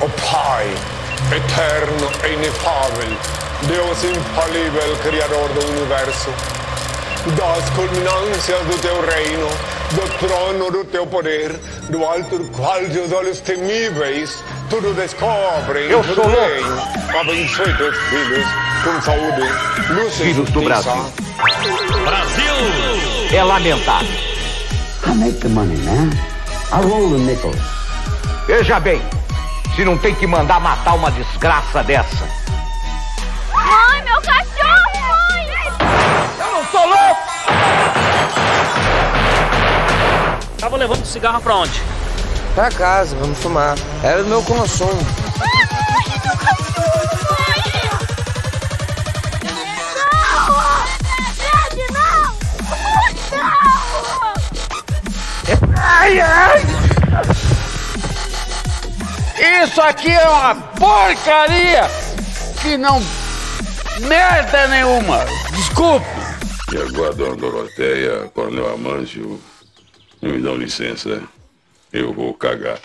Oh Pai, eterno e inefável, Deus infalível, Criador do Universo, das culminâncias do teu reino, do trono do teu poder, do alto do qual teus olhos temíveis tudo descobrem, Eu tudo sou louco. veem. Abençoe teus filhos com saúde, luz e Filhos do justiça. Brasil. É lamentável. I make the money, man. I roll the nickels. Veja bem, se não tem que mandar matar uma desgraça dessa. Mãe, meu cachorro, mãe! Eu não sou louco! Tava levando cigarro pra onde? Pra casa, vamos fumar. Era o meu consumo. Mãe, meu cachorro, mãe! Não! Não! Não! Ai, ai! Isso aqui é uma porcaria que não. merda nenhuma! Desculpe! E agora, dona Doroteia, Coronel Amâncio, me dão licença, eu vou cagar.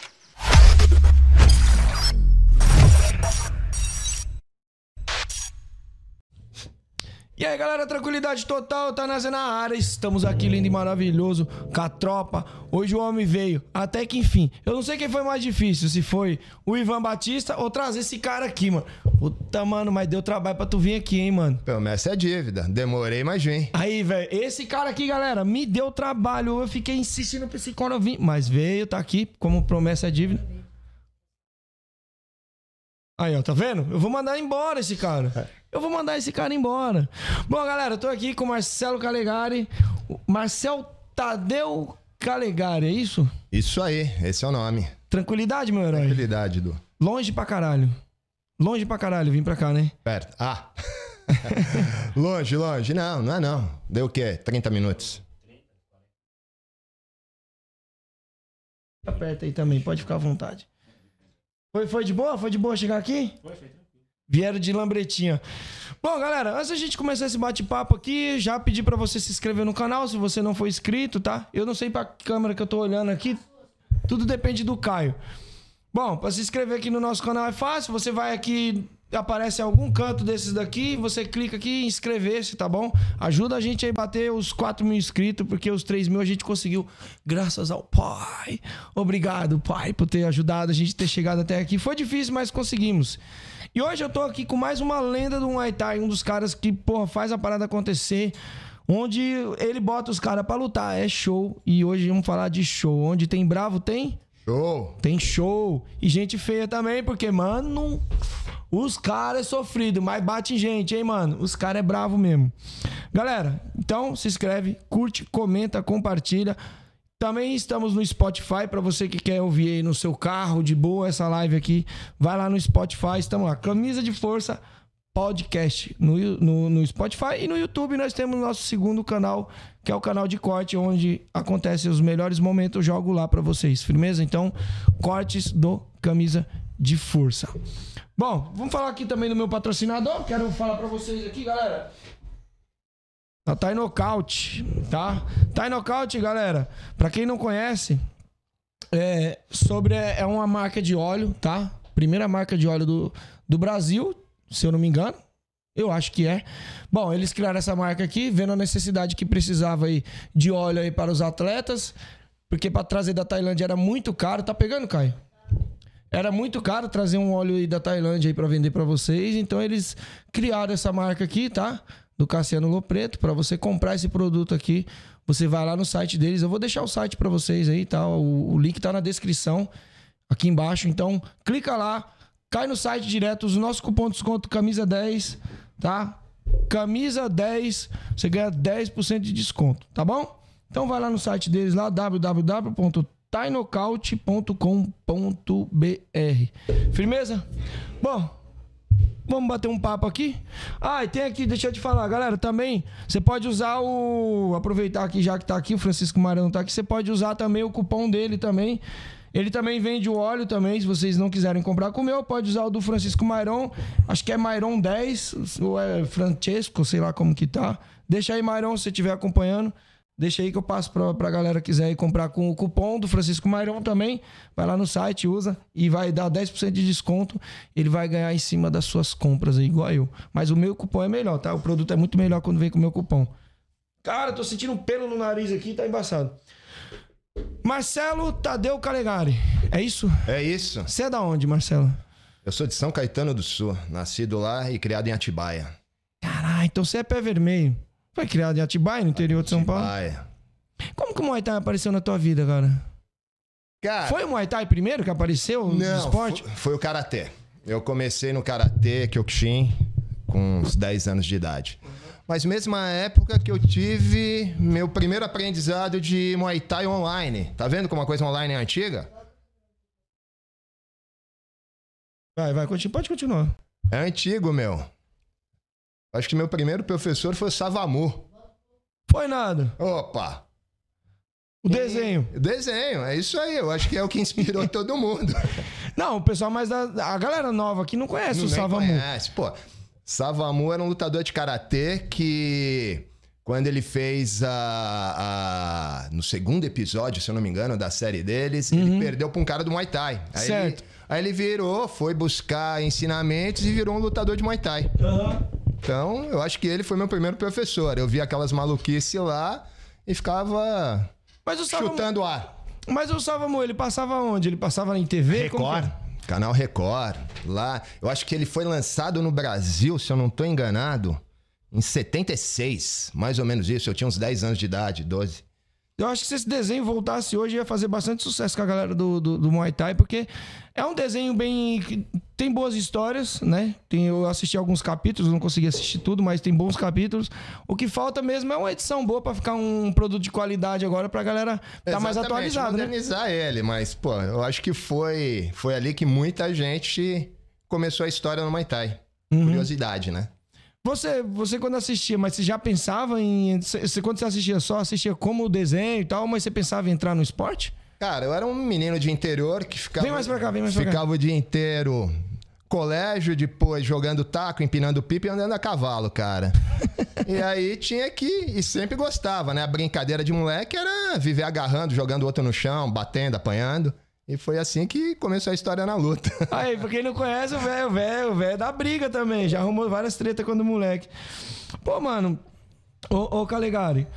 E aí, galera, tranquilidade total, tá na área. Estamos aqui, lindo e maravilhoso, com a tropa. Hoje o homem veio, até que enfim. Eu não sei quem foi mais difícil, se foi o Ivan Batista ou trazer esse cara aqui, mano. Puta, mano, mas deu trabalho pra tu vir aqui, hein, mano. Promessa é dívida. Demorei, mas vim. Aí, velho, esse cara aqui, galera, me deu trabalho. Eu fiquei insistindo pra esse cara vir, mas veio, tá aqui, como promessa é dívida. Aí, ó, tá vendo? Eu vou mandar embora esse cara. Eu vou mandar esse cara embora. Bom, galera, eu tô aqui com o Marcelo Calegari. O Marcel Tadeu Calegari, é isso? Isso aí, esse é o nome. Tranquilidade, meu herói? Tranquilidade, Du. Longe pra caralho. Longe pra caralho, vim pra cá, né? Perto. Ah! longe, longe. Não, não é não. Deu o quê? 30 minutos. Aperta aí também, pode ficar à vontade. Foi, foi de boa? Foi de boa chegar aqui? Foi, foi Vieram de lambretinha. Bom, galera, antes da gente começar esse bate-papo aqui, já pedi pra você se inscrever no canal, se você não for inscrito, tá? Eu não sei pra câmera que eu tô olhando aqui, tudo depende do Caio. Bom, pra se inscrever aqui no nosso canal é fácil, você vai aqui, aparece algum canto desses daqui, você clica aqui em inscrever-se, tá bom? Ajuda a gente aí bater os 4 mil inscritos, porque os 3 mil a gente conseguiu, graças ao Pai. Obrigado, Pai, por ter ajudado a gente ter chegado até aqui. Foi difícil, mas conseguimos. E hoje eu tô aqui com mais uma lenda do Muay Thai, um dos caras que, porra, faz a parada acontecer. Onde ele bota os caras pra lutar. É show. E hoje vamos falar de show. Onde tem bravo, tem? Show! Tem show. E gente feia também, porque, mano, os caras é sofrido, mas bate em gente, hein, mano? Os caras é bravo mesmo. Galera, então se inscreve, curte, comenta, compartilha. Também estamos no Spotify, para você que quer ouvir aí no seu carro, de boa, essa live aqui. Vai lá no Spotify, estamos lá. Camisa de Força Podcast no, no, no Spotify. E no YouTube nós temos o nosso segundo canal, que é o canal de corte, onde acontecem os melhores momentos. Eu jogo lá para vocês, firmeza? Então, cortes do Camisa de Força. Bom, vamos falar aqui também do meu patrocinador. Quero falar para vocês aqui, galera. A Thai tá? Thai Knockout, galera, pra quem não conhece, é, sobre, é uma marca de óleo, tá? Primeira marca de óleo do, do Brasil, se eu não me engano. Eu acho que é. Bom, eles criaram essa marca aqui, vendo a necessidade que precisava aí de óleo aí para os atletas, porque para trazer da Tailândia era muito caro. Tá pegando, Caio? Era muito caro trazer um óleo aí da Tailândia aí para vender para vocês, então eles criaram essa marca aqui, tá? Do Cassiano Lopreto, para você comprar esse produto aqui, você vai lá no site deles. Eu vou deixar o site para vocês aí, tá? O, o link tá na descrição aqui embaixo. Então, clica lá, cai no site direto, usa o nosso cupom de desconto camisa 10, tá? Camisa 10, você ganha 10% de desconto, tá bom? Então vai lá no site deles lá www.tainocaute.com.br. Firmeza? Bom, Vamos bater um papo aqui? Ah, e tem aqui, deixa eu te falar, galera, também você pode usar o. Aproveitar aqui, já que tá aqui, o Francisco Marão tá aqui, você pode usar também o cupom dele também. Ele também vende o óleo também, se vocês não quiserem comprar com o meu, pode usar o do Francisco Mairon. Acho que é Mairon 10, ou é Francesco, sei lá como que tá. Deixa aí, Mairon, se você estiver acompanhando. Deixa aí que eu passo pra, pra galera que quiser ir comprar com o cupom do Francisco Mairon também. Vai lá no site, usa e vai dar 10% de desconto. Ele vai ganhar em cima das suas compras aí, igual eu. Mas o meu cupom é melhor, tá? O produto é muito melhor quando vem com o meu cupom. Cara, tô sentindo um pelo no nariz aqui, tá embaçado. Marcelo Tadeu Calegari. É isso? É isso. Você é da onde, Marcelo? Eu sou de São Caetano do Sul, nascido lá e criado em Atibaia. Caralho, então você é pé vermelho. Foi criado em Atibaia, no interior de São Paulo. Atibaia. Como que o Muay Thai apareceu na tua vida, cara? Cara, Foi o Muay Thai primeiro que apareceu no não, esporte? foi, foi o Karatê. Eu comecei no Karatê, Kyokushin, com uns 10 anos de idade. Mas mesma época que eu tive meu primeiro aprendizado de Muay Thai online. Tá vendo como a coisa online é antiga? Vai, vai, pode continuar. É antigo, meu. Acho que meu primeiro professor foi o Savamu. Foi nada. Opa! O desenho. Desenho, é isso aí. Eu acho que é o que inspirou todo mundo. Não, o pessoal mais da. A galera nova aqui não conhece o Nem Savamu. conhece. Pô, Savamu era um lutador de karatê que quando ele fez a, a- no segundo episódio, se eu não me engano, da série deles, ele perdeu pra um cara do Muay Thai. Aí Uhum. Certo. Ele, aí ele virou, foi buscar ensinamentos e virou um lutador de Muay Thai. Então, eu acho que ele foi meu primeiro professor. Eu via aquelas maluquices lá e ficava Mas o Savamu. chutando ar. Mas o Savamu, ele passava onde? Ele passava em TV? Record. Canal Record. Lá. Eu acho que ele foi lançado no Brasil, se eu não tô enganado, em 76. Mais ou menos isso. Eu tinha uns 10 anos de idade, 12. Eu acho que se esse desenho voltasse hoje, ia fazer bastante sucesso com a galera do, do, do Muay Thai, porque é um desenho bem. Tem boas histórias, né? Tem, eu assisti alguns capítulos, não consegui assistir tudo, mas tem bons capítulos. O que falta mesmo é uma edição boa pra ficar um produto de qualidade agora pra galera tá mais atualizado, né? modernizar ele, mas, pô, eu acho que foi, foi ali que muita gente começou a história no Muay Thai. Uhum. Curiosidade, né? Você, você quando assistia, mas você já pensava em. Você, quando você assistia só, assistia como o desenho e tal, mas você pensava em entrar no esporte? Cara, eu era um menino de interior que ficava. Vem mais pra cá, vem mais pra cá. Ficava o dia inteiro. Colégio, depois jogando taco, empinando pipa e andando a cavalo, cara. e aí tinha que. E sempre gostava, né? A brincadeira de moleque era viver agarrando, jogando outro no chão, batendo, apanhando. E foi assim que começou a história na luta. Aí, pra quem não conhece, o velho, o velho, o velho é da briga também. Já arrumou várias tretas quando moleque. Pô, mano, ô, ô Calegari,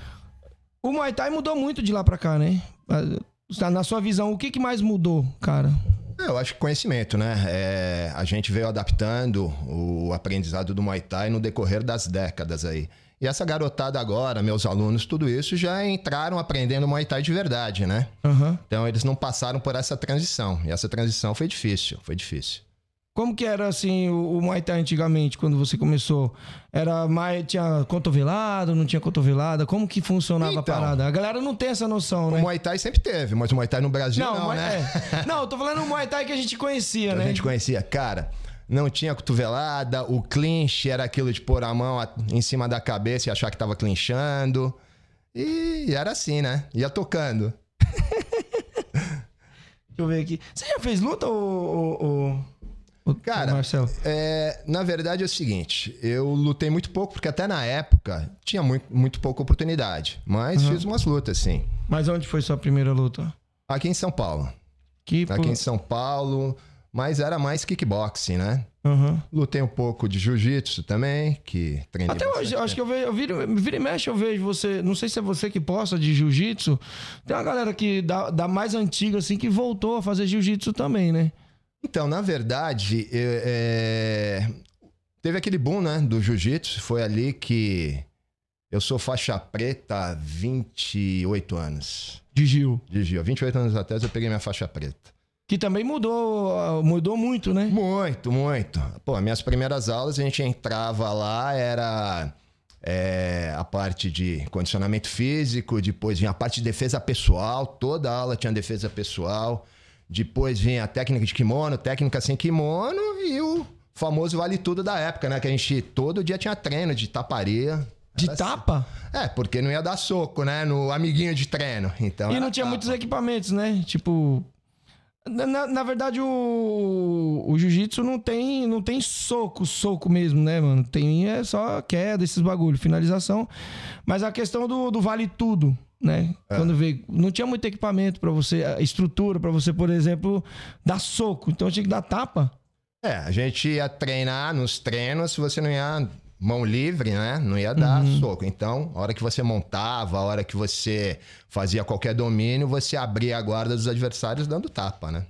o Muay Thai mudou muito de lá pra cá, né? Ah, Na sua visão, o que, que mais mudou, cara? Eu acho que conhecimento, né? É, a gente veio adaptando o aprendizado do Muay Thai no decorrer das décadas aí. E essa garotada agora, meus alunos, tudo isso já entraram aprendendo Muay Thai de verdade, né? Aham. Então eles não passaram por essa transição. E essa transição foi difícil, foi difícil. Como que era, assim, o, o Muay Thai antigamente, quando você começou? Era mais... Tinha cotovelada, não tinha cotovelada? Como que funcionava a Então. parada? A galera não tem essa noção, O né? Muay Thai sempre teve, mas o Muay Thai no Brasil não, Muay- né? é. Não, eu tô falando o Muay Thai que a gente conhecia, A né? gente conhecia, cara. Não tinha cotovelada, o clinch era aquilo de pôr a mão a- em cima da cabeça e achar que tava clinchando. E era assim, né? Ia tocando. Deixa eu ver aqui. Você já fez luta, ou, Cara, Marcelo? é, na verdade é o seguinte, eu lutei muito pouco, porque até na época tinha muito, muito pouca oportunidade. Mas fiz umas lutas, sim. Mas onde foi sua primeira luta? Aqui em São Paulo. Que, Aqui pô- em São Paulo, mas era mais kickboxing, né? Aham. Lutei um pouco de jiu-jitsu também, que treinei Até hoje, eu acho que tempo. eu vejo, eu viro, vira e mexe, eu vejo você. Não sei se é você que posta de jiu-jitsu. Tem uma galera que da, da mais antiga, assim, que voltou a fazer jiu-jitsu também, né? Então, na verdade, é, teve aquele boom, né, do jiu-jitsu. Foi ali que eu sou faixa preta há 28 anos. De Gil. De Gil. 28 anos atrás eu peguei minha faixa preta. Que também mudou, mudou muito, né? Muito, muito. Pô, minhas primeiras aulas a gente entrava lá, era é, a parte de condicionamento físico, depois vinha a parte de defesa pessoal, toda aula tinha defesa pessoal, depois vinha a técnica de kimono, técnica sem kimono e o famoso vale tudo da época, né? Que a gente todo dia tinha treino de taparia. De Era tapa? assim. É, porque não ia dar soco, né? No amiguinho de treino. Então E não tinha tapa. muitos equipamentos, né? Tipo. Na, na- na verdade, o, o jiu-jitsu não tem, não tem soco, soco mesmo, né, mano? Tem é só queda, esses bagulho, finalização. Mas a questão do, do vale tudo, né? Quando veio, não tinha muito equipamento pra você, estrutura pra você, por exemplo, dar soco. Então tinha que dar tapa. É, a gente ia treinar nos treinos, se você não ia mão livre, né? Não ia dar soco. Então, a hora que você montava, a hora que você fazia qualquer domínio, você abria a guarda dos adversários dando tapa, né?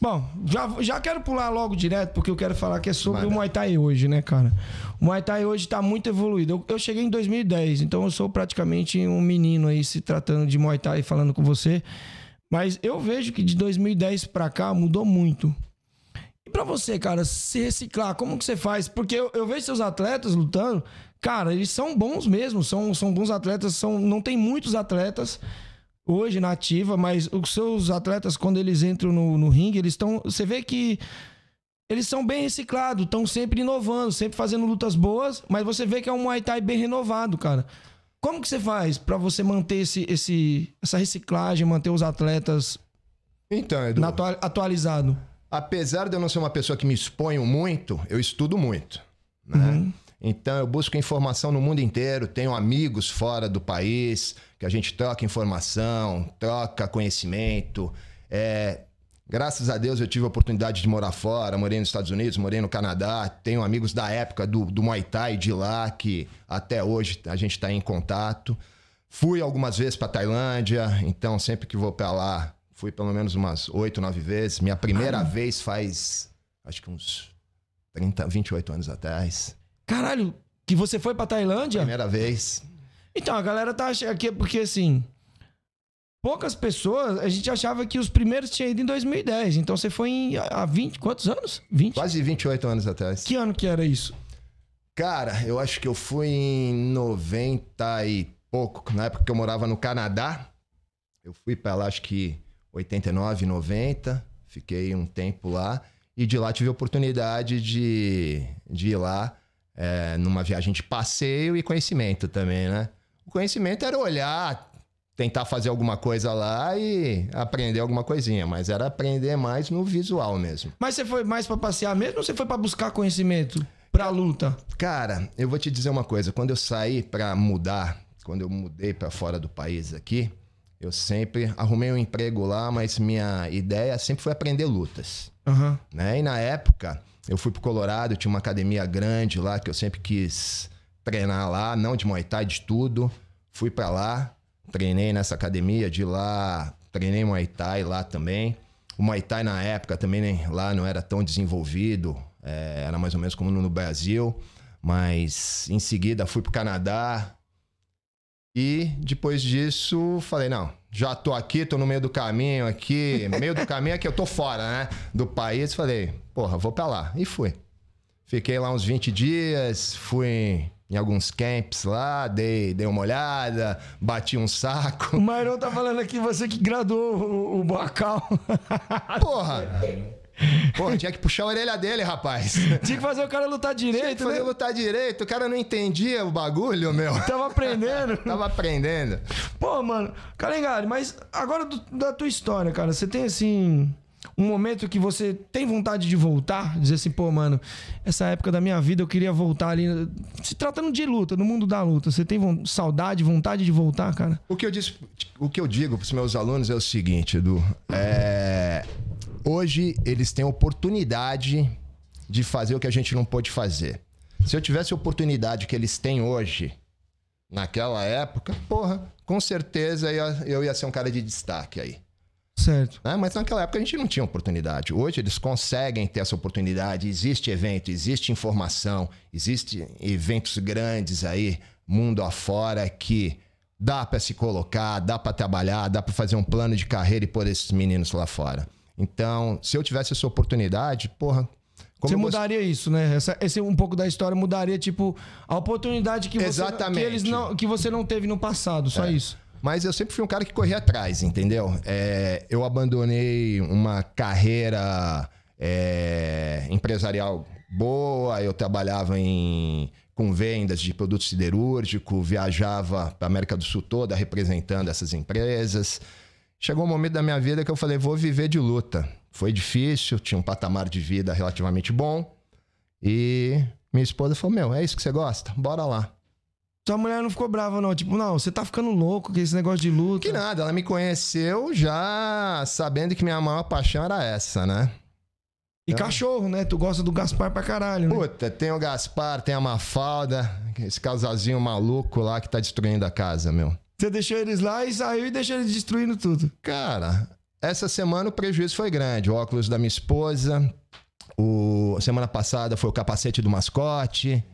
Bom, já, já quero pular logo direto, porque eu quero falar que é sobre Manda. o Muay Thai hoje, né, cara? O Muay Thai hoje tá muito evoluído. Eu, eu cheguei em 2010, então eu sou praticamente um menino aí se tratando de Muay Thai falando com você. Mas eu vejo que de 2010 pra cá mudou muito. E pra você, cara, se reciclar, como que você faz? Porque eu, eu vejo seus atletas lutando, cara, eles são bons mesmo, são, são bons atletas, são, não tem muitos atletas hoje na ativa, mas os seus atletas, quando eles entram no, no ringue, eles estão. Você vê que eles são bem reciclados, estão sempre inovando, sempre fazendo lutas boas, mas você vê que é um Muay Thai bem renovado, cara. Como que você faz pra você manter esse, esse, essa reciclagem, manter os atletas Então, Edu, atua- atualizado? apesar de eu não ser uma pessoa que me exponho muito, eu estudo muito, né? Então eu busco informação no mundo inteiro, tenho amigos fora do país, que a gente troca informação, troca conhecimento. É, graças a Deus eu tive a oportunidade de morar fora, morei nos Estados Unidos, morei no Canadá, tenho amigos da época do, do Muay Thai de lá, que até hoje a gente está em contato. Fui algumas vezes para Tailândia, então sempre que vou para lá, fui pelo menos umas oito, nove vezes. Minha primeira vez faz, acho que uns 30, 28 anos atrás. Caralho, que você foi pra Tailândia? Primeira vez. Então, a galera tá achando que porque assim. Poucas pessoas, a gente achava que os primeiros tinham ido em 2010. Então você foi em, há 20, quantos anos? 20? Quase 28 anos atrás. Que ano que era isso? Cara, eu acho que eu fui em 90 e pouco, na época que eu morava no Canadá. Eu fui pra lá, acho que 89, 90. Fiquei um tempo lá. E de lá tive a oportunidade de, de ir lá é, numa viagem de passeio e conhecimento também, né? O conhecimento era olhar, tentar fazer alguma coisa lá e aprender alguma coisinha, mas era aprender mais no visual mesmo. Mas você foi mais pra passear mesmo ou você foi pra buscar conhecimento pra luta? Cara, eu vou te dizer uma coisa. Quando eu saí pra mudar, quando eu mudei pra fora do país aqui, eu sempre arrumei um emprego lá, mas minha ideia sempre foi aprender lutas. Aham. né? E na época, eu fui pro Colorado, tinha uma academia grande lá que eu sempre quis treinar lá, não de Muay Thai, de tudo. Fui pra lá, treinei nessa academia, de lá treinei Muay Thai lá também. O Muay Thai na época também nem- lá não era tão desenvolvido, é, era mais ou menos como no Brasil. Mas em seguida fui pro Canadá, e depois disso, falei, não, já tô aqui, tô no meio do caminho aqui. Meio do caminho é que eu tô fora, né? Do país. Falei, porra, vou pra lá. E fui. Fiquei lá uns 20 dias, fui em alguns camps lá, dei, dei uma olhada, bati um saco. O Mairon tá falando aqui, você que graduou o, o Bacal. Porra! Porra, tinha que puxar a orelha dele, rapaz. Tinha que fazer o cara lutar Tinha que direito, fazer né? lutar direito, o cara não entendia o bagulho, meu. Tava aprendendo. Tava aprendendo. Pô, mano, Calengari, mas agora do- da tua história, cara, você tem assim. Um momento que você tem vontade de voltar? Dizer assim, pô, mano, essa época da minha vida eu queria voltar ali. Se tratando de luta, no mundo da luta, você tem saudade, vontade de voltar, cara? O que eu, disse, o que eu digo para os meus alunos é o seguinte, Edu. É, hoje eles têm oportunidade de fazer o que a gente não pôde fazer. Se eu tivesse a oportunidade que eles têm hoje, naquela época, porra, com certeza eu ia, eu ia ser um cara de destaque aí. Certo. né? Mas naquela época a gente não tinha oportunidade. Hoje eles conseguem ter essa oportunidade. Existe evento, existe informação, existe eventos grandes aí, mundo afora, que dá pra se colocar, dá pra trabalhar, dá pra fazer um plano de carreira e pôr esses meninos lá fora. Então, se eu tivesse essa oportunidade, porra. Como você gost- mudaria isso, né? Essa, esse um pouco da história mudaria, tipo, a oportunidade que você, Exatamente. que eles não, que você não teve no passado, só isso. Mas eu sempre fui um cara que corria atrás, entendeu? É, eu abandonei uma carreira é, empresarial boa, eu trabalhava em, com vendas de produto siderúrgico, viajava para América do Sul toda representando essas empresas. Chegou um momento da minha vida que eu falei, vou viver de luta. Foi difícil, tinha um patamar de vida relativamente bom. E minha esposa falou, meu, é isso que você gosta? Bora lá. Sua mulher não ficou brava, não. Tipo, não, você tá ficando louco com esse negócio de luta. Que nada, ela me conheceu já sabendo que minha maior paixão era essa, né? E cachorro, né? Tu gosta do Gaspar pra caralho, né? Puta, tem o Gaspar, tem a Mafalda, esse casalzinho maluco lá que tá destruindo a casa, meu. Você deixou eles lá e saiu e deixou eles destruindo tudo. Cara, essa semana o prejuízo foi grande. O óculos da minha esposa, o semana passada foi o capacete do mascote.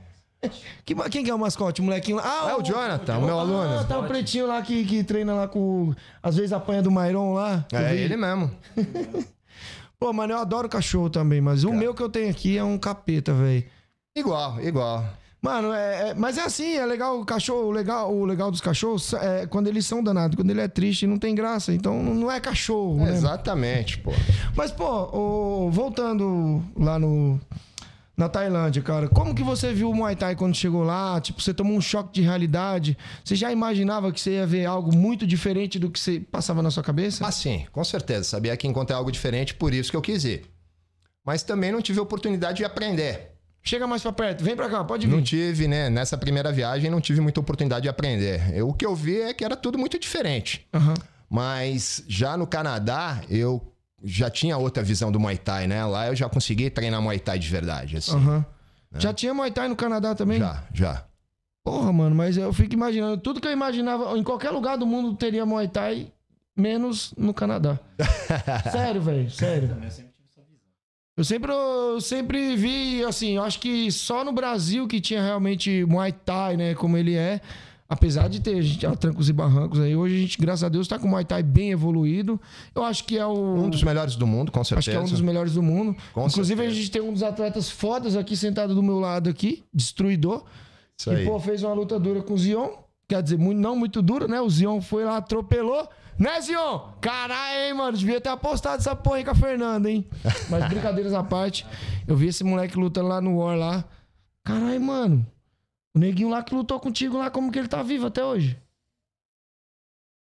Que, quem que é o mascote? O molequinho lá? Ah, É o Jonathan, o meu Ah, aluno. tá o pretinho lá que, que treina lá com. Às vezes apanha do Mairon lá. É ele mesmo. Pô, mano, eu adoro cachorro também, mas o meu que eu tenho aqui é um capeta, velho. Igual, igual. Mano, é, é- mas é assim, é legal o cachorro, o legal, o legal dos cachorros é quando eles são danados, quando ele é triste, não tem graça. Então não é cachorro, né? Exatamente, pô. Mas, pô, ô, voltando lá no. Na Tailândia, cara, como que você viu o Muay Thai quando chegou lá? Tipo, você tomou um choque de realidade? Você já imaginava que você ia ver algo muito diferente do que você passava na sua cabeça? Ah, sim, com certeza. Sabia que encontrar algo diferente, por isso que eu quis ir. Mas também não tive oportunidade de aprender. Chega mais pra perto, vem pra cá, pode vir. Não tive, né? Nessa primeira viagem, não tive muita oportunidade de aprender. Eu, o que eu vi é que era tudo muito diferente. Aham. Mas já no Canadá, eu já tinha outra visão do Muay Thai, né? Lá eu já consegui treinar Muay Thai de verdade, assim. Aham. Já tinha Muay Thai no Canadá também? Já, já. Porra, mano, mas eu fico imaginando, tudo que eu imaginava, em qualquer lugar do mundo teria Muay Thai, menos no Canadá. sério, velho, sério. Eu sempre, eu sempre vi, assim, eu acho que só no Brasil que tinha realmente Muay Thai, né, como ele é. Apesar de ter gente, a trancos e barrancos aí, hoje a gente, graças a Deus, tá com o Muay Thai bem evoluído. Eu acho que é o... Um dos melhores do mundo, com certeza. Acho que é um dos melhores do mundo. Com Inclusive, certeza. a gente tem um dos atletas fodas aqui sentado do meu lado aqui, destruidor. Isso que, aí. pô, fez uma luta dura com o Zion. Quer dizer, muito, não muito dura, né? O Zion foi lá, atropelou. Né, Zion? Caralho, hein, mano? Devia ter apostado essa porra aí com a Fernanda, hein? Mas brincadeiras à parte, eu vi esse moleque lutando lá no War lá. Caralho, mano. O neguinho lá que lutou contigo lá, como que ele tá vivo até hoje?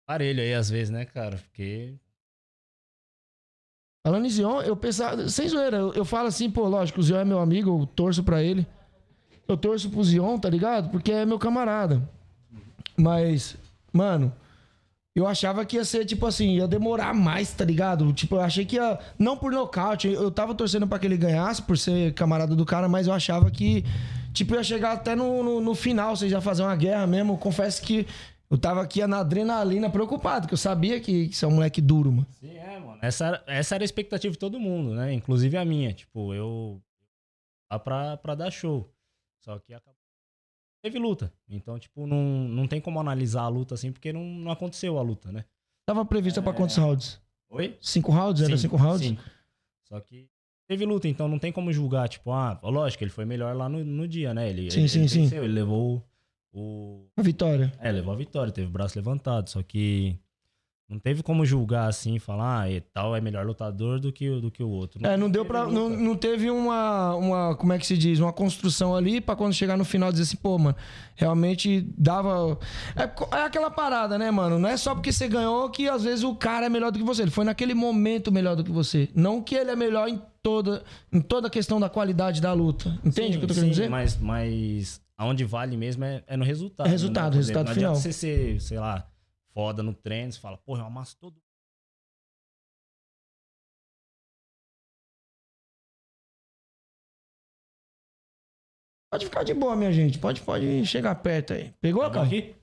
Parelho aí, às vezes, né, cara? Porque. Falando em Zion, eu pensava. Sem zoeira, eu, eu falo assim, pô, lógico, o Zion é meu amigo, eu torço pra ele. Eu torço pro Zion, tá ligado? Porque é meu camarada. Mas, mano, eu achava que ia ser, tipo assim, ia demorar mais, tá ligado? Tipo, eu achei que ia. Não por nocaute, eu tava torcendo pra que ele ganhasse, por ser camarada do cara, mas eu achava que, tipo, ia chegar até no, no, no final, vocês já fazer uma guerra mesmo. Confesso que eu tava aqui na adrenalina preocupado, que eu sabia que, que você é um moleque duro, mano. Sim, é, mano. Essa, era- essa era a expectativa de todo mundo, né? Inclusive a minha. Tipo, eu. Lá pra, pra dar show. Só que acabou. Teve luta. Então, tipo, não, não tem como analisar a luta assim, porque não, não aconteceu a luta, né? Tava prevista pra quantos rounds? Oi? Cinco rounds? Era cinco rounds? Cinco. Só que teve luta, então não tem como julgar, tipo, ah, lógico, ele foi melhor lá no, no dia, né? Ele, Sim, ele, sim, ele sim. venceu, ele levou o. A vitória. É, levou a vitória, teve o braço levantado, só que não teve como julgar assim, falar, ah, e tal é melhor lutador do que, o- do que o outro. É, não deu luta. Não, não teve uma, uma. Como é que se diz? Uma construção ali pra quando chegar no final dizer assim, pô, mano, realmente dava. É, é aquela parada, né, mano? Não é só porque você ganhou que às vezes o cara é melhor do que você. Ele foi naquele momento melhor do que você. Não que ele é melhor em toda, em toda a questão da qualidade da luta. Entende Sim, o que eu tô sim, querendo dizer? Mas, mas aonde vale mesmo é, é no resultado. É resultado, né? Resultado não final. adianta você ser, sei lá, foda no treino, você fala, porra, eu amasso todo. Pode ficar de boa, minha gente. Pode, pode chegar perto aí. Pegou, Tá cara? aqui?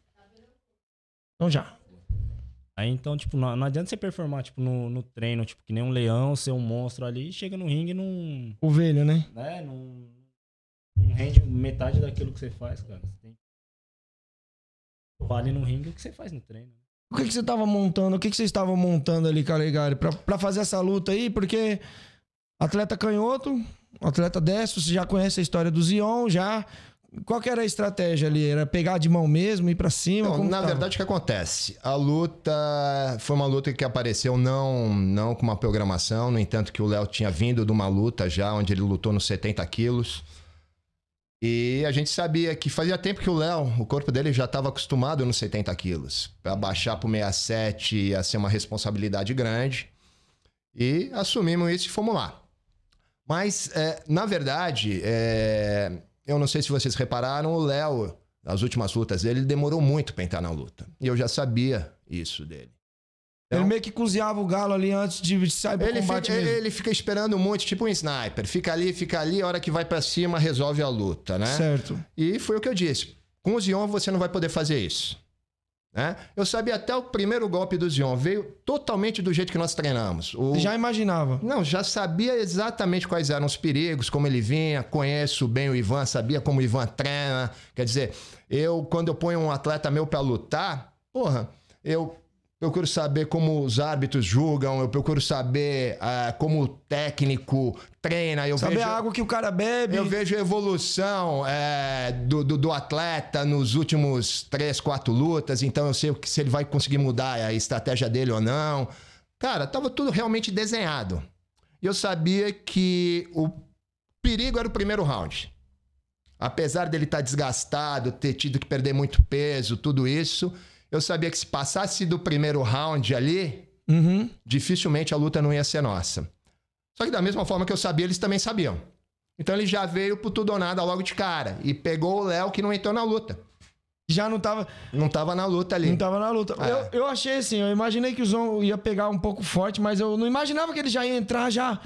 Então já. Aí então, tipo, não, não adianta você performar, tipo, no, no treino, tipo, que nem um leão, ser um monstro ali, chega no ringue e não. Ovelha, né? né, não, não rende metade daquilo que você faz, cara. Você tem vale no ringue o que você faz no treino. O que, que você tava montando? O que, que vocês estavam montando ali, Calegari, pra, pra fazer essa luta aí? Porque atleta canhoto, atleta destro, você já conhece a história do Zion, já. Qual que era a estratégia ali? Era pegar de mão mesmo, ir pra cima? Como na tava? verdade, o que acontece? A luta foi uma luta que apareceu não, não com uma programação, no entanto que o Léo tinha vindo de uma luta já, onde ele lutou nos 70 quilos. E a gente sabia que fazia tempo que o Léo, o corpo dele já estava acostumado nos 70 quilos. Para baixar para 67 ia ser uma responsabilidade grande. E assumimos isso e fomos lá. Mas, é, na verdade, é, eu não sei se vocês repararam, o Léo As últimas lutas dele, ele demorou muito pra entrar na luta. E eu já sabia isso dele. Ele meio que cozinhava o galo ali antes de sair pro Ele combate fica, mesmo. ele fica esperando muito, tipo um sniper. Fica ali, fica ali, a hora que vai pra cima, resolve a luta, né? Certo. E foi o que eu disse. Com o Zion, você não vai poder fazer isso. Né? Eu sabia até o primeiro golpe do Zion. Veio totalmente do jeito que nós treinamos. O... Já imaginava. Não, já sabia exatamente quais eram os perigos, como ele vinha. Conheço bem o Ivan, sabia como o Ivan treina. Quer dizer, eu, quando eu ponho um atleta meu pra lutar, porra, eu procuro saber como os árbitros julgam, eu procuro saber ah, como o técnico treina. Eu Saber vejo... a água que o cara bebe. Eu vejo a evolução é, do, do, do atleta nos últimos três, quatro lutas, então eu sei que- se ele vai conseguir mudar a estratégia dele ou não. Cara, tava tudo realmente desenhado. E eu sabia que o perigo era o primeiro round. Apesar dele estar desgastado, ter tido que perder muito peso, tudo isso, eu sabia que se passasse do primeiro round ali, Uhum. dificilmente a luta não ia ser nossa. Só que da mesma forma que eu sabia, eles também sabiam. Então ele já veio pro tudo ou nada logo de cara. E pegou o Léo que não entrou na luta. Já não tava. Não tava na luta ali. Não tava na luta. É. Eu, eu achei assim, eu imaginei que o Zon ia pegar um pouco forte, mas eu não imaginava que ele já ia entrar já.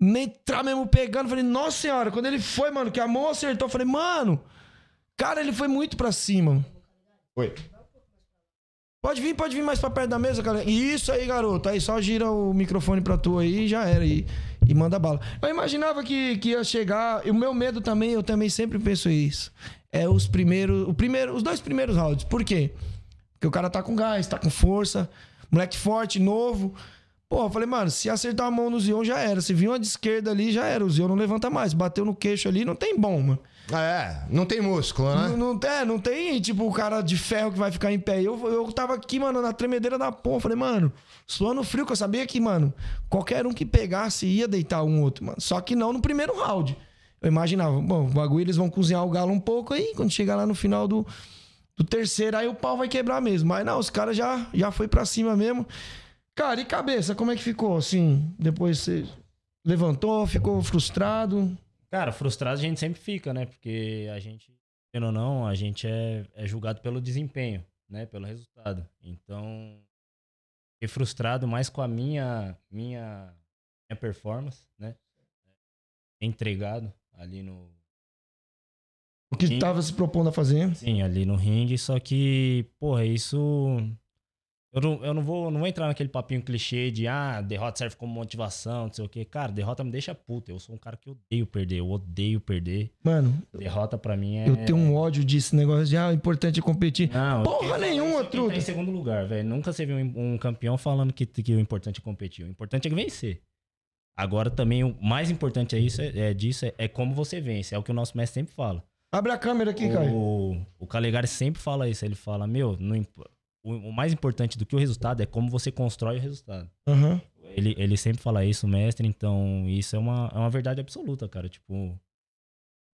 Entrar mesmo pegando. Falei, nossa senhora, quando ele foi, mano, que a mão acertou, eu falei, mano, cara, ele foi muito pra cima. Oi. Pode vir, pode vir mais pra perto da mesa, cara. Isso aí, garoto. Aí só gira o microfone pra tu aí e já era. E, e manda bala. Eu imaginava que, que ia chegar. E o meu medo também, eu também sempre penso isso. É os primeiros. O primeiro, os dois primeiros rounds. Por quê? Porque o cara tá com gás, tá com força. Moleque forte, novo. Pô, eu falei, mano, se acertar a mão no Zion já era. Se vir uma de esquerda ali, já era. O Zion não levanta mais. Bateu no queixo ali, não tem bom, mano. É, não tem músculo, né? Não, não, é, não tem, tipo, o cara de ferro que vai ficar em pé. Eu, eu tava aqui, mano, na tremedeira da porra. Falei, mano, suando frio, que eu sabia que, mano, qualquer um que pegasse ia deitar um outro, mano. Só que não no primeiro round. Eu imaginava, bom, o bagulho eles vão cozinhar o galo um pouco aí, quando chegar lá no final do, do terceiro, aí o pau vai quebrar mesmo. Mas não, os caras já, já foi pra cima mesmo. Cara, e cabeça, como é que ficou, assim? Depois você levantou, ficou frustrado? Cara, frustrado a gente sempre fica, né? Porque a gente, querendo ou não, a gente é, é julgado pelo desempenho, né? Pelo resultado. Então, fiquei frustrado mais com a minha, minha, minha performance, né? Entregado ali no. O que Sim. tava se propondo a fazer? Sim, ali no ringue, só que, porra, isso. Eu não, eu não vou, não vou entrar naquele papinho clichê de ah, derrota serve como motivação, não sei o quê. Cara, derrota me deixa puta. Eu sou um cara que odeio perder, eu odeio perder. Mano, Derrota pra mim é. eu tenho um ódio disso, negócio de, ah, o importante é competir. Não, Porra eu- nenhuma, quem tá truta. em segundo lugar, velho. Nunca você viu um, um campeão falando que, que o importante é competir. O importante é vencer. Agora também o mais importante é isso, é, é disso é, é como você vence. É o que o nosso mestre sempre fala. Abre a câmera aqui, cara. O, o Calegari sempre fala isso. Ele fala, meu, não o, mais importante do que o resultado é como você constrói o resultado. Aham. Ele, ele sempre fala isso, mestre. Então, isso é uma, é uma verdade absoluta, cara. Tipo,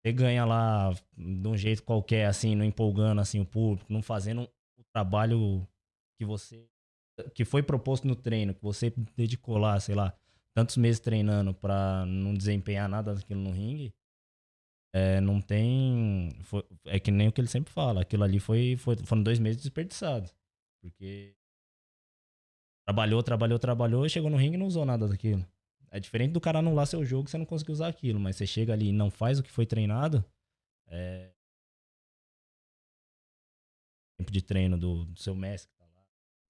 você ganha lá de um jeito qualquer, assim, não empolgando assim o público, não fazendo o trabalho que você que foi proposto no treino, que você dedicou lá, sei lá, tantos meses treinando pra não desempenhar nada daquilo no ringue. É, não tem. foi- é que nem o que ele sempre fala. Aquilo ali foi, foi, foram dois meses desperdiçados. Porque trabalhou, trabalhou, trabalhou, chegou no ringue e não usou nada daquilo. É diferente do cara anular seu jogo, você não conseguiu usar aquilo, mas você chega ali e não faz o que foi treinado. É. Tempo de treino do, do seu mestre. tá.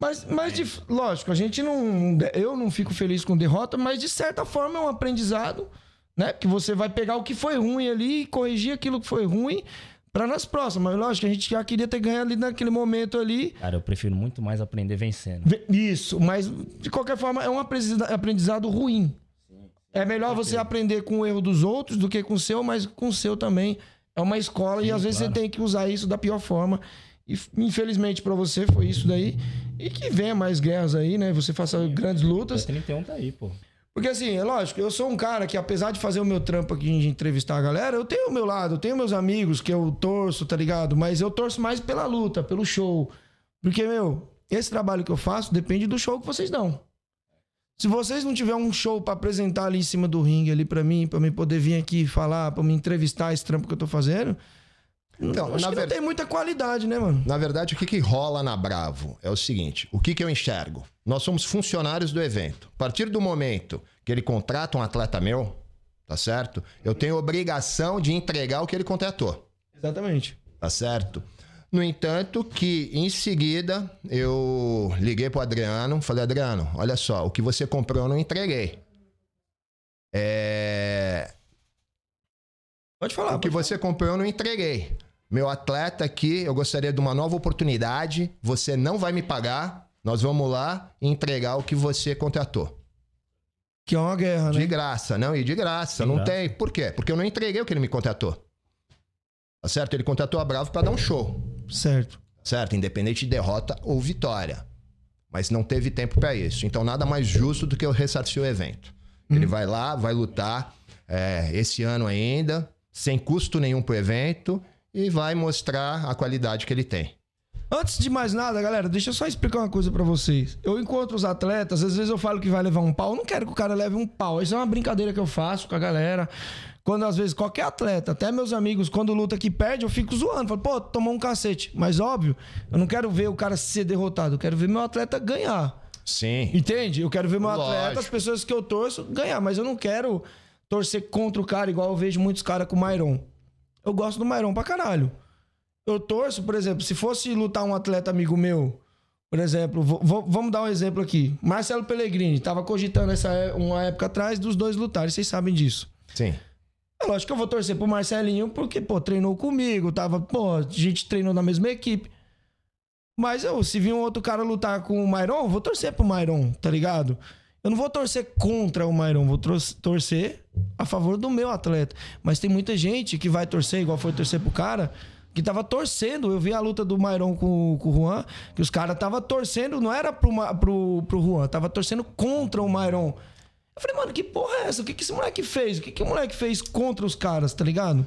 Mas, mas de- lógico, a gente não. Eu não fico feliz com derrota, mas de certa forma é um aprendizado, né? Que você vai pegar o que foi ruim ali e corrigir aquilo que foi ruim pra nas próximas. Mas lógico, a gente já queria ter ganho ali naquele momento ali. Cara, eu prefiro muito mais aprender vencendo. Ve- Isso, mas de qualquer forma é um aprendizado, ruim. É melhor você aprender com o erro dos outros do que com o seu, mas com o seu também é uma escola e Sim, às vezes claro. você tem que usar isso da pior forma. E infelizmente pra você foi isso daí. E que venha mais guerras aí, né? Você faça grandes lutas. O 31 tá aí, pô. Porque assim, é lógico, eu sou um cara que apesar de fazer o meu trampo aqui de entrevistar a galera, eu tenho o meu lado, eu tenho meus amigos que eu torço, tá ligado? Mas eu torço mais pela luta, pelo show. Porque, meu, esse trabalho que eu faço depende do show que vocês dão. Se vocês não tiverem um show pra apresentar ali em cima do ringue ali pra mim, pra mim poder vir aqui falar, pra me entrevistar esse trampo que eu tô fazendo, Então, acho na que ver- não tem muita qualidade, né, mano? Na verdade, o que, que rola na Bravo é o seguinte: o que, que eu enxergo? Nós somos funcionários do evento. A partir do momento que ele contrata um atleta meu, tá certo? Eu tenho obrigação de entregar o que ele contratou, Exatamente. tá certo? No entanto, que em seguida eu liguei pro Adriano, falei, Adriano, olha só, o que você comprou eu não entreguei. É, Pode falar. o que pode você comprou eu não entreguei. Meu atleta aqui, eu gostaria de uma nova oportunidade. Você não vai me pagar. Nós vamos lá e entregar o que você contratou. Que é uma guerra, né? De graça, não, e de graça. De não graça. tem. Por quê? Porque eu não entreguei o que ele me contratou. Tá certo? Ele contratou a Bravo para dar um show. Certo. Certo? Independente de derrota ou vitória. Mas não teve tempo para isso. Então, nada mais justo do que eu ressarcir o evento. Ele vai lá, vai lutar é, esse ano ainda, sem custo nenhum pro evento, e vai mostrar a qualidade que ele tem. Antes de mais nada, galera, deixa eu só explicar uma coisa pra vocês. Eu encontro os atletas, às vezes eu falo que vai levar um pau, eu não quero que o cara leve um pau. Isso é uma brincadeira que eu faço com a galera. Quando às vezes qualquer atleta, até meus amigos, quando luta que perde, eu fico zoando. Falo, pô, tomou um cacete. Mas óbvio, eu não quero ver o cara ser derrotado, eu quero ver meu atleta ganhar. Sim. Entende? Eu quero ver meu Lógico. atleta, as pessoas que eu torço, ganhar. Mas eu não quero torcer contra o cara, igual eu vejo muitos caras com o Mairon. Eu gosto do Mairon pra caralho. Eu torço, por exemplo, se fosse lutar um atleta amigo meu, por exemplo, vamos dar um exemplo aqui. Marcelo Pellegrini, tava cogitando essa é- uma época atrás dos dois lutarem, vocês sabem disso. Sim. É lógico que eu vou torcer pro Marcelinho, porque, pô, treinou comigo, tava, pô, a gente treinou na mesma equipe. Mas eu, se vir um outro cara lutar com o Mairon, vou torcer pro Mairon, tá ligado? Eu não vou torcer contra o Mairon, vou tor- torcer a favor do meu atleta. Mas tem muita gente que vai torcer, igual foi torcer pro cara, que tava torcendo. Eu vi a luta do Mairon com, com o Juan, que os caras tava torcendo, não era pro, pro, pro Juan, tava torcendo contra o Mairon. Eu falei, mano, que porra é essa? O que, que esse moleque fez? O que, que o moleque fez contra os caras, tá ligado?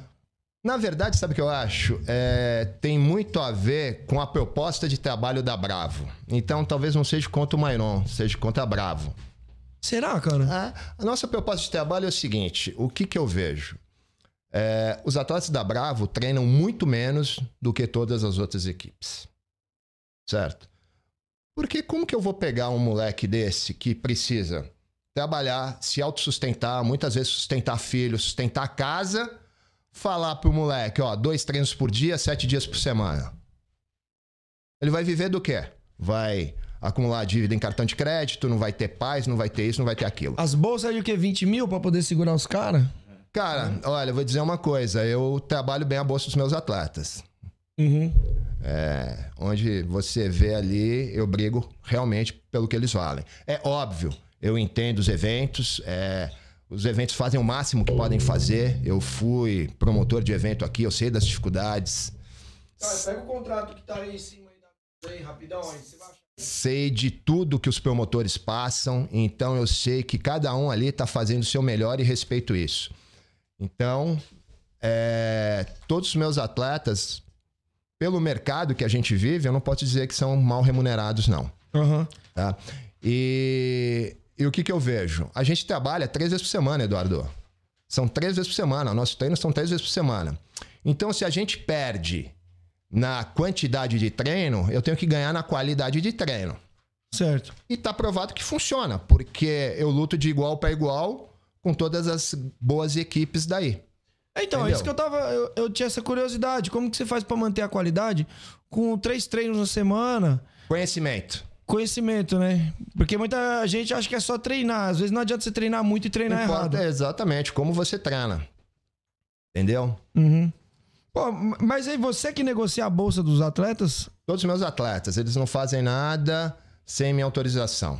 Na verdade, sabe o que eu acho? É, tem muito a ver com a proposta de trabalho da Bravo. Então, talvez não seja contra o Mairon, seja contra a Bravo. Será, cara? Ah, a nossa proposta de trabalho é o seguinte: o que, que eu vejo? É, os atletas da Bravo treinam muito menos do que todas as outras equipes. Certo? Porque como que eu vou pegar um moleque desse que precisa trabalhar, se autossustentar, muitas vezes sustentar filho, sustentar casa, falar pro moleque, ó, dois treinos por dia, sete dias por semana. Ele vai viver do quê? Vai acumular dívida em cartão de crédito, não vai ter paz, não vai ter isso, não vai ter aquilo. As bolsas de o quê? 20 mil pra poder segurar os caras? Cara, olha, eu vou dizer uma coisa. Eu trabalho bem a bolsa dos meus atletas. Uhum. É, onde você vê ali, eu brigo realmente pelo que eles valem. É óbvio, eu entendo os eventos, é, os eventos fazem o máximo que podem fazer. Eu fui promotor de evento aqui, eu sei das dificuldades, pega o contrato que tá aí em cima aí, rapidão, aí você vai achar. Sei de tudo que os promotores passam, então eu sei que cada um ali está fazendo o seu melhor e respeito isso. Então, é, todos os meus atletas, pelo mercado que a gente vive, eu não posso dizer que são mal remunerados, não. Aham. tá? E, e o que, que eu vejo? A gente trabalha três vezes por semana, Eduardo. São três vezes por semana. Nossos treinos são três vezes por semana. Então, se a gente perde na quantidade de treino, eu tenho que ganhar na qualidade de treino. Certo. E tá provado que funciona, porque eu luto de igual para igual com todas as boas equipes daí. É, Então, é Entendeu? isso que eu tava. Eu, eu tinha essa curiosidade. Como que você faz pra manter a qualidade com três treinos na semana? Conhecimento. Conhecimento, né? Porque muita gente acha que é só treinar. Às vezes não adianta você treinar muito e treinar Não errado. importa exatamente como você treina. Entendeu? Uhum. Pô, mas aí você que negocia a bolsa dos atletas, Todos os meus atletas, eles não fazem nada sem minha autorização.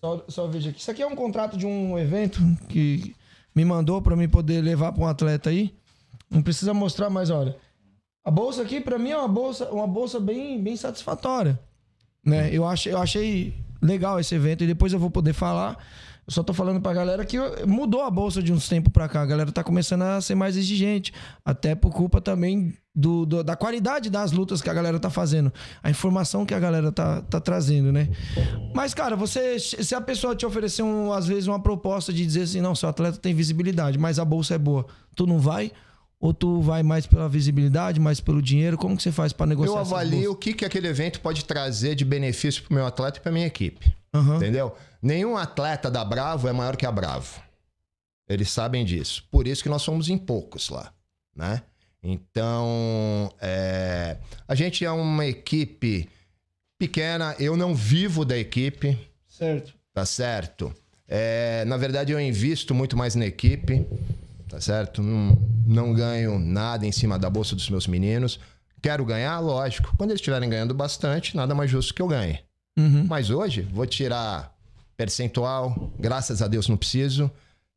Só, só veja aqui. Isso aqui é um contrato de um evento que me mandou pra mim poder levar pra um atleta aí. Não precisa mostrar, mas olha. A bolsa aqui, pra mim, é uma bolsa, uma bolsa bem, bem satisfatória. Né? Eu, achei, eu achei legal esse evento e depois eu vou poder falar. Eu só tô falando pra galera que mudou a bolsa de uns tempos pra cá. A galera tá começando a ser mais exigente. Até por culpa também do, do- da qualidade das lutas que a galera tá fazendo. A informação que a galera tá, tá trazendo, né? Mas, cara, você. Se a pessoa te oferecer, um, às vezes, uma proposta de dizer assim, não, seu atleta tem visibilidade, mas a bolsa é boa, tu não vai? Ou tu vai mais pela visibilidade, mais pelo dinheiro? Como que você faz pra negociar Eu avalio o que, que aquele evento pode trazer de benefício pro meu atleta e pra minha equipe. Aham. Entendeu? Nenhum atleta da Bravo é maior que a Bravo. Eles sabem disso. Por isso que nós somos em poucos lá, né? Então, é, a gente é uma equipe pequena. Eu não vivo da equipe, Certo. tá certo? É, na verdade, eu invisto muito mais na equipe, tá certo? Não, não ganho nada em cima da bolsa dos meus meninos. Quero ganhar, lógico. Quando eles estiverem ganhando bastante, nada mais justo que eu ganhe. Uhum. Mas hoje, vou tirar percentual, graças a Deus não preciso.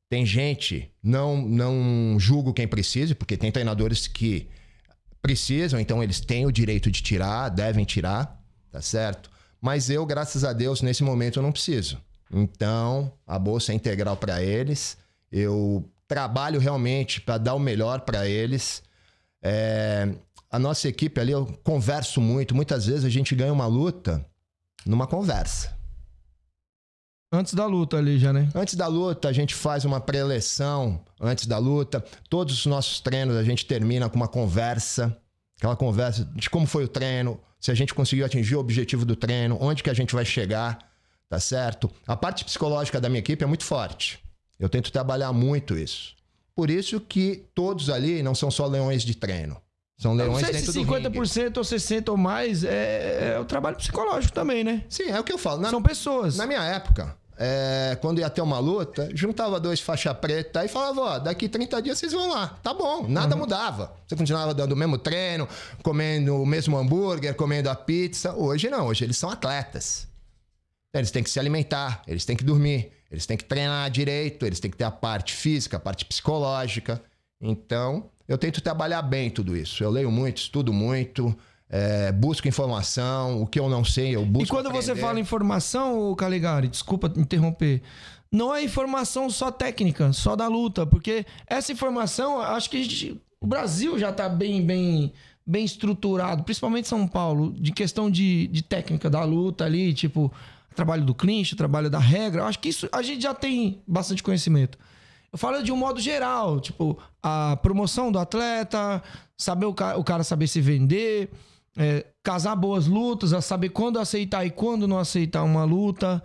Tem gente, não, não julgo quem precise, porque tem treinadores que precisam, então eles têm o direito de tirar, devem tirar, tá certo? Mas eu, graças a Deus, nesse momento eu não preciso. Então, a bolsa é integral para eles. Eu trabalho realmente para dar o melhor para eles. É, a nossa equipe ali, eu converso muito. Muitas vezes a gente ganha uma luta numa conversa. Antes da luta ali já, né? Antes da luta, a gente faz uma pré-eleção antes da luta. Todos os nossos treinos a gente termina com uma conversa. Aquela conversa de como foi o treino, se a gente conseguiu atingir o objetivo do treino, onde que a gente vai chegar, tá certo? A parte psicológica da minha equipe é muito forte. Eu tento trabalhar muito isso. Por isso que todos ali não são só leões de treino. São leões sei dentro se do ringue. 50% ou 60% ou mais é, é o trabalho psicológico também, né? Sim, é o que eu falo. Na, São pessoas. Na minha época, é, quando ia ter uma luta, juntava dois faixa preta e falava, ó, daqui 30 dias vocês vão lá. Tá bom, nada mudava. Você continuava dando o mesmo treino, comendo o mesmo hambúrguer, comendo a pizza. Hoje não, hoje eles são atletas. Eles têm que se alimentar, eles têm que dormir, eles têm que treinar direito, eles têm que ter a parte física, a parte psicológica. Então, eu tento trabalhar bem tudo isso. Eu leio muito, estudo muito, é, busco informação, o que eu não sei, eu busco E quando você aprender. fala informação, Caligari, desculpa interromper, não é informação só técnica, só da luta, porque essa informação, acho que gente- o Brasil já tá bem, bem, bem estruturado, principalmente São Paulo, de questão de, de técnica da luta ali, tipo, trabalho do clinch, trabalho da regra, acho que isso a gente já tem bastante conhecimento. Eu falo de um modo geral, tipo, a promoção do atleta, saber o cara, o cara saber se vender, é, casar boas lutas, a saber quando aceitar e quando não aceitar uma luta.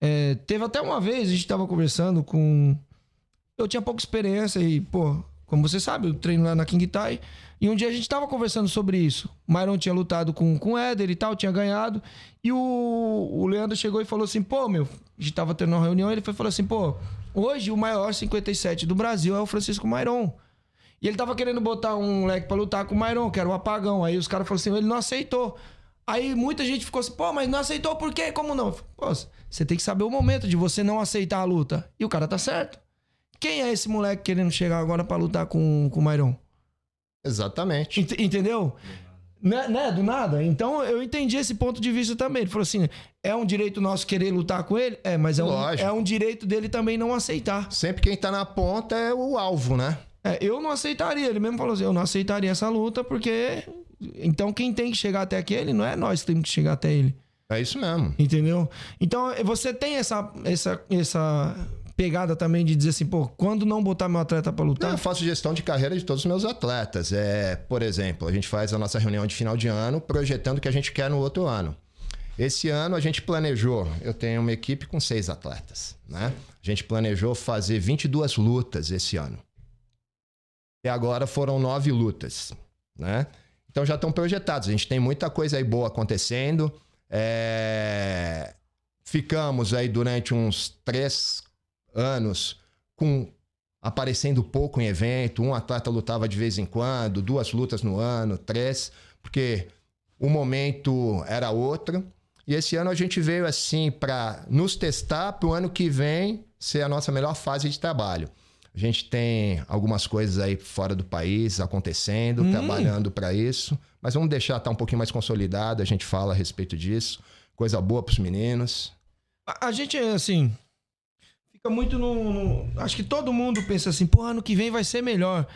É, teve até uma vez, a gente tava conversando com. Eu tinha pouca experiência e, pô, como você sabe, eu treino lá na King Tai. E um dia a gente tava conversando sobre isso. O Myron tinha lutado com, com o Éder e tal, tinha ganhado. E o, o Leandro chegou e falou assim: pô, meu, a gente tava tendo uma reunião. Ele foi, falou assim: pô, hoje o maior 57 do Brasil é o Francisco Myron. E ele tava querendo botar um moleque pra lutar com o Myron, que era o apagão. Aí os caras falaram assim: ele não aceitou. Aí muita gente ficou assim, pô, mas não aceitou por quê? Como não? Falei, Pô, você tem que saber o momento de você não aceitar a luta. E o cara tá certo. Quem é esse moleque querendo chegar agora pra lutar com, com o Myron? Exatamente. Ent- entendeu? Né, né? Do nada. Então eu entendi esse ponto de vista também. Ele falou assim: é um direito nosso querer lutar com ele? É, mas é um, é um direito dele também não aceitar. Sempre quem tá na ponta é o alvo, né? É, eu não aceitaria. Ele mesmo falou assim: eu não aceitaria essa luta, porque. Então quem tem que chegar até aquele não é nós que temos que chegar até ele. É isso mesmo. Entendeu? Então você tem essa, essa, essa pegada também de dizer assim, pô, quando não botar meu atleta pra lutar. Eu faço gestão de carreira de todos os meus atletas. É, por exemplo, a gente faz a nossa reunião de final de ano projetando o que a gente quer no outro ano. Esse ano a gente planejou, eu tenho uma equipe com seis atletas, né? A gente planejou fazer 22 lutas esse ano. E agora foram nove lutas, né? Então já estão projetados. A gente tem muita coisa aí boa acontecendo. É, Ficamos aí durante uns três anos com aparecendo pouco em evento. Um atleta lutava de vez em quando, duas lutas no ano, três, porque o momento era outro. E esse ano a gente veio assim para nos testar para o ano que vem ser a nossa melhor fase de trabalho. A gente tem algumas coisas aí fora do país acontecendo, trabalhando para isso, mas vamos deixar estar um pouquinho mais consolidado, a gente fala a respeito disso. Coisa boa para os meninos. A, a gente, assim, fica muito no, no- Acho que todo mundo pensa assim, pô, ano que vem vai ser melhor.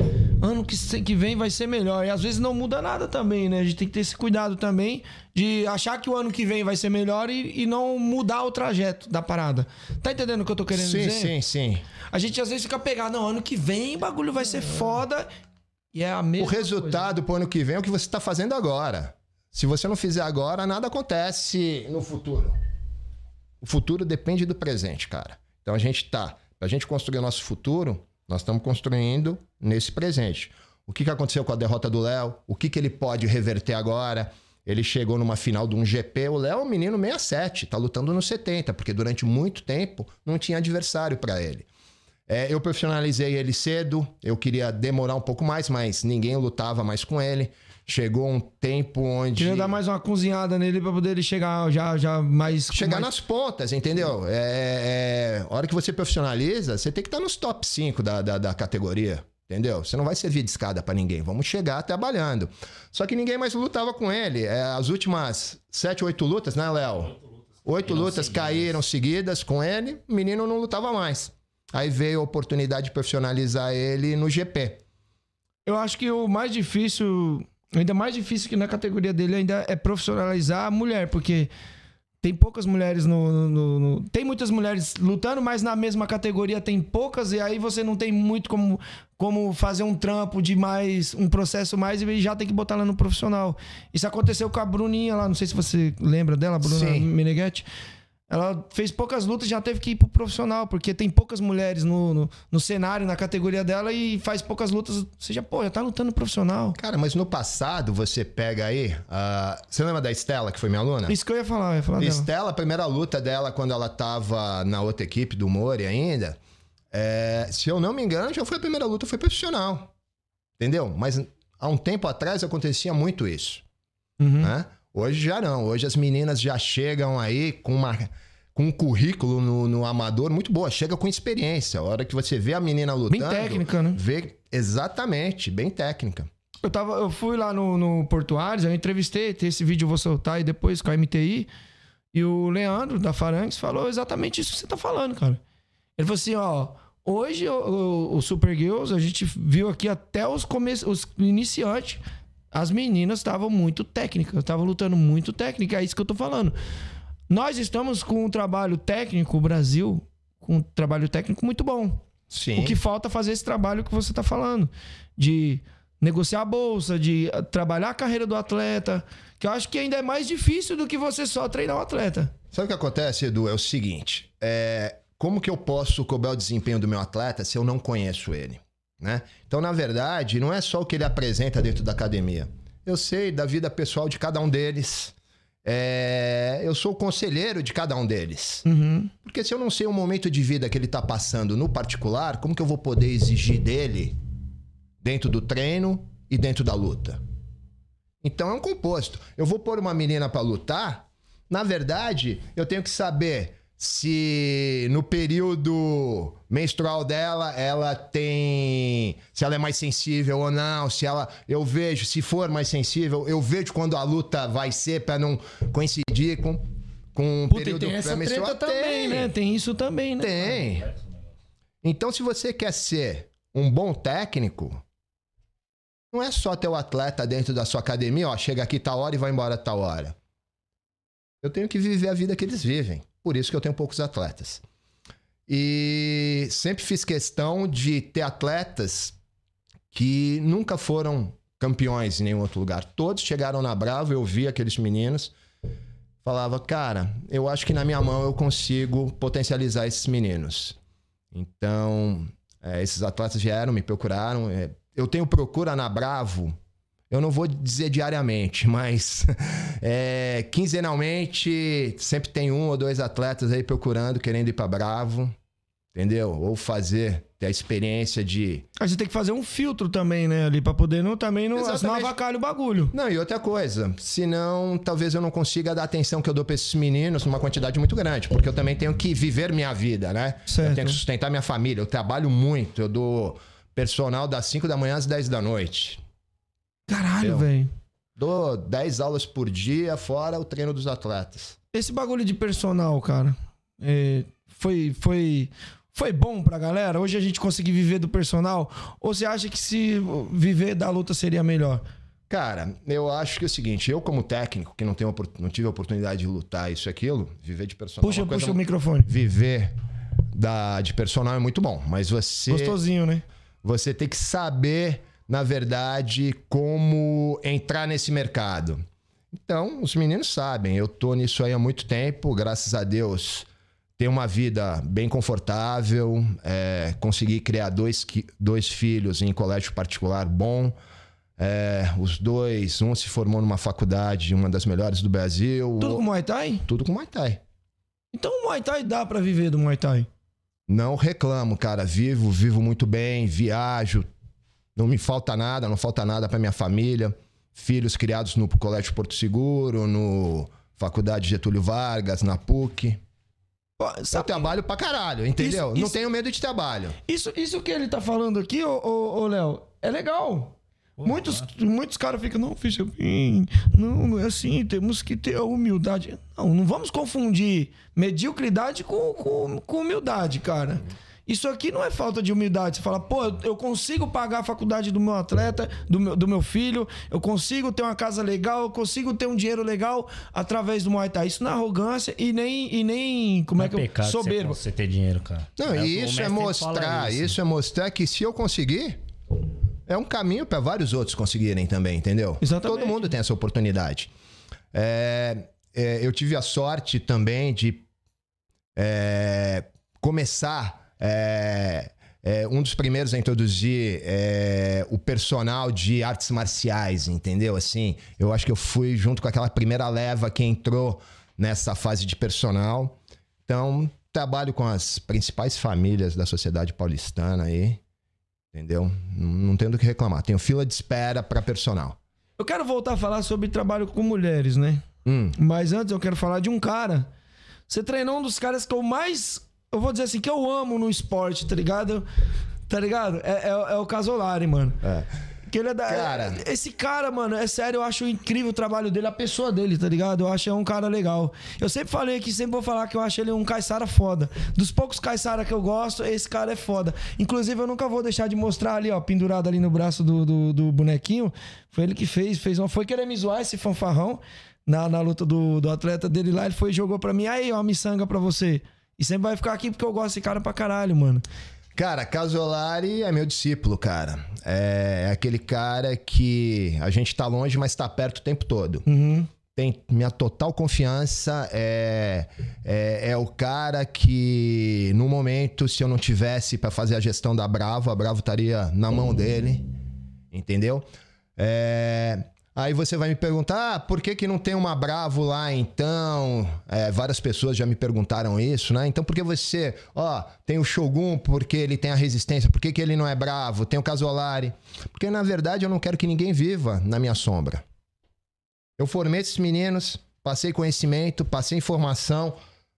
Ano que, que vem vai ser melhor. E às vezes não muda nada também, né? A gente tem que ter esse cuidado também de achar que o ano que vem vai ser melhor e, e não mudar o trajeto da parada. Tá entendendo o que eu tô querendo Sim, dizer? sim, sim. A gente às vezes fica pegado, não, ano que vem o bagulho vai ser foda. E é a O mesma resultado pro ano que vem é o que você está fazendo agora. Se você não fizer agora, nada acontece no futuro. O futuro depende do presente, cara. Então a gente tá. Pra gente construir o nosso futuro, nós estamos construindo nesse presente. O que, que aconteceu com a derrota do Léo? O que, que ele pode reverter agora? Ele chegou numa final de um GP. O Léo é um menino 67, tá lutando no 70, porque durante muito tempo não tinha adversário para ele. É, eu profissionalizei ele cedo, eu queria demorar um pouco mais, mas ninguém lutava mais com ele. Chegou um tempo onde. Queria dar mais uma cozinhada nele pra poder ele chegar já, já mais. Chegar mais... nas pontas, entendeu? É, é, a hora que você profissionaliza, você tem que estar nos top 5 da, da, da categoria. Entendeu? Você não vai servir de escada pra ninguém. Vamos chegar trabalhando. Só que ninguém mais lutava com ele. É, as últimas sete, oito lutas, né, Léo? Oito lutas caíram seguidas com ele. O menino não lutava mais. Aí veio a oportunidade de profissionalizar ele no GP. Eu acho que o mais difícil, ainda mais difícil que na categoria dele ainda é profissionalizar a mulher, porque tem poucas mulheres no, no- no- Tem muitas mulheres lutando, mas na mesma categoria tem poucas, e aí você não tem muito como, como fazer um trampo de mais. um processo mais e já tem que botar ela no profissional. Isso aconteceu com a Bruninha lá, não sei se você lembra dela, a Bruna Sim. Meneghetti. Ela fez poucas lutas e já teve que ir pro profissional, porque tem poucas mulheres no, no, no cenário, na categoria dela, e faz poucas lutas. Ou seja, pô, já tá lutando profissional. Cara, mas no passado, você pega aí. ah, você lembra da Estela, que foi minha aluna? Isso que eu ia falar, eu ia falar. Estela, a primeira luta dela quando ela tava na outra equipe do Mori ainda, é, se eu não me engano, já foi a primeira luta, foi profissional. Entendeu? Mas há um tempo atrás acontecia muito isso. Uhum. né? Hoje já não. Hoje as meninas já chegam aí com, uma, com um currículo no, no amador muito boa. Chega com experiência. A hora que você vê a menina lutando... técnica, né? Vê, exatamente, bem técnica. Eu, tava, eu fui lá no, no Portuários, eu entrevistei, esse vídeo eu vou soltar aí depois com a MTI. E o Leandro, da Farangues, falou exatamente isso que você tá falando, cara. Ele falou assim, ó... Hoje, o, o- o Super Girls, a gente viu aqui até os, come... os iniciantes. As meninas estavam muito técnicas, estavam lutando muito técnica. É isso que eu tô falando. Nós estamos com um trabalho técnico, o Brasil, com um trabalho técnico muito bom. Sim. O que falta é fazer esse trabalho que você está falando. De negociar a bolsa, de ah, trabalhar a carreira do atleta. Que eu acho que ainda é mais difícil do que você só treinar o atleta. Sabe o que acontece, Edu? É o seguinte: é, como que eu posso cobrar o desempenho do meu atleta se eu não conheço ele? Né? Então, na verdade, não é só o que ele apresenta dentro da academia. Eu sei da vida pessoal de cada um deles. É, eu sou o conselheiro de cada um deles. Porque se eu não sei o momento de vida que ele está passando no particular, como que eu vou poder exigir dele dentro do treino e dentro da luta? Então é um composto. Eu vou pôr uma menina para lutar, na verdade, eu tenho que saber se no período menstrual dela ela tem se ela é mais sensível ou não, se ela eu vejo se for mais sensível, eu vejo quando a luta vai ser para não coincidir com com o Puta, e período tem essa treta também, Tem. né? Tem isso também, né? Tem. Então, se você quer ser um bom técnico, não é só ter o atleta dentro da sua academia, ó, chega aqui tal hora e vai embora tal hora. Eu tenho que viver a vida que eles vivem. Por isso que eu tenho poucos atletas. E sempre fiz questão de ter atletas que nunca foram campeões em nenhum outro lugar. Todos chegaram na Bravo, eu vi aqueles meninos falava, cara, eu acho que na minha mão eu consigo potencializar esses meninos. Então, é, esses atletas vieram, me procuraram. é, eu tenho procura na Bravo, eu não vou dizer diariamente, mas é, quinzenalmente sempre tem um ou dois atletas aí procurando, querendo ir pra Bravo, entendeu? Ou fazer, ter a experiência de Aí você tem que fazer um filtro também, né? Ali, pra poder não, também não, Exatamente. avacalha o bagulho. Não, e outra coisa, senão talvez eu não consiga dar atenção que eu dou pra esses meninos numa quantidade muito grande, porque eu também tenho que viver minha vida, né? Certo. Eu tenho que sustentar minha família, eu trabalho muito, eu dou personal das 5 da manhã às 10 da noite. Caralho, velho. Dou 10 aulas por dia, fora o treino dos atletas. Esse bagulho de personal, cara, é, foi, foi, foi bom pra galera? Hoje a gente conseguir viver do personal? Ou você acha que se viver da luta seria melhor? Cara, eu acho que é o seguinte, eu como técnico, que não, tenho, não tive a oportunidade de lutar isso e aquilo, viver de personal... é Puxa, puxa o microfone. Viver da, de personal é muito bom, mas você... Gostosinho, né? Você tem que saber na verdade, como entrar nesse mercado. Então, os meninos sabem, eu tô nisso aí há muito tempo, graças a Deus, tenho uma vida bem confortável, é, consegui criar dois, dois filhos em colégio particular bom. É, os dois, um se formou numa faculdade, uma das melhores do Brasil. Tudo o- com Muay Thai? tudo com Muay Thai. Então o Muay Thai dá pra viver do Muay Thai. Não reclamo, cara. Vivo, vivo muito bem, viajo. Não me falta nada, não falta nada pra minha família. Filhos criados no Colégio Porto Seguro, no Faculdade Getúlio Vargas, na PUC. Pô, Eu trabalho pra caralho, entendeu? Isso- Não isso- tenho medo de trabalho. Isso, isso que ele tá falando aqui, ô, ô, ô, Léo, é legal. muitos, muitos caras ficam, não, fiz não, não é assim, temos que ter a humildade. Não, não vamos confundir mediocridade com, com, com humildade, cara. Isso aqui não é falta de humildade. Você fala, pô, eu- eu consigo pagar a faculdade do meu atleta, do meu, do meu filho, eu consigo ter uma casa legal, eu consigo ter um dinheiro legal através do Muay Thai. Isso não é arrogância e nem, e nem como é que eu. pecado Soberbo. Você, ter dinheiro, cara. Não, e isso é mostrar, fala isso. é mostrar que se eu conseguir, é um caminho para vários outros conseguirem também, entendeu? Exatamente. Todo mundo tem essa oportunidade. É, é, eu tive a sorte também de é, começar. É, é, um dos primeiros a introduzir é, o personal de artes marciais, entendeu? Assim, eu acho que eu fui junto com aquela primeira leva que entrou nessa fase de personal. Então, trabalho com as principais famílias da sociedade paulistana aí. Entendeu? Não, não tenho do que reclamar. Tenho fila de espera para personal. Eu quero voltar a falar sobre trabalho com mulheres, né? Hum, Mas antes eu quero falar de um cara. Você treinou um dos caras que eu mais. Eu vou dizer assim, que eu amo no esporte, tá ligado? Tá ligado? É, é- é o Casolari, mano. é. Que ele é da. Cara. Esse cara, mano, é sério, eu acho incrível o trabalho dele, a pessoa dele, tá ligado? Eu acho que é um cara legal. Eu sempre falei aqui, sempre vou falar que eu acho ele um Caissara foda. Dos poucos Caissara que eu gosto, esse cara é foda. Inclusive, eu nunca vou deixar de mostrar ali, ó, pendurado ali no braço do, do, do bonequinho. Foi ele que fez, fez uma. Foi querer me zoar esse fanfarrão na, na luta do, do atleta dele lá. Ele foi e jogou pra mim, aí, ó, miçanga pra você. E sempre vai ficar aqui porque eu gosto desse cara pra caralho, mano. Cara, Casolari é meu discípulo, cara. É aquele cara que a gente tá longe, mas tá perto o tempo todo. Uhum. Tem minha total confiança. É, é, é o cara que, no momento, se eu não tivesse pra fazer a gestão da Bravo, a Bravo estaria na mão dele. Entendeu? É, Aí você vai me perguntar, ah, por que, que não tem uma Bravo lá então? É, várias pessoas já me perguntaram isso, né? Então por que você, ó, tem o Shogun porque ele tem a resistência, por que, que ele não é bravo? Tem o Casolari. Porque na verdade eu não quero que ninguém viva na minha sombra. Eu formei esses meninos, passei conhecimento, passei informação,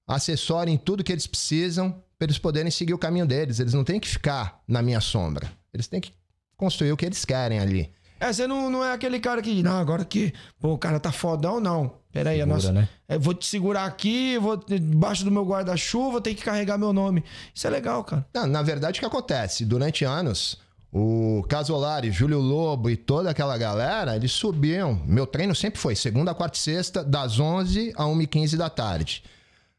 acessório em tudo que eles precisam para eles poderem seguir o caminho deles. Eles não têm que ficar na minha sombra. Eles têm que construir o que eles querem ali. É, você não, não é aquele cara que. Não, agora que. Pô, o cara tá fodão, não. Pera aí, a Segura, nossa. né? é, vou te segurar aqui, vou debaixo do meu guarda-chuva, tem que carregar meu nome. Isso é legal, cara. Não, na verdade, o que acontece? Durante anos, o Casolari, Júlio Lobo e toda aquela galera, eles subiam. Meu treino sempre foi segunda, quarta e sexta, das 11 a 1h15 da tarde.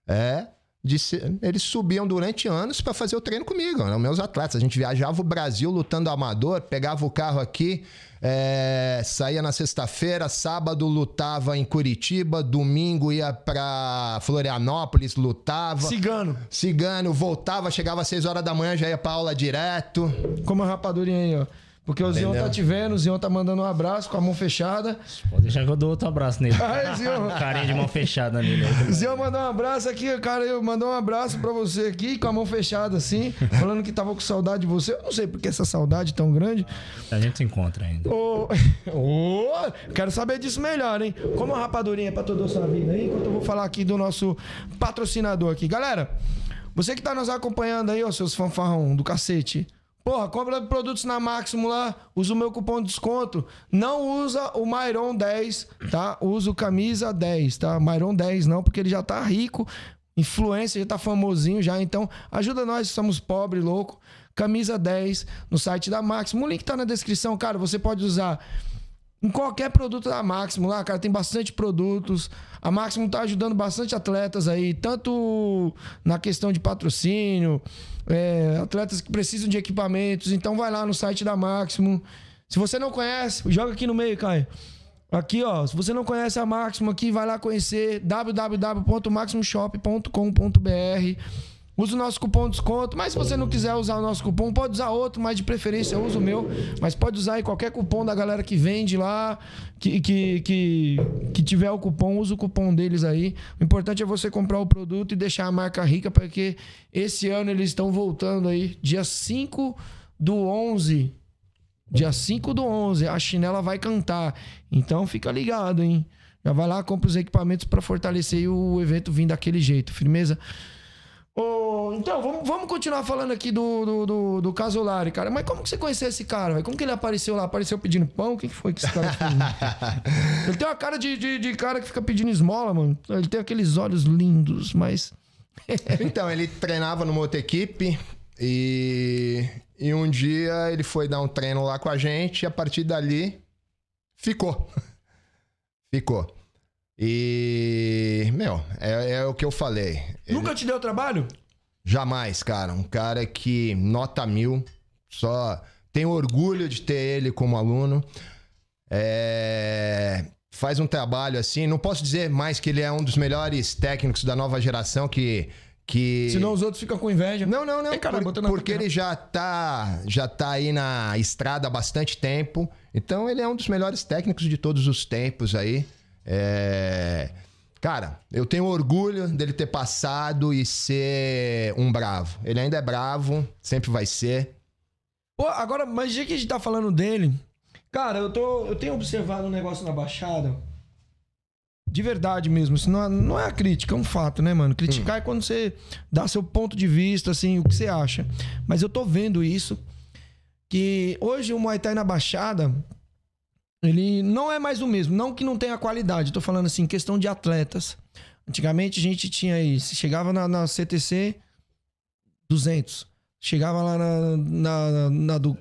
É. de ser- eles subiam durante anos para fazer o treino comigo, eram meus atletas. A gente viajava o Brasil lutando amador, pegava o carro aqui, é, saía na sexta-feira, sábado lutava em Curitiba, domingo ia para Florianópolis, lutava. Cigano. Cigano, voltava, chegava às 6 horas da manhã, já ia pra aula direto. Como a rapadurinha aí, ó. Porque o Zion tá te vendo, o Zion tá mandando um abraço com a mão fechada. Pode deixar que eu dou outro abraço nele. Ai, Zion. Carinha de mão fechada nele. O Zion mandou um abraço aqui, cara. Eu mandou um abraço pra você aqui, com a mão fechada assim, falando que tava com saudade de você. Eu não sei porque essa saudade tão grande. A gente se encontra ainda. Ô, ô, quero saber disso melhor, hein? Como a rapadurinha pra toda a sua vida aí, enquanto eu vou falar aqui do nosso patrocinador aqui. Galera, você que tá nos acompanhando aí, ó, seus fanfarrão do cacete. Porra, compra produtos na Máximo lá, usa o meu cupom de desconto. Não usa o Myron 10, tá? Usa o camisa 10, tá? Myron 10 não, porque ele já tá rico, influência, já tá famosinho já. Então, ajuda nós somos pobres, louco. Camisa 10 no site da Máximo. O link tá na descrição, cara. Você pode usar em qualquer produto da Máximo lá, cara, tem bastante produtos. A Máximo tá ajudando bastante atletas aí, tanto na questão de patrocínio, é, atletas que precisam de equipamentos. Então vai lá no site da Máximo, Se você não conhece, joga aqui no meio, Caio. Aqui, ó. Se você não conhece a Máximo aqui, vai lá conhecer www.maximoshop.com.br. Usa o nosso cupom de desconto, mas se você não quiser usar o nosso cupom, pode usar outro, mas de preferência eu uso o meu. Mas pode usar aí qualquer cupom da galera que vende lá, que, que, que, que tiver o cupom, usa o cupom deles aí. O importante é você comprar o produto e deixar a marca rica, porque esse ano eles estão voltando aí, dia 5 do 11. Dia 5 do 11, a chinela vai cantar. Então fica ligado, hein? Já vai lá, compra os equipamentos para fortalecer o evento vir daquele jeito, firmeza? Ô, então, vamos, vamos continuar falando aqui do, do, do, do Casolari, cara. Mas como que você conheceu esse cara, velho? Como que ele apareceu lá? Apareceu pedindo pão? O que que foi que esse cara fez? ele tem uma cara de, de, de cara que fica pedindo esmola, mano. Ele tem aqueles olhos lindos, mas. Então, ele treinava numa outra equipe e, e um dia ele foi dar um treino lá com a gente e a partir dali ficou. ficou. E, meu, é, é o que eu falei. Ele- Nunca te deu trabalho? Jamais, cara. Um cara que nota mil. Só tenho orgulho de ter ele como aluno. É, Faz um trabalho assim. Não posso dizer mais que ele é um dos melhores técnicos da nova geração que. que... Senão os outros ficam com inveja. Não, não, não. Ei, cara, por- porque ele já tá, já tá aí na estrada há bastante tempo. Então ele é um dos melhores técnicos de todos os tempos aí. É, Cara, eu tenho orgulho dele ter passado e ser um bravo. Ele ainda é bravo, sempre vai ser. Pô, agora, mas já que a gente tá falando dele, cara, eu, tô, eu tenho observado um negócio na Baixada. De verdade mesmo. Isso não é, não é a crítica, é um fato, né, mano? Criticar é quando você dá seu ponto de vista, assim, o que você acha. Mas eu tô vendo isso. Que hoje o Muay Thai na Baixada, ele não é mais o mesmo. Não que não tenha qualidade. Tô falando assim, questão de atletas. Antigamente a gente tinha aí, se chegava na, na CTC, 200. Chegava lá na, na, na, do,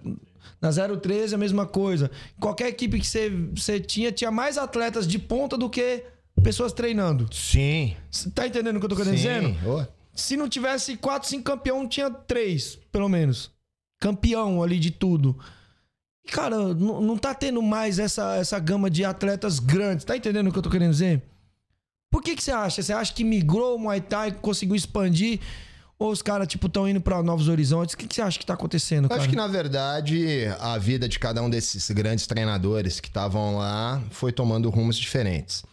na 013, a mesma coisa. Qualquer equipe que você, você tinha, tinha mais atletas de ponta do que pessoas treinando. Sim. Cê Tá entendendo o que eu tô querendo Sim. dizendo? Ô, Se não tivesse 4, 5 campeão, tinha 3, pelo menos. Campeão ali de tudo. E, cara, não, não tá tendo mais essa, essa gama de atletas grandes. Tá entendendo o que eu tô querendo dizer? Por que que você acha? Você acha que migrou o Muay Thai, conseguiu expandir? Ou os caras, tipo, estão indo pra novos horizontes? O que, que você acha que tá acontecendo, Eu cara? acho que, na verdade, a vida de cada um desses grandes treinadores que estavam lá foi tomando rumos diferentes.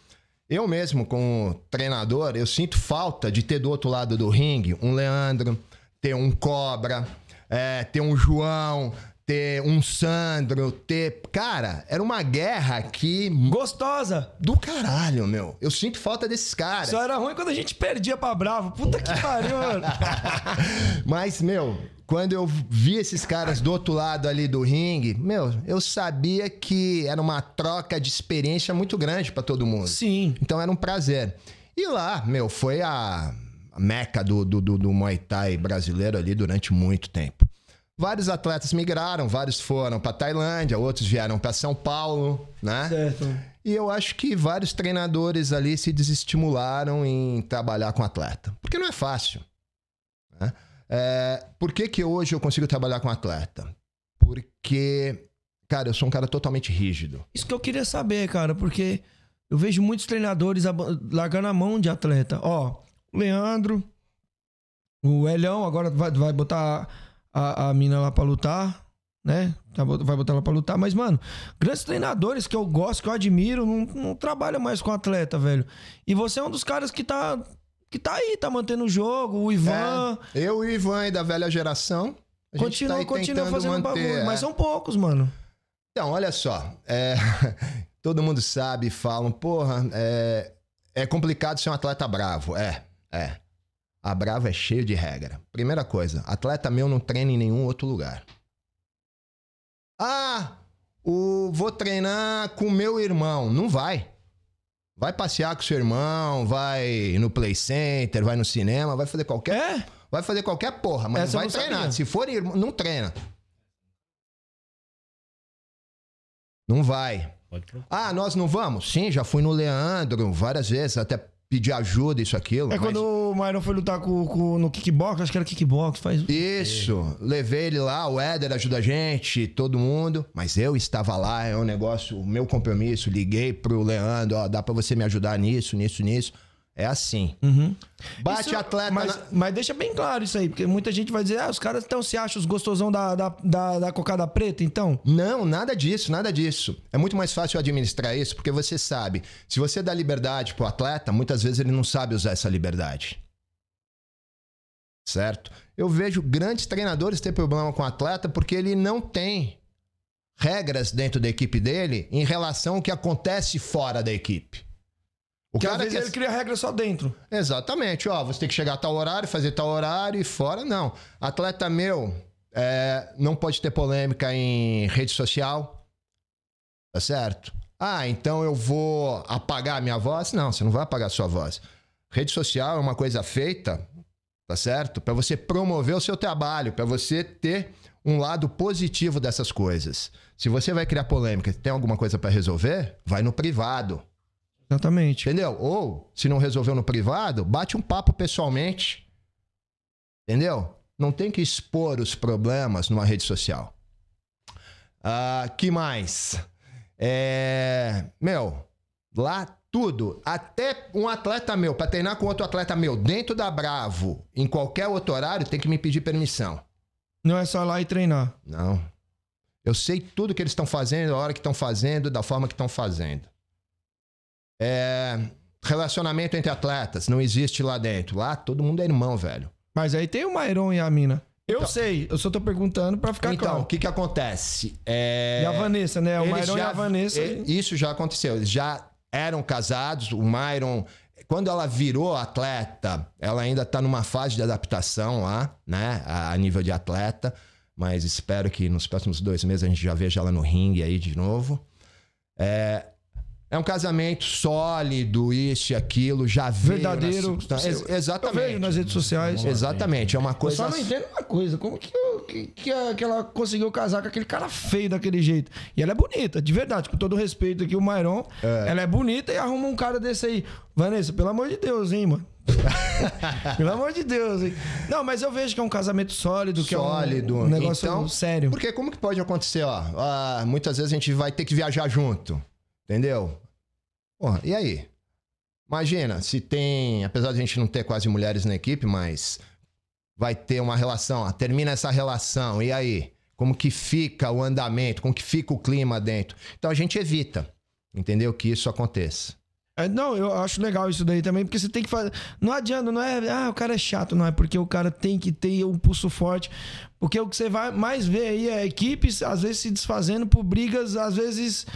Eu mesmo, como treinador, eu sinto falta de ter do outro lado do ringue um Leandro, ter um Cobra, é, ter um João, ter um Sandro, ter. Cara, era uma guerra que. Gostosa! Do caralho, meu. Eu sinto falta desses caras. Só era ruim quando a gente perdia pra Bravo. Puta que pariu, mano. Mas, meu, quando eu vi esses caras do outro lado ali do ringue, meu, eu sabia que era uma troca de experiência muito grande pra todo mundo. Sim. Então era um prazer. E lá, meu, foi a a meca do, do, do, do Muay Thai brasileiro ali durante muito tempo. Vários atletas migraram, vários foram pra Tailândia, outros vieram pra São Paulo, né? Certo. E eu acho que vários treinadores ali se desestimularam em trabalhar com atleta. Porque não é fácil. né? É, por que, que hoje eu consigo trabalhar com atleta? Porque, cara, eu sou um cara totalmente rígido. Isso que eu queria saber, cara, porque eu vejo muitos treinadores largando a mão de atleta. Ó, o Leandro, o Elhão agora vai, vai botar a, a mina lá pra lutar, né? Tá Vai botar ela pra lutar. Mas, mano, grandes treinadores que eu gosto, que eu admiro, não, não trabalham mais com atleta, velho. E você é um dos caras que tá, que tá aí, tá mantendo o jogo, o Ivan. É, eu e o Ivan aí da velha geração. A Continua, tá continua fazendo manter, bagulho. é. Mas são poucos, mano. Então, olha só. é, todo mundo sabe, falam, porra, é, é complicado ser um atleta bravo. É, é. A Brava é cheio de regra. Primeira coisa, atleta meu não treina em nenhum outro lugar. Ah, o, vou treinar com meu irmão. Não vai. Vai passear com seu irmão, vai no play center, vai no cinema, vai fazer qualquer. É? Vai fazer qualquer porra, mas Essa não vai não sabia. treinar. Se for irmão, não treina. Não vai. Ah, nós não vamos? Sim, já fui no Leandro várias vezes, até pedir ajuda, isso, aquilo. É mas- quando o Myron foi lutar com, com- no kickbox, acho que era kickbox, faz. Isso, levei ele lá, o Éder ajuda a gente, todo mundo, mas eu estava lá, é um negócio, o meu compromisso, liguei pro Leandro, ó, dá pra você me ajudar nisso, nisso, nisso. É assim. Bate Isso- atleta Mas, na- mas deixa bem claro isso aí, porque muita gente vai dizer, ah, os caras então se acham os gostosão da, da, da, da cocada preta, então. Não, nada disso, nada disso. É muito mais fácil administrar isso, porque você sabe, se você dá liberdade pro atleta, muitas vezes ele não sabe usar essa liberdade. Certo? Eu vejo grandes treinadores ter problema com o atleta porque ele não tem regras dentro da equipe dele em relação ao que acontece fora da equipe. O às cara vezes quer- ele cria regra só dentro. Exatamente, ó, você tem que chegar a tal horário, fazer tal horário e fora, não. Atleta meu é, não pode ter polêmica em rede social, tá certo? Ah, então eu vou apagar minha voz? Não, você não vai apagar sua voz. Rede social é uma coisa feita, tá certo? Para você promover o seu trabalho, para você ter um lado positivo dessas coisas. Se você vai criar polêmica, tem alguma coisa para resolver, vai no privado. Exatamente. Entendeu? Ou, se não resolveu no privado, bate um papo pessoalmente. Entendeu? Não tem que expor os problemas numa rede social. Ah, que mais? É... Meu, lá tudo. Até um atleta meu, pra treinar com outro atleta meu, dentro da Bravo, em qualquer outro horário, tem que me pedir permissão. Não é só lá e treinar. Não. Eu sei tudo que eles estão fazendo, a hora que estão fazendo, da forma que estão fazendo. É, Relacionamento entre atletas não existe lá dentro. Lá todo mundo é irmão, velho. Mas aí tem o Myron e a mina. Eu sei, eu só tô perguntando pra ficar então, claro. o que que acontece? É, E a Vanessa, né? O Myron e a Vanessa. é, Isso já aconteceu. Eles já eram casados. O Myron, quando ela virou atleta, ela ainda tá numa fase de adaptação lá, né? A a nível de atleta. Mas espero que nos próximos dois meses a gente já veja ela no ringue aí de novo. É, é um casamento sólido, isso e aquilo, já veio Verdadeiro. Ex- Eu vejo exatamente. nas redes sociais. Exatamente. É uma Eu coisa. só não entendo uma coisa, como que, eu- que, que, a- que ela conseguiu casar com aquele cara feio daquele jeito? E ela é bonita, de verdade, com todo o respeito aqui, o Myron. Ela é bonita e arruma um cara desse aí. Vanessa, pelo amor de Deus, hein, mano? pelo amor de Deus, hein? Não, mas eu vejo que é um casamento sólido, que sólido. é um, um negócio Então, sério. Porque como que pode acontecer, ó? ah, muitas vezes a gente vai ter que viajar junto. Entendeu? Porra, e aí? Imagina, se tem. Apesar de a gente não ter quase mulheres na equipe, mas vai ter uma relação, ó, termina essa relação, e aí? Como que fica o andamento? Como que fica o clima dentro? Então a gente evita, entendeu? Que isso aconteça. É, não, eu acho legal isso daí também, porque você tem que fazer. Não adianta, não é. Ah, o cara é chato, não. É porque o cara tem que ter um pulso forte. Porque o que você vai mais ver aí é equipes, às vezes, se desfazendo por brigas, às vezes,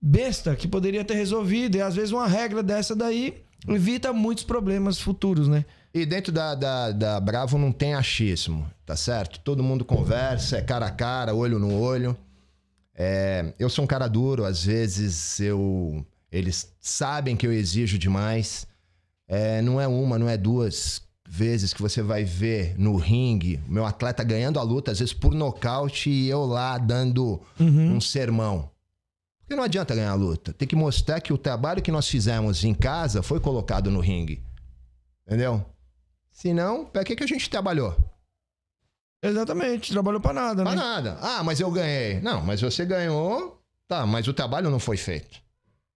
besta, que poderia ter resolvido. E às vezes uma regra dessa daí evita muitos problemas futuros, né? E dentro da, da, da Bravo não tem achismo, tá certo? Todo mundo conversa, é cara a cara, olho no olho. É, eu sou um cara duro, às vezes eu. Eles sabem que eu exijo demais. É, não é uma, não é duas vezes que você vai ver no ringue meu atleta ganhando a luta, às vezes por nocaute, e eu lá dando um sermão. Porque não adianta ganhar a luta. Tem que mostrar que o trabalho que nós fizemos em casa foi colocado no ringue. Entendeu? Senão, pra que, que a gente trabalhou? Exatamente, trabalhou pra nada, Pra né? nada. Ah, mas eu ganhei. Não, mas você ganhou. Tá, mas o trabalho não foi feito.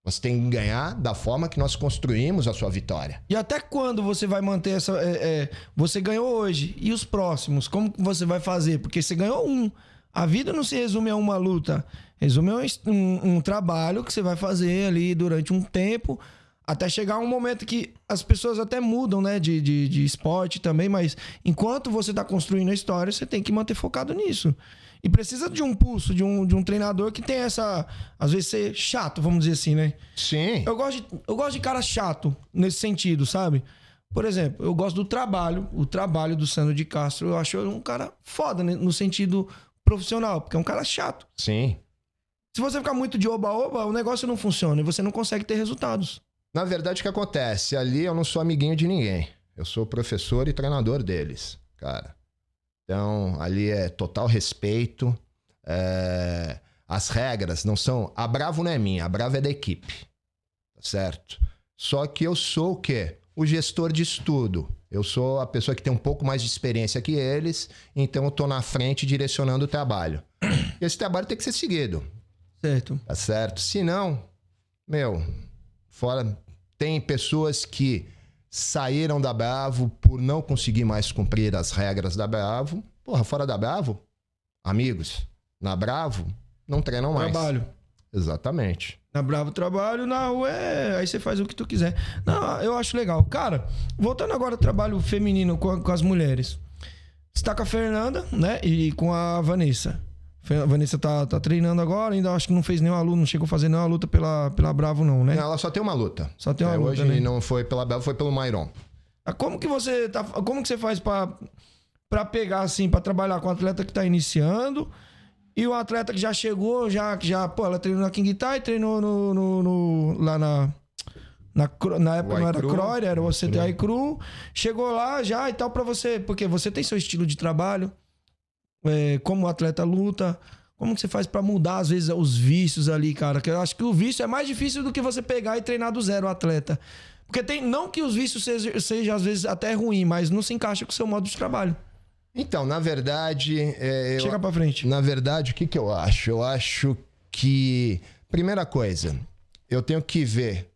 Você tem que ganhar da forma que nós construímos a sua vitória. E até quando você vai manter essa. é, é, você ganhou hoje. E os próximos? Como você vai fazer? Porque você ganhou um. A vida não se resume a uma luta. Resume a um, um- um trabalho que você vai fazer ali durante um tempo. Até chegar um momento que as pessoas até mudam, né? De, de, de esporte também, mas enquanto você tá construindo a história, você tem que manter focado nisso. E precisa de um pulso, de um, de um treinador que tem essa. Às vezes ser chato, vamos dizer assim, né? Sim. Eu gosto, de, eu gosto de cara chato nesse sentido, sabe? Por exemplo, eu gosto do trabalho, o trabalho do Sandro de Castro. Eu acho um cara foda né? no sentido profissional, porque é um cara chato. Sim. Se você ficar muito de oba-oba, o negócio não funciona e você não consegue ter resultados. Na verdade, o que acontece? Ali eu não sou amiguinho de ninguém. Eu sou professor e treinador deles, cara. Então, ali é total respeito. é, As regras não são. A Bravo não é minha, a Bravo é da equipe. Tá certo? Só que eu sou o quê? o gestor de estudo. Eu sou a pessoa que tem um pouco mais de experiência que eles, então eu tô na frente direcionando o trabalho. Esse trabalho tem que ser seguido. Certo. Tá certo? Se não, meu, fora. Tem pessoas que saíram da Bravo por não conseguir mais cumprir as regras da Bravo. Porra, fora da Bravo, amigos, na Bravo, não treinam mais. Trabalho. Exatamente. Na Bravo trabalho, na rua é. Aí você faz o que tu quiser. Não, eu acho legal. Cara, voltando agora ao trabalho feminino com, com as mulheres. Você tá com a Fernanda, né? E com a Vanessa. A Vanessa tá, tá treinando agora, ainda acho que não fez nenhuma luta, não chegou a fazer nenhuma luta pela, pela Bravo, não, né? Não, ela só tem uma luta. Só tem uma É, luta, Hoje né? não foi pela Bravo, foi pelo Mairon. Ah, Como que você tá, como que você faz pra para pegar assim, pra trabalhar com o atleta que tá iniciando e o atleta que já chegou, já já, pô, ela treinou na King Tai, treinou no, no- no- lá na na, na época não era iCru. Croy, era o CTI Cru. Chegou lá já e tal pra você, porque você tem seu estilo de trabalho, é, como o atleta luta, como que você faz pra mudar às vezes os vícios ali, cara? Que eu acho que o vício é mais difícil do que você pegar e treinar do zero o atleta. Porque tem, não que os vícios sejam seja, às vezes até ruim, mas não se encaixa com o seu modo de trabalho. Então, na verdade. é, eu- Chega pra frente. Na verdade, o que, que eu acho? Eu acho que. Primeira coisa, eu tenho que ver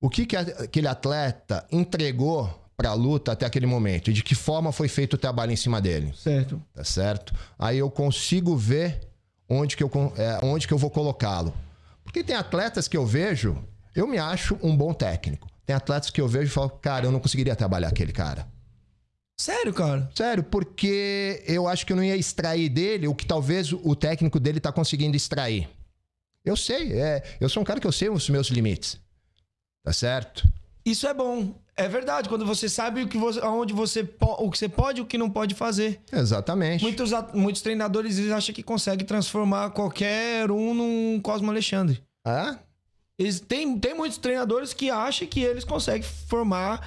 o que, que a- aquele atleta entregou pra luta até aquele momento e de que forma foi feito o trabalho em cima dele. Certo. Tá certo? Aí eu consigo ver onde que eu, é, onde que eu vou colocá-lo. Porque tem atletas que eu vejo, eu me acho um bom técnico. Tem atletas que eu vejo e falo, cara, eu não conseguiria trabalhar aquele cara. Sério, cara? Sério, porque eu acho que eu não ia extrair dele o que talvez o técnico dele tá conseguindo extrair. Eu sei, é, eu sou um cara que eu sei os meus limites. Tá certo? Isso é bom. É verdade, quando você sabe o que você, aonde você o que você pode e o que não pode fazer. Exatamente. Muitos, muitos treinadores eles acham que conseguem transformar qualquer um num Cosmo Alexandre. Ah? Eles, tem, tem muitos treinadores que acham que eles conseguem formar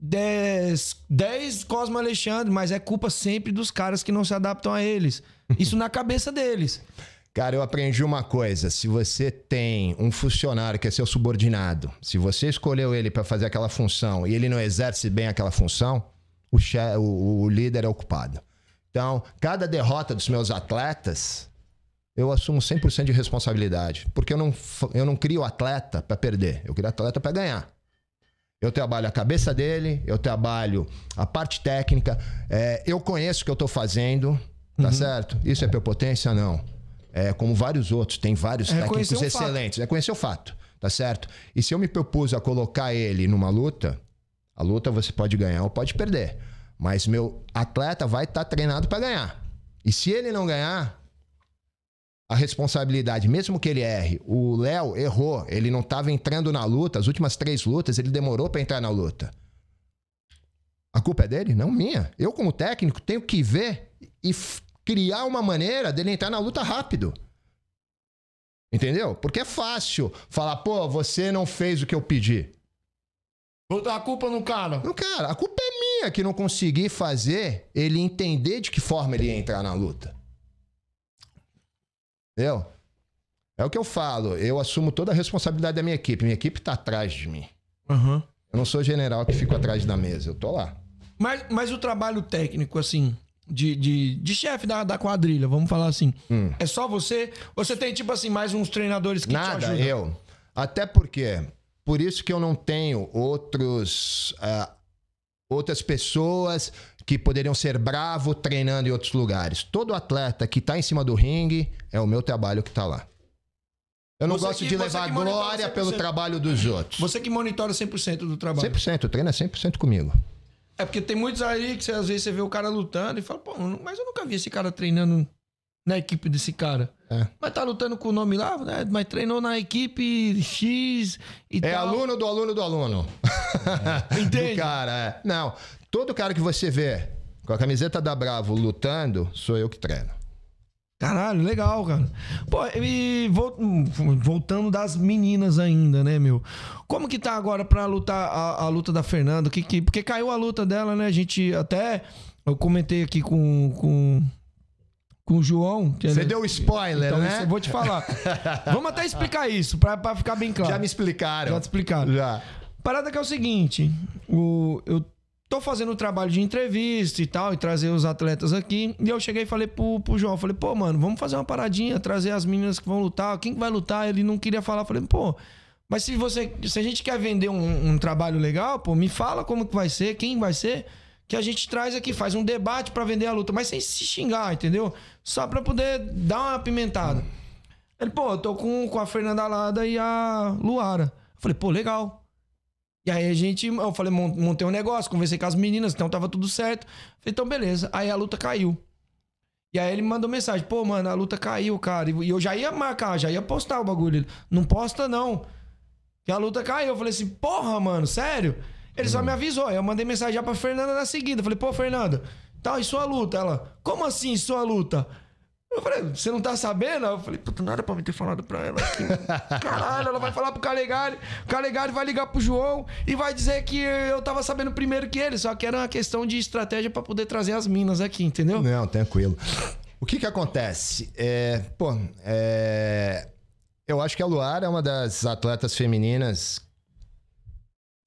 10, 10 Cosmo Alexandre, mas é culpa sempre dos caras que não se adaptam a eles. Isso na cabeça deles. Cara, eu aprendi uma coisa. Se você tem um funcionário que é seu subordinado, se você escolheu ele para fazer aquela função e ele não exerce bem aquela função, o, che- o- o líder é o culpado. Então, cada derrota dos meus atletas, eu assumo 100% de responsabilidade. Porque eu não, eu não crio atleta para perder, eu crio atleta para ganhar. Eu trabalho a cabeça dele, eu trabalho a parte técnica, é, eu conheço o que eu tô fazendo, tá certo? Isso é prepotência? Não. É como vários outros, tem vários É técnicos fato. excelentes. É conhecer o fato, tá certo? E se eu me propus a colocar ele numa luta, a luta você pode ganhar ou pode perder. Mas meu atleta vai estar treinado para ganhar. E se ele não ganhar, a responsabilidade, mesmo que ele erre, o Léo errou, ele não estava entrando na luta, as últimas três lutas, ele demorou para entrar na luta. A culpa é dele? Não minha. Eu, como técnico, tenho que ver e criar uma maneira dele entrar na luta rápido. Entendeu? Porque é fácil falar, pô, você não fez o que eu pedi. Botar a culpa no cara. Não, cara, a culpa é minha que não consegui fazer ele entender de que forma ele ia entrar na luta. Entendeu? É o que eu falo. Eu assumo toda a responsabilidade da minha equipe. Minha equipe tá atrás de mim. Aham. Eu não sou general que fico atrás da mesa. Eu tô lá. Mas, mas o trabalho técnico, assim, de, de, de chefe da, da quadrilha, vamos falar assim, Hum. é só você? Ou você tem, tipo assim, mais uns treinadores que te Nada, ajudam? eu. Até porque, por isso que eu não tenho outros, ah, outras pessoas que poderiam ser bravo treinando em outros lugares. Todo atleta que tá em cima do ringue é o meu trabalho que tá lá. Eu não Você gosto que- de levar glória 100%. pelo trabalho dos outros. Você que monitora 100% do trabalho. 100%, o treino é 100% comigo. É porque tem muitos aí que você, às vezes você vê o cara lutando e fala, pô, mas eu nunca vi esse cara treinando na equipe desse cara. É. Mas tá lutando com o nome lá, né? Mas treinou na equipe X e É tal. aluno do aluno do aluno. Entende? do cara, é. Não, todo cara que você vê com a camiseta da Bravo lutando, sou eu que treino. Caralho, legal, cara. Pô, e vol- voltando das meninas ainda, né, meu? Como que tá agora pra lutar a, a luta da Fernanda? Que, que, porque caiu a luta dela, né? A gente até. Eu comentei aqui com. com com o João. Você ele- deu spoiler, então, né? isso eu vou te falar. Vamos até explicar isso, pra, pra ficar bem claro. Já me explicaram. Já te explicaram. Já. Parada que é o seguinte: o, eu tô fazendo o trabalho de entrevista e tal, e trazer os atletas aqui. E eu cheguei e falei pro, pro João, falei, pô, mano, vamos fazer uma paradinha, trazer as meninas que vão lutar. Quem que vai lutar? Ele não queria falar. Falei, pô, mas se você. Se a gente quer vender um, um trabalho legal, pô, me fala como que vai ser, quem vai ser. Que a gente traz aqui, faz um debate pra vender a luta, mas sem se xingar, entendeu? Só pra poder dar uma apimentada. Ele, pô, eu tô com, com a Fernanda Lada e a Luara. Eu falei, pô, legal. E aí a gente, eu falei, mon- montei um negócio, conversei com as meninas, então tava tudo certo. Falei, então beleza. Aí a luta caiu. E aí ele mandou mensagem, pô, mano, a luta caiu, cara. E eu já ia marcar, já ia postar o bagulho. Não posta não. Que a luta caiu. Eu falei assim, porra, mano, sério? Ele só me avisou. Eu mandei mensagem já pra Fernanda na seguida. Falei, pô, Fernanda, tal, e sua luta? Ela, como assim sua luta? Eu falei, você não tá sabendo? Eu falei, puta, não era pra me ter falado pra ela aqui. Caralho, ela vai falar pro Calegari, o Calegari vai ligar pro João e vai dizer que eu tava sabendo primeiro que ele, só que era uma questão de estratégia pra poder trazer as minas aqui, entendeu? Não, tranquilo. O que que acontece? É, pô, é, eu acho que a Luara é uma das atletas femininas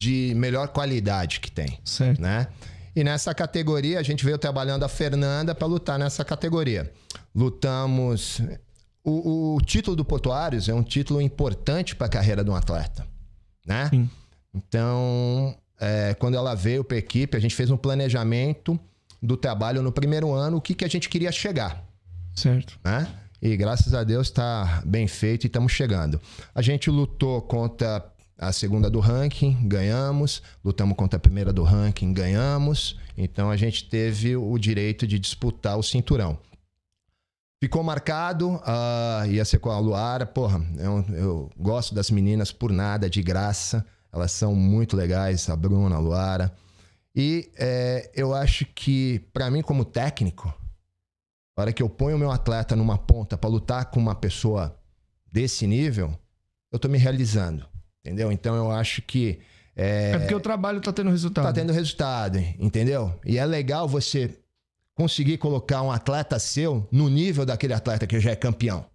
de melhor qualidade que tem, Certo. né? E nessa categoria a gente veio trabalhando a Fernanda para lutar nessa categoria. Lutamos. O, o título do Portuários é um título importante para a carreira de um atleta, né? Sim. Então, é, quando ela veio para a equipe, a gente fez um planejamento do trabalho no primeiro ano, o que, que a gente queria chegar, Certo. né? E graças a Deus está bem feito e estamos chegando. A gente lutou contra a segunda do ranking, ganhamos. Lutamos contra a primeira do ranking, ganhamos. Então a gente teve o direito de disputar o cinturão. Ficou marcado, ah, ia ser com a Luara. Porra, eu, eu gosto das meninas por nada, de graça. Elas são muito legais, a Bruna, a Luara. E é, eu acho que, para mim, como técnico, a hora que eu ponho o meu atleta numa ponta para lutar com uma pessoa desse nível, eu tô me realizando. Entendeu? Então eu acho que. É, É porque o trabalho tá tendo resultado. tá tendo resultado, entendeu? E é legal você conseguir colocar um atleta seu no nível daquele atleta que já é campeão.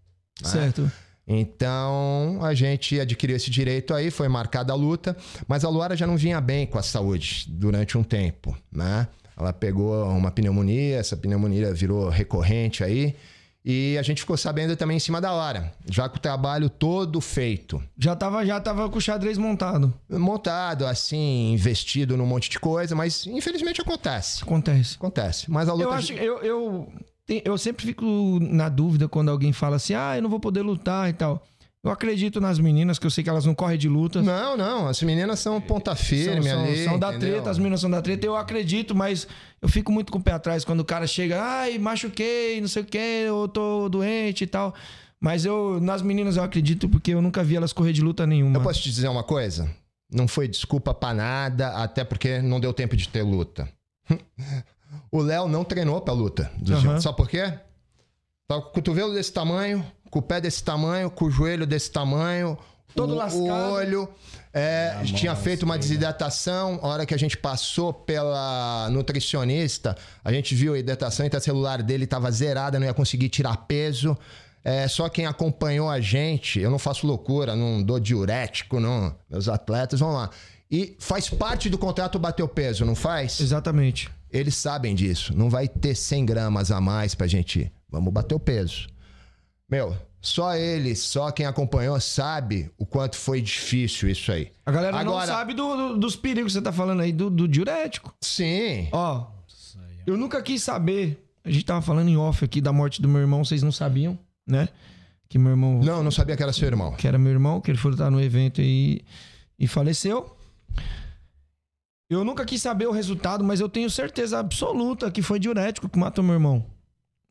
né? Certo. Então a gente adquiriu esse direito aí, foi marcada a luta, mas a Luara já não vinha bem com a saúde durante um tempo, né? Ela pegou uma pneumonia, essa pneumonia virou recorrente aí, e a gente ficou sabendo também em cima da hora, já com o trabalho todo feito. Já tava, já tava com o xadrez montado. Montado, assim, investido num monte de coisa, mas infelizmente acontece. Acontece. Acontece. Mas a luta. Eu acho, eu, eu, eu sempre fico na dúvida quando alguém fala assim, ah, eu não vou poder lutar e tal. Eu acredito nas meninas, que eu sei que elas não correm de luta. Não, não, as meninas são ponta firme são, são- ali. são da entendeu? treta, as meninas são da treta. Eu acredito, mas eu fico muito com o pé atrás quando o cara chega, ai, machuquei, não sei o quê, eu tô doente e tal. Mas eu, nas meninas eu acredito porque eu nunca vi elas correr de luta nenhuma. Eu posso te dizer uma coisa? Não foi desculpa pra nada, até porque não deu tempo de ter luta. o Léo não treinou pra luta. Do. Gil. Sabe por quê? Tá com o cotovelo desse tamanho, com o pé desse tamanho, com o joelho desse tamanho, Todo o, lascado. o olho. É, tinha feito uma desidratação. A hora que a gente passou pela nutricionista, a gente viu a hidratação intracelular dele estava zerada, não ia conseguir tirar peso. É, só quem acompanhou a gente, eu não faço loucura, não dou diurético, não. Meus atletas vão lá. E faz parte do contrato bater o peso, não faz? Exatamente. Eles sabem disso. Não vai ter 100 gramas a mais pra gente ir. Vamos bater o peso. Meu, só eles, só quem acompanhou sabe o quanto foi difícil isso aí. A galera não Agora- sabe do- do- dos perigos que você tá falando aí, do, do diurético. Sim. Ó, eu nunca quis saber. A gente tava falando em off aqui da morte do meu irmão, vocês não sabiam, né? Que meu irmão. Não, não sabia que era seu irmão. Que era meu irmão, que ele foi lutar no evento e, e faleceu. Eu nunca quis saber o resultado, mas eu tenho certeza absoluta que foi diurético que matou meu irmão.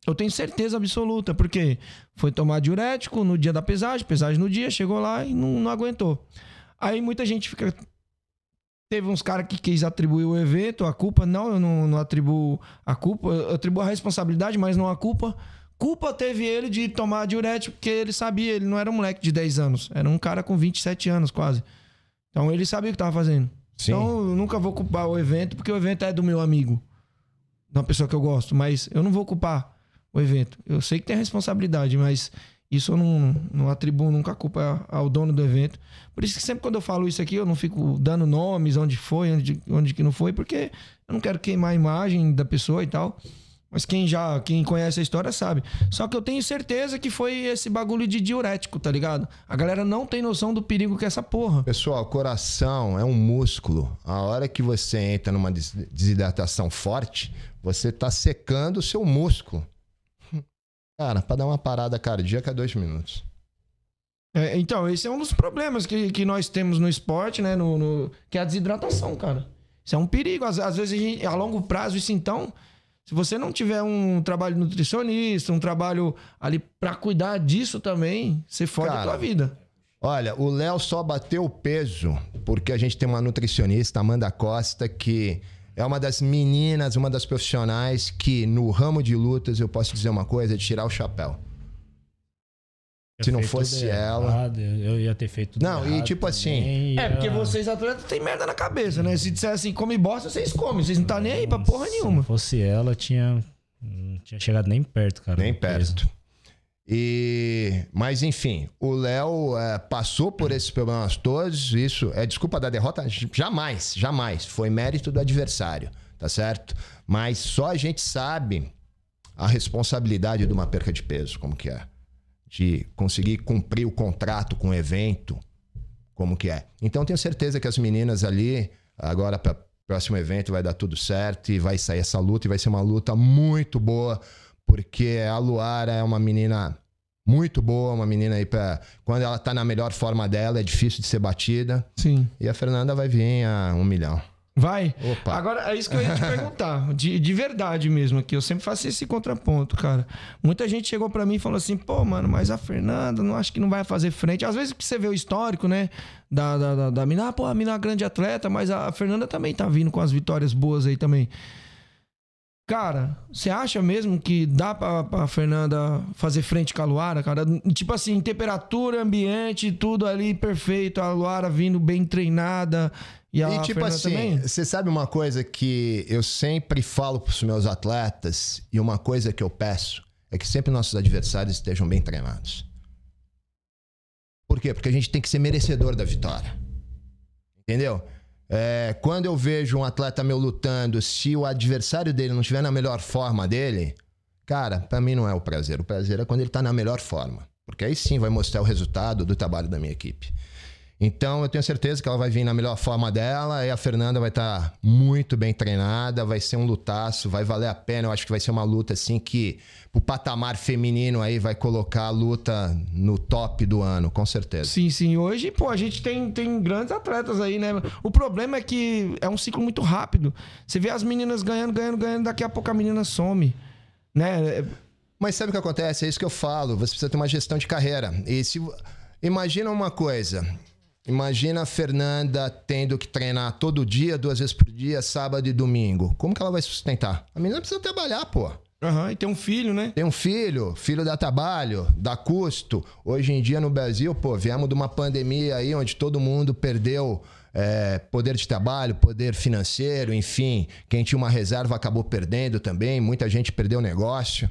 Eu tenho certeza absoluta, porque foi tomar diurético no dia da pesagem, pesagem no dia, chegou lá e não, não aguentou. Aí muita gente fica. Teve uns caras que quis atribuir o evento, a culpa. Não, eu não, não atribuo a culpa. Eu atribuo a responsabilidade, mas não a culpa. Culpa teve ele de tomar diurético, porque ele sabia, ele não era um moleque de 10 anos. Era um cara com 27 anos quase. Então ele sabia o que tava fazendo. Sim. Então eu nunca vou culpar o evento, porque o evento é do meu amigo. De uma pessoa que eu gosto. Mas eu não vou culpar o evento. Eu sei que tem responsabilidade, mas Isso eu não, não atribuo nunca a culpa ao dono do evento. Por isso que sempre quando eu falo isso aqui, eu não fico dando nomes, onde foi, onde, onde que não foi, porque eu não quero queimar a imagem da pessoa e tal. Mas quem já, quem conhece a história sabe. Só que eu tenho certeza que foi esse bagulho de diurético, tá ligado? A galera não tem noção do perigo que é essa porra. Pessoal, coração é um músculo. A hora que você entra numa des- desidratação forte, você tá secando o seu músculo. Cara, pra dar uma parada cardíaca é dois minutos. É, então, esse é um dos problemas que, que nós temos no esporte, né? No, no- que é a desidratação, cara. Isso é um perigo. Às, às vezes, a, gente- a longo prazo, isso então. Se você não tiver um trabalho nutricionista, um trabalho ali pra cuidar disso também, você fode a Cara, tua vida. Olha, o Léo só bateu o peso porque a gente tem uma nutricionista, Amanda Costa, que é uma das meninas, uma das profissionais que no ramo de lutas eu posso dizer uma coisa, de tirar o chapéu. Se não fosse ela- errado, eu ia ter feito tudo Não, e tipo assim, também, É, ia- porque vocês atletas têm merda na cabeça, né? Se disser assim, come bosta, vocês comem. Vocês não tá nem aí pra porra Se nenhuma. não fosse ela, tinha. Não tinha chegado nem perto, cara. Nem perto. E, mas enfim, o Léo é, passou por esses problemas todos. Isso é desculpa da derrota? Jamais, jamais. Foi mérito do adversário, tá certo? Mas só a gente sabe a responsabilidade de uma perca de peso, como que é. De conseguir cumprir o contrato com o evento, como que é. Então tenho certeza que as meninas ali, agora para próximo evento vai dar tudo certo e vai sair essa luta e vai ser uma luta muito boa, porque a Luara é uma menina muito boa, uma menina aí para quando ela tá na melhor forma dela, é difícil de ser batida. Sim. E a Fernanda vai vir a um milhão. Vai? Opa. Agora, é isso que eu ia te perguntar. De, de verdade mesmo aqui. Eu sempre faço esse contraponto, cara. Muita gente chegou pra mim e falou assim: pô, mano, mas a Fernanda não acho que não vai fazer frente. Às vezes que você vê o histórico, né? Da, da, da, da mina, ah, pô, a mina é uma grande atleta, mas a Fernanda também tá vindo com as vitórias boas aí também. Cara, você acha mesmo que dá pra, pra Fernanda fazer frente com a Luara, cara? Tipo assim, temperatura, ambiente, tudo ali perfeito. A Luara vindo bem treinada. E a E tipo Fernanda assim, também? você sabe uma coisa que eu sempre falo pros meus atletas e uma coisa que eu peço é que sempre nossos adversários estejam bem treinados. Por quê? Porque a gente tem que ser merecedor da vitória. Entendeu? É, quando eu vejo um atleta meu lutando, se o adversário dele não estiver na melhor forma dele, cara, pra mim não é o prazer. O prazer é quando ele tá na melhor forma. Porque aí sim vai mostrar o resultado do trabalho da minha equipe. Então eu tenho certeza que ela vai vir na melhor forma dela e a Fernanda vai estar muito bem treinada, vai ser um lutaço, vai valer a pena. Eu acho que vai ser uma luta assim que o patamar feminino aí vai colocar a luta no top do ano, com certeza. Sim, sim. Hoje, pô, a gente tem, tem grandes atletas aí, né? O problema é que é um ciclo muito rápido. Você vê as meninas ganhando, ganhando, ganhando, daqui a pouco a menina some. Né? Mas sabe o que acontece? É isso que eu falo. Você precisa ter uma gestão de carreira. E se imagina uma coisa. Imagina a Fernanda tendo que treinar todo dia, duas vezes por dia, sábado e domingo. Como que ela vai sustentar? A menina precisa trabalhar, pô. Aham, e tem um filho, né? Tem um filho, filho dá trabalho, dá custo. Hoje em dia no Brasil, pô, viemos de uma pandemia aí onde todo mundo perdeu é, poder de trabalho, poder financeiro, enfim. Quem tinha uma reserva acabou perdendo também, muita gente perdeu negócio.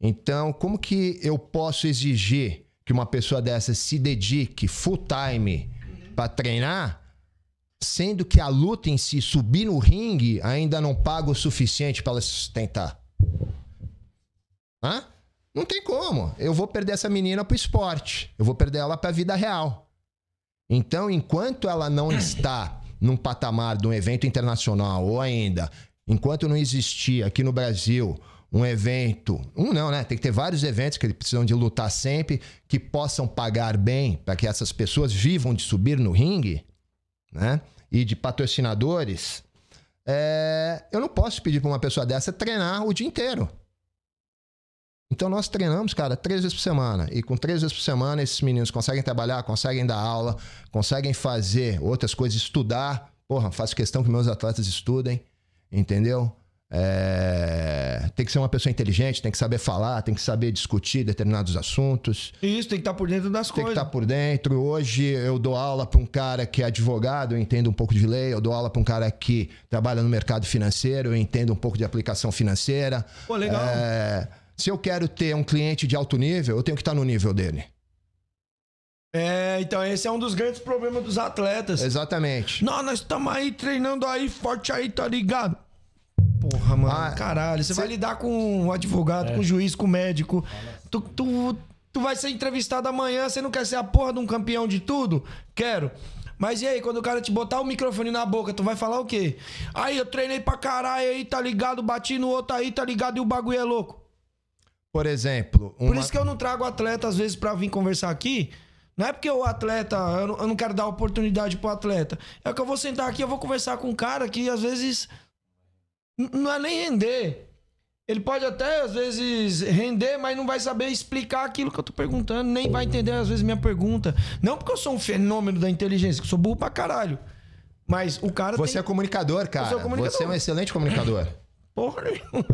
Então, como que eu posso exigir que uma pessoa dessa se dedique full time para treinar, sendo que a luta em si, subir no ringue, ainda não paga o suficiente para ela se sustentar? Hã? Não tem como. Eu vou perder essa menina pro esporte. Eu vou perder ela pra vida real. Então, enquanto ela não está num patamar de um evento internacional, ou ainda, enquanto não existir aqui no Brasil um evento, um não, né? Tem que ter vários eventos que eles precisam de lutar sempre, que possam pagar bem para que essas pessoas vivam de subir no ringue, né? E de patrocinadores. É, eu não posso pedir para uma pessoa dessa treinar o dia inteiro. Então nós treinamos, cara, três vezes por semana. E com três vezes por semana, esses meninos conseguem trabalhar, conseguem dar aula, conseguem fazer outras coisas, estudar. Porra, faço questão que meus atletas estudem, entendeu? É, Tem que ser uma pessoa inteligente, tem que saber falar, tem que saber discutir determinados assuntos. Isso, tem que estar por dentro das Tem que coisas. estar por dentro. Hoje eu dou aula para um cara que é advogado, eu entendo um pouco de lei. Eu dou aula para um cara que trabalha no mercado financeiro, eu entendo um pouco de aplicação financeira. Pô, legal. É, Se eu quero ter um cliente de alto nível, eu tenho que estar no nível dele. É, então esse é um dos grandes problemas dos atletas. Exatamente. Não, nós estamos aí treinando aí forte aí, tá ligado? Porra, mano, Ah, caralho. Você cê- vai lidar com um advogado, com um juiz, com um médico. Tu, tu, tu vai ser entrevistado amanhã, você não quer ser a porra de um campeão de tudo? Quero. Mas e aí, quando o cara te botar o microfone na boca, tu vai falar o quê? Aí, eu treinei pra caralho aí, tá ligado? Bati no outro aí, tá ligado? E o bagulho é louco. Por exemplo, uma... Por isso que eu não trago atleta, às vezes, pra vir conversar aqui. Não é porque o atleta, eu não, eu não quero dar oportunidade pro atleta. É que eu vou sentar aqui, eu vou conversar com um cara que às vezes não é nem render. Ele pode até, às vezes, render, mas não vai saber explicar aquilo que eu tô perguntando, nem vai entender, às vezes, minha pergunta. Não porque eu sou um fenômeno da inteligência, que eu sou burro pra caralho. Mas o cara Você tem... é comunicador, cara. sou comunicador. Você é um excelente comunicador. Porra nenhuma.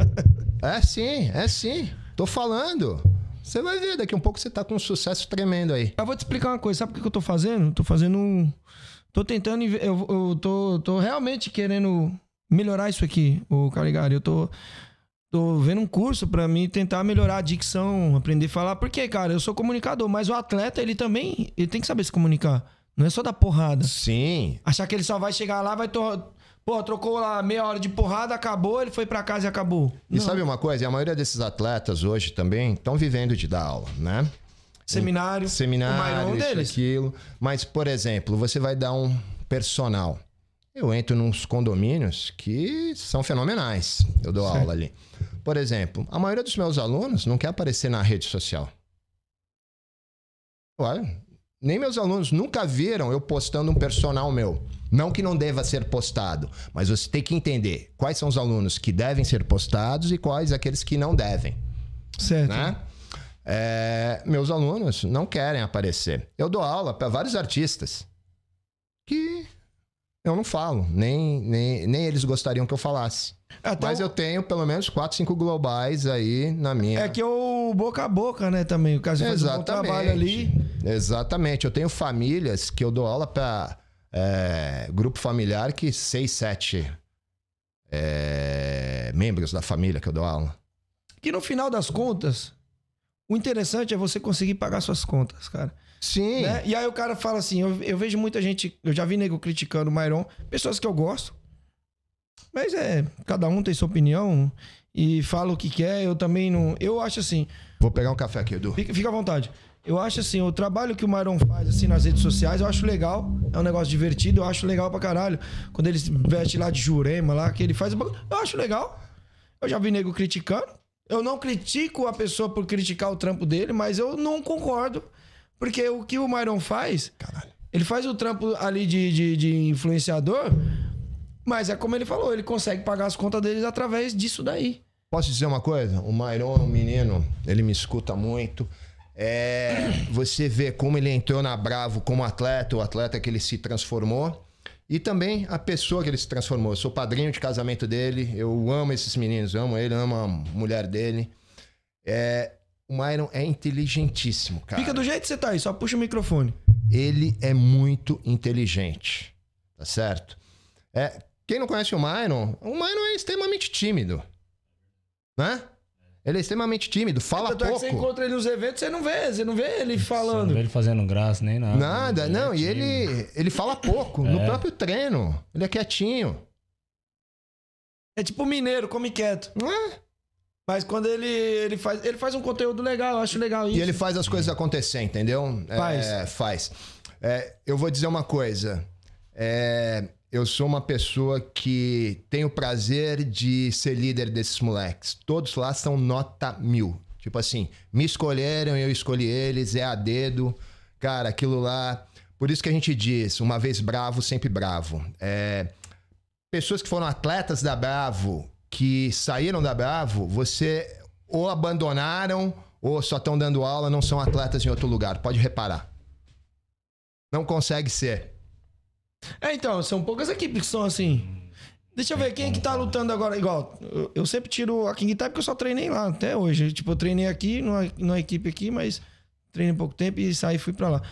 É sim, é sim. Tô falando. Você vai ver, daqui a um pouco você tá com um sucesso tremendo aí. Eu vou te explicar uma coisa. Sabe o que eu tô fazendo? Tô fazendo um. Tô tentando. Eu, eu tô, tô realmente querendo melhorar isso aqui, o Caligari. Eu tô. Tô vendo um curso pra mim tentar melhorar a dicção, aprender a falar. Porque, cara, eu sou comunicador, mas o atleta, ele também. Ele tem que saber se comunicar. Não é só dar porrada. Sim. Achar que ele só vai chegar lá, vai. To... Pô, trocou lá meia hora de porrada, acabou, ele foi pra casa e acabou. E Não. sabe uma coisa? A maioria desses atletas hoje também estão vivendo de dar aula, né? Seminário. O Seminário, Myron é um deles. aquilo. Mas, por exemplo, você vai dar um personal. Eu entro nos condomínios que são fenomenais. Eu dou aula ali. Por exemplo, a maioria dos meus alunos não quer aparecer na rede social. Olha, nem meus alunos nunca viram eu postando um personal meu. Não que não deva ser postado, mas você tem que entender quais são os alunos que devem ser postados e quais aqueles que não devem Certo. né? É, meus alunos não querem aparecer. Eu dou aula para vários artistas que eu não falo, nem, nem, nem eles gostariam que eu falasse. Até Mas o- eu tenho pelo menos 4, 5 globais aí na minha. É que o boca a boca, né, também. O cara faz um trabalho ali. Exatamente. Eu tenho famílias que eu dou aula para grupo familiar que 6, 7 membros da família que eu dou aula. Que no final das contas, o interessante é você conseguir pagar suas contas, cara. Sim. Né? E aí o cara fala assim: eu, eu vejo muita gente, eu já vi nego criticando o Myron, pessoas que eu gosto. Mas é, cada um tem sua opinião e fala o que quer. Eu também não. Eu acho assim, Vou pegar um café aqui, Edu. fica, fica à vontade. Eu acho assim, o trabalho que o Myron faz assim nas redes sociais, eu acho legal. É um negócio divertido, eu acho legal pra caralho. Quando ele se veste lá de Jurema, lá, que ele faz. Eu acho legal. Eu já vi nego criticando. Eu não critico a pessoa por criticar o trampo dele, mas eu não concordo. Porque o que o Myron faz, ele faz o trampo ali de, de, de influenciador, mas é como ele falou, ele consegue pagar as contas deles através disso daí. Posso dizer uma coisa? O Mairon é um menino, ele me escuta muito. É, você vê como ele entrou na Bravo como atleta, o atleta que ele se transformou. E também a pessoa que ele se transformou. Eu sou padrinho de casamento dele. Eu amo esses meninos, amo ele, amo a mulher dele. É, o Myron é inteligentíssimo, cara. Fica do jeito que você tá aí, só puxa o microfone. Ele é muito inteligente. Tá certo? É, quem não conhece o Myron, o Myron é extremamente tímido. Né? Ele é extremamente tímido, fala Tanto é que pouco. você encontra ele nos eventos, você não vê, você não vê ele Você falando. não vê ele fazendo graça nem nada. Nada, Ele é não. E tímido. ele, ele fala pouco. No É. próprio treino. Ele é quietinho. É tipo mineiro, come quieto. Não é? Mas quando ele, ele, faz, ele faz um conteúdo legal, eu acho legal isso. E ele faz as coisas acontecer, entendeu? Faz. É, faz. É, eu vou dizer uma coisa. É, eu sou uma pessoa que tem o prazer de ser líder desses moleques. Todos lá são nota mil. Tipo assim, me escolheram, eu escolhi eles, é a dedo. Cara, aquilo lá. Por isso que a gente diz, uma vez bravo, sempre bravo. É, pessoas que foram atletas da Bravo, que saíram da Bravo, você ou abandonaram ou só estão dando aula, não são atletas em outro lugar. Pode reparar. Não consegue ser. É, então, são poucas equipes que são assim. Deixa eu ver, quem é que tá lutando agora? Igual, eu, sempre tiro a King Type porque eu só treinei lá até hoje. Tipo, eu treinei aqui, numa, numa equipe aqui, mas treinei pouco tempo e saí e fui pra lá.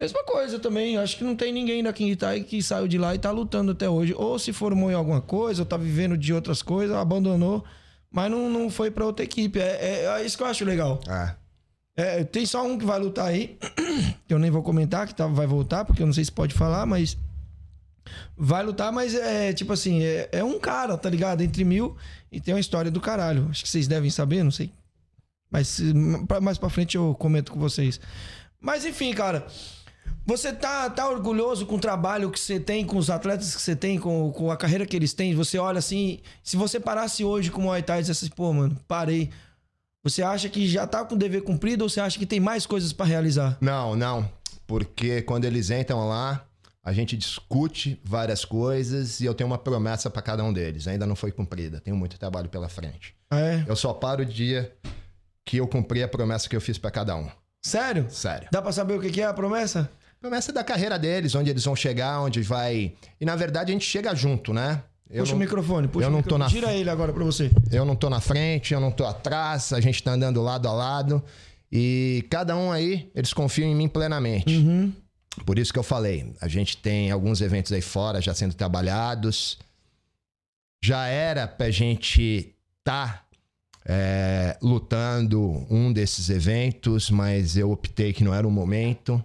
Mesma coisa também, acho que não tem ninguém da King Type que saiu de lá e tá lutando até hoje. Ou se formou em alguma coisa, ou tá vivendo de outras coisas, abandonou. mas não, não foi pra outra equipe. É, é- é isso que eu acho legal. É. É, tem só um que vai lutar aí, que eu nem vou comentar, que tá, vai voltar, porque eu não sei se pode falar, mas. Vai lutar, mas é tipo assim, é, é um cara, tá ligado? Entre mil e tem uma história do caralho. Acho que vocês devem saber, não sei. Mas mais pra frente eu comento com vocês. Mas enfim, cara. Você tá, tá orgulhoso com o trabalho que você tem, com os atletas que você tem, com, com a carreira que eles têm? Você olha assim, se você parasse hoje com o Muay Thai e dissesse assim, pô, mano, parei. Você acha que já tá com o dever cumprido ou você acha que tem mais coisas pra realizar? Não, não. Porque quando eles entram lá, a gente discute várias coisas e eu tenho uma promessa pra cada um deles. Ainda não foi cumprida. Tenho muito trabalho pela frente. É. Eu só paro o dia que eu cumpri a promessa que eu fiz pra cada um. Sério? Sério. Dá pra saber o que é a promessa? Promessa da carreira deles, onde eles vão chegar, onde vai. E na verdade a gente chega junto, né? Eu puxa não- o microfone, puxa eu o não tô microfone. na Tira ele agora pra você. Eu não tô na frente, eu não tô atrás, a gente tá andando lado a lado. E cada um aí, eles confiam em mim plenamente. Uhum. Por isso que eu falei, a gente tem alguns eventos aí fora já sendo trabalhados. Já era pra gente tá é, lutando um desses eventos, mas eu optei que não era o momento,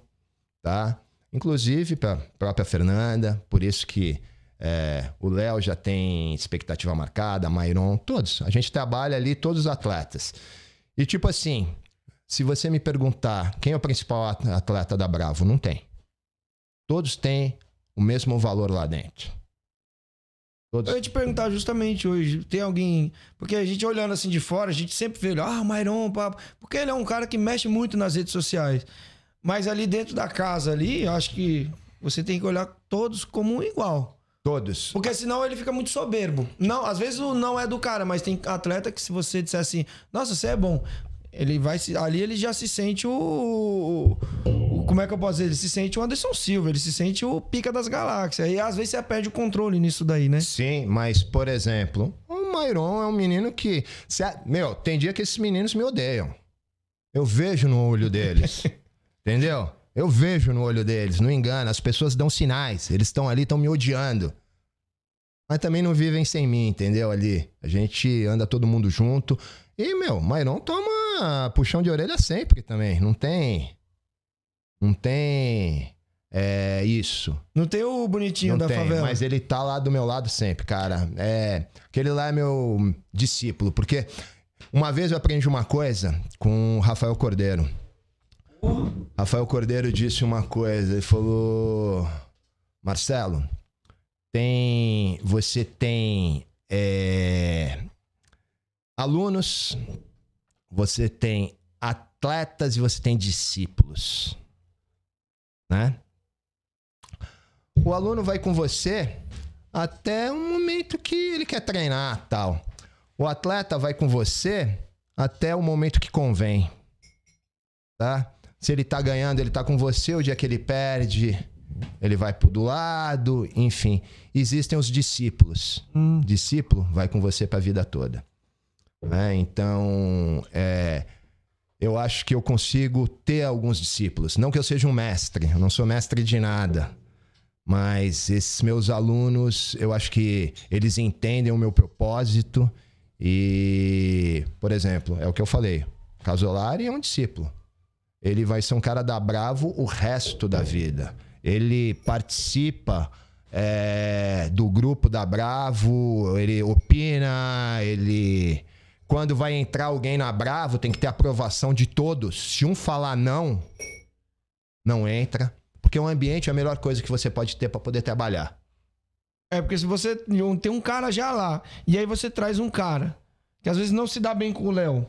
tá? Inclusive pra própria Fernanda, por isso que é, o Léo já tem expectativa marcada, a Mairon, todos. A gente trabalha ali, todos os atletas. E tipo assim, se você me perguntar quem é o principal at- atleta da Bravo, não tem. Todos têm o mesmo valor lá dentro. Todos. Eu ia te perguntar justamente hoje, tem alguém. Porque a gente olhando assim de fora, a gente sempre vê ah, Mairon, papo. Porque ele é um cara que mexe muito nas redes sociais. Mas ali dentro da casa ali, eu acho que você tem que olhar todos como um igual. Todos. Porque senão ele fica muito soberbo. Não, às vezes o não é do cara, mas tem atleta que se você disser assim, nossa, você é bom. Ele vai se. Ali ele já se sente o, o- Como é que eu posso dizer? Ele se sente o Anderson Silva, ele se sente o pica das galáxias. E às vezes você perde o controle nisso daí, né? Sim, mas, por exemplo, o Mairon é um menino que. Meu, tem dia que esses meninos me odeiam. Eu vejo no olho deles. entendeu? Eu vejo no olho deles, não engana. As pessoas dão sinais. Eles estão ali, estão me odiando. Mas também não vivem sem mim, entendeu? Ali. A gente anda todo mundo junto. E, meu, Mairon toma puxão de orelha sempre também. Não tem. Não tem. É isso. Não tem o bonitinho Não da tem, favela. mas ele tá lá do meu lado sempre, cara. É, aquele lá é meu discípulo, porque uma vez eu aprendi uma coisa com o Rafael Cordeiro. Rafael Cordeiro disse uma coisa, ele falou: Marcelo, tem, você tem é, alunos, você tem atletas e você tem discípulos, né? O aluno vai com você até um momento que ele quer treinar, tal. O atleta vai com você até o momento que convém, tá? Se ele tá ganhando, ele tá com você, o dia que ele perde, ele vai pro do lado, enfim. Existem os discípulos. Discípulo vai com você pra vida toda. né? Então, é, eu acho que eu consigo ter alguns discípulos. Não que eu seja um mestre, eu não sou mestre de nada. Mas esses meus alunos, eu acho que eles entendem o meu propósito. E, por exemplo, é o que eu falei: Casolari é um discípulo. Ele vai ser um cara da Bravo o resto da vida. Ele participa é, do grupo da Bravo, ele opina, ele. Quando vai entrar alguém na Bravo, tem que ter aprovação de todos. Se um falar não, não entra. Porque o ambiente é a melhor coisa que você pode ter para poder trabalhar. É, porque se você tem um cara já lá, e aí você traz um cara, que às vezes não se dá bem com o Léo.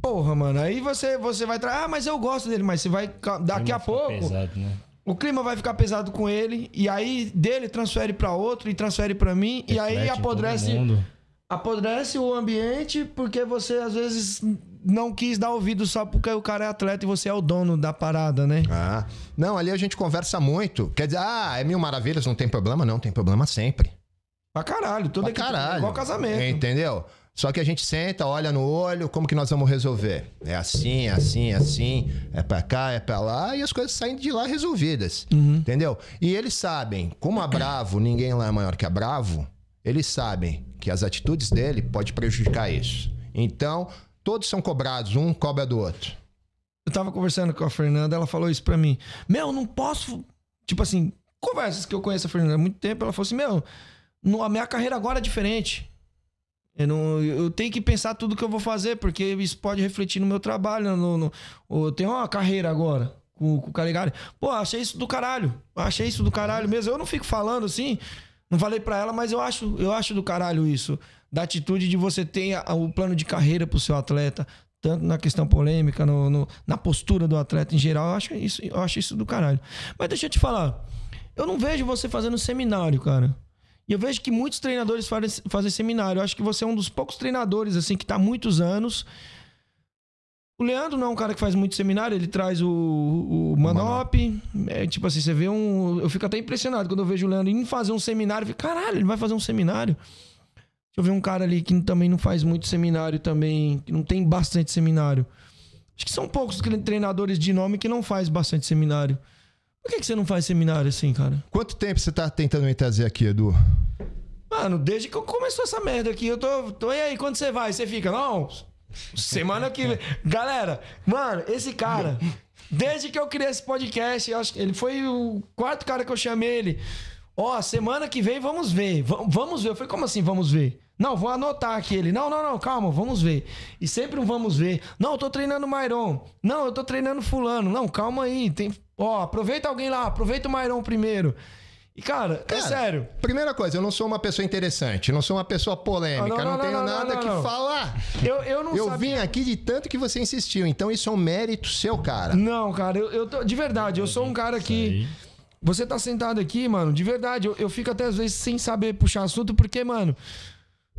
Porra, mano, aí você, você vai trazer. Ah, mas eu gosto dele, mas você vai. Daqui a pouco. pesado, né? O clima vai ficar pesado com ele, e aí dele transfere pra outro e transfere pra mim, e aí Reflete em todo apodrece, mundo. apodrece o ambiente porque você às vezes não quis dar ouvido só porque o cara é atleta e você é o dono da parada, né? Ah, não, ali a gente conversa muito. Quer dizer, ah, é mil maravilhas, não tem problema? Não, tem problema sempre. Pra caralho, toda Pra equipe- caralho. igual casamento. Entendeu? Só que a gente senta, olha no olho, como que nós vamos resolver? É assim, é assim, é assim, é pra cá, é pra lá, e as coisas saem de lá resolvidas. Entendeu? E eles sabem, como a Bravo, ninguém lá é maior que a Bravo, eles sabem que as atitudes dele pode prejudicar isso. Então, todos são cobrados, um cobra do outro. Eu tava conversando com a Fernanda, ela falou isso pra mim. Meu, não posso. Tipo assim, conversas que eu conheço a Fernanda há muito tempo, ela falou assim: Meu, a minha carreira agora é diferente. Eu, não, eu tenho que pensar tudo que eu vou fazer, porque isso pode refletir no meu trabalho. No, no- eu tenho uma carreira agora com, com o Caligari. Pô, achei isso do caralho. Achei isso do caralho mesmo. Eu não fico falando assim, não falei pra ela, mas eu acho, eu acho do caralho isso. Da atitude de você ter o plano de carreira pro seu atleta, tanto na questão polêmica, no, no- na postura do atleta em geral. Eu acho, isso, eu acho isso do caralho. Mas deixa eu te falar. Eu não vejo você fazendo seminário, cara. E eu vejo que muitos treinadores fazem, fazem seminário. Eu acho que você é um dos poucos treinadores, assim, que tá há muitos anos. O Leandro não é um cara que faz muito seminário, ele traz o, o Manop. É, tipo assim, você vê um. Eu fico até impressionado quando eu vejo o Leandro indo fazer um seminário. Eu fico, caralho, ele vai fazer um seminário. Deixa eu ver um cara ali que também não faz muito seminário também, que não tem bastante seminário. Acho que são poucos treinadores de nome que não faz bastante seminário. Por que, que você não faz seminário assim, cara? Quanto tempo você tá tentando me trazer aqui, Edu? Mano, desde que eu começou essa merda aqui, eu tô, tô. E aí, quando você vai? Você fica, não? Semana que vem. Galera, mano, esse cara, desde que eu criei esse podcast, eu acho que ele foi o quarto cara que eu chamei ele. Ó, semana que vem vamos ver. Va- Vamos ver. Eu falei, como assim vamos ver? Não, vou anotar aqui ele. Não, não, não, calma, vamos ver. E sempre um vamos ver. Não, eu tô treinando o Mairon. Não, eu tô treinando fulano. Não, calma aí. Tem... Ó, aproveita alguém lá, aproveita o Mairon primeiro. E, cara, é Cara, sério. Primeira coisa, eu não sou uma pessoa interessante, eu não sou uma pessoa polêmica, Ah, não, não, não, tenho nada não, que não. falar. Eu, eu não Eu sabia- vim aqui de tanto que você insistiu, então isso é um mérito seu, cara. Não, cara, eu, eu tô. De verdade, eu sou um cara que. Você tá sentado aqui, mano, de verdade, eu, eu fico até às vezes sem saber puxar assunto, porque, mano.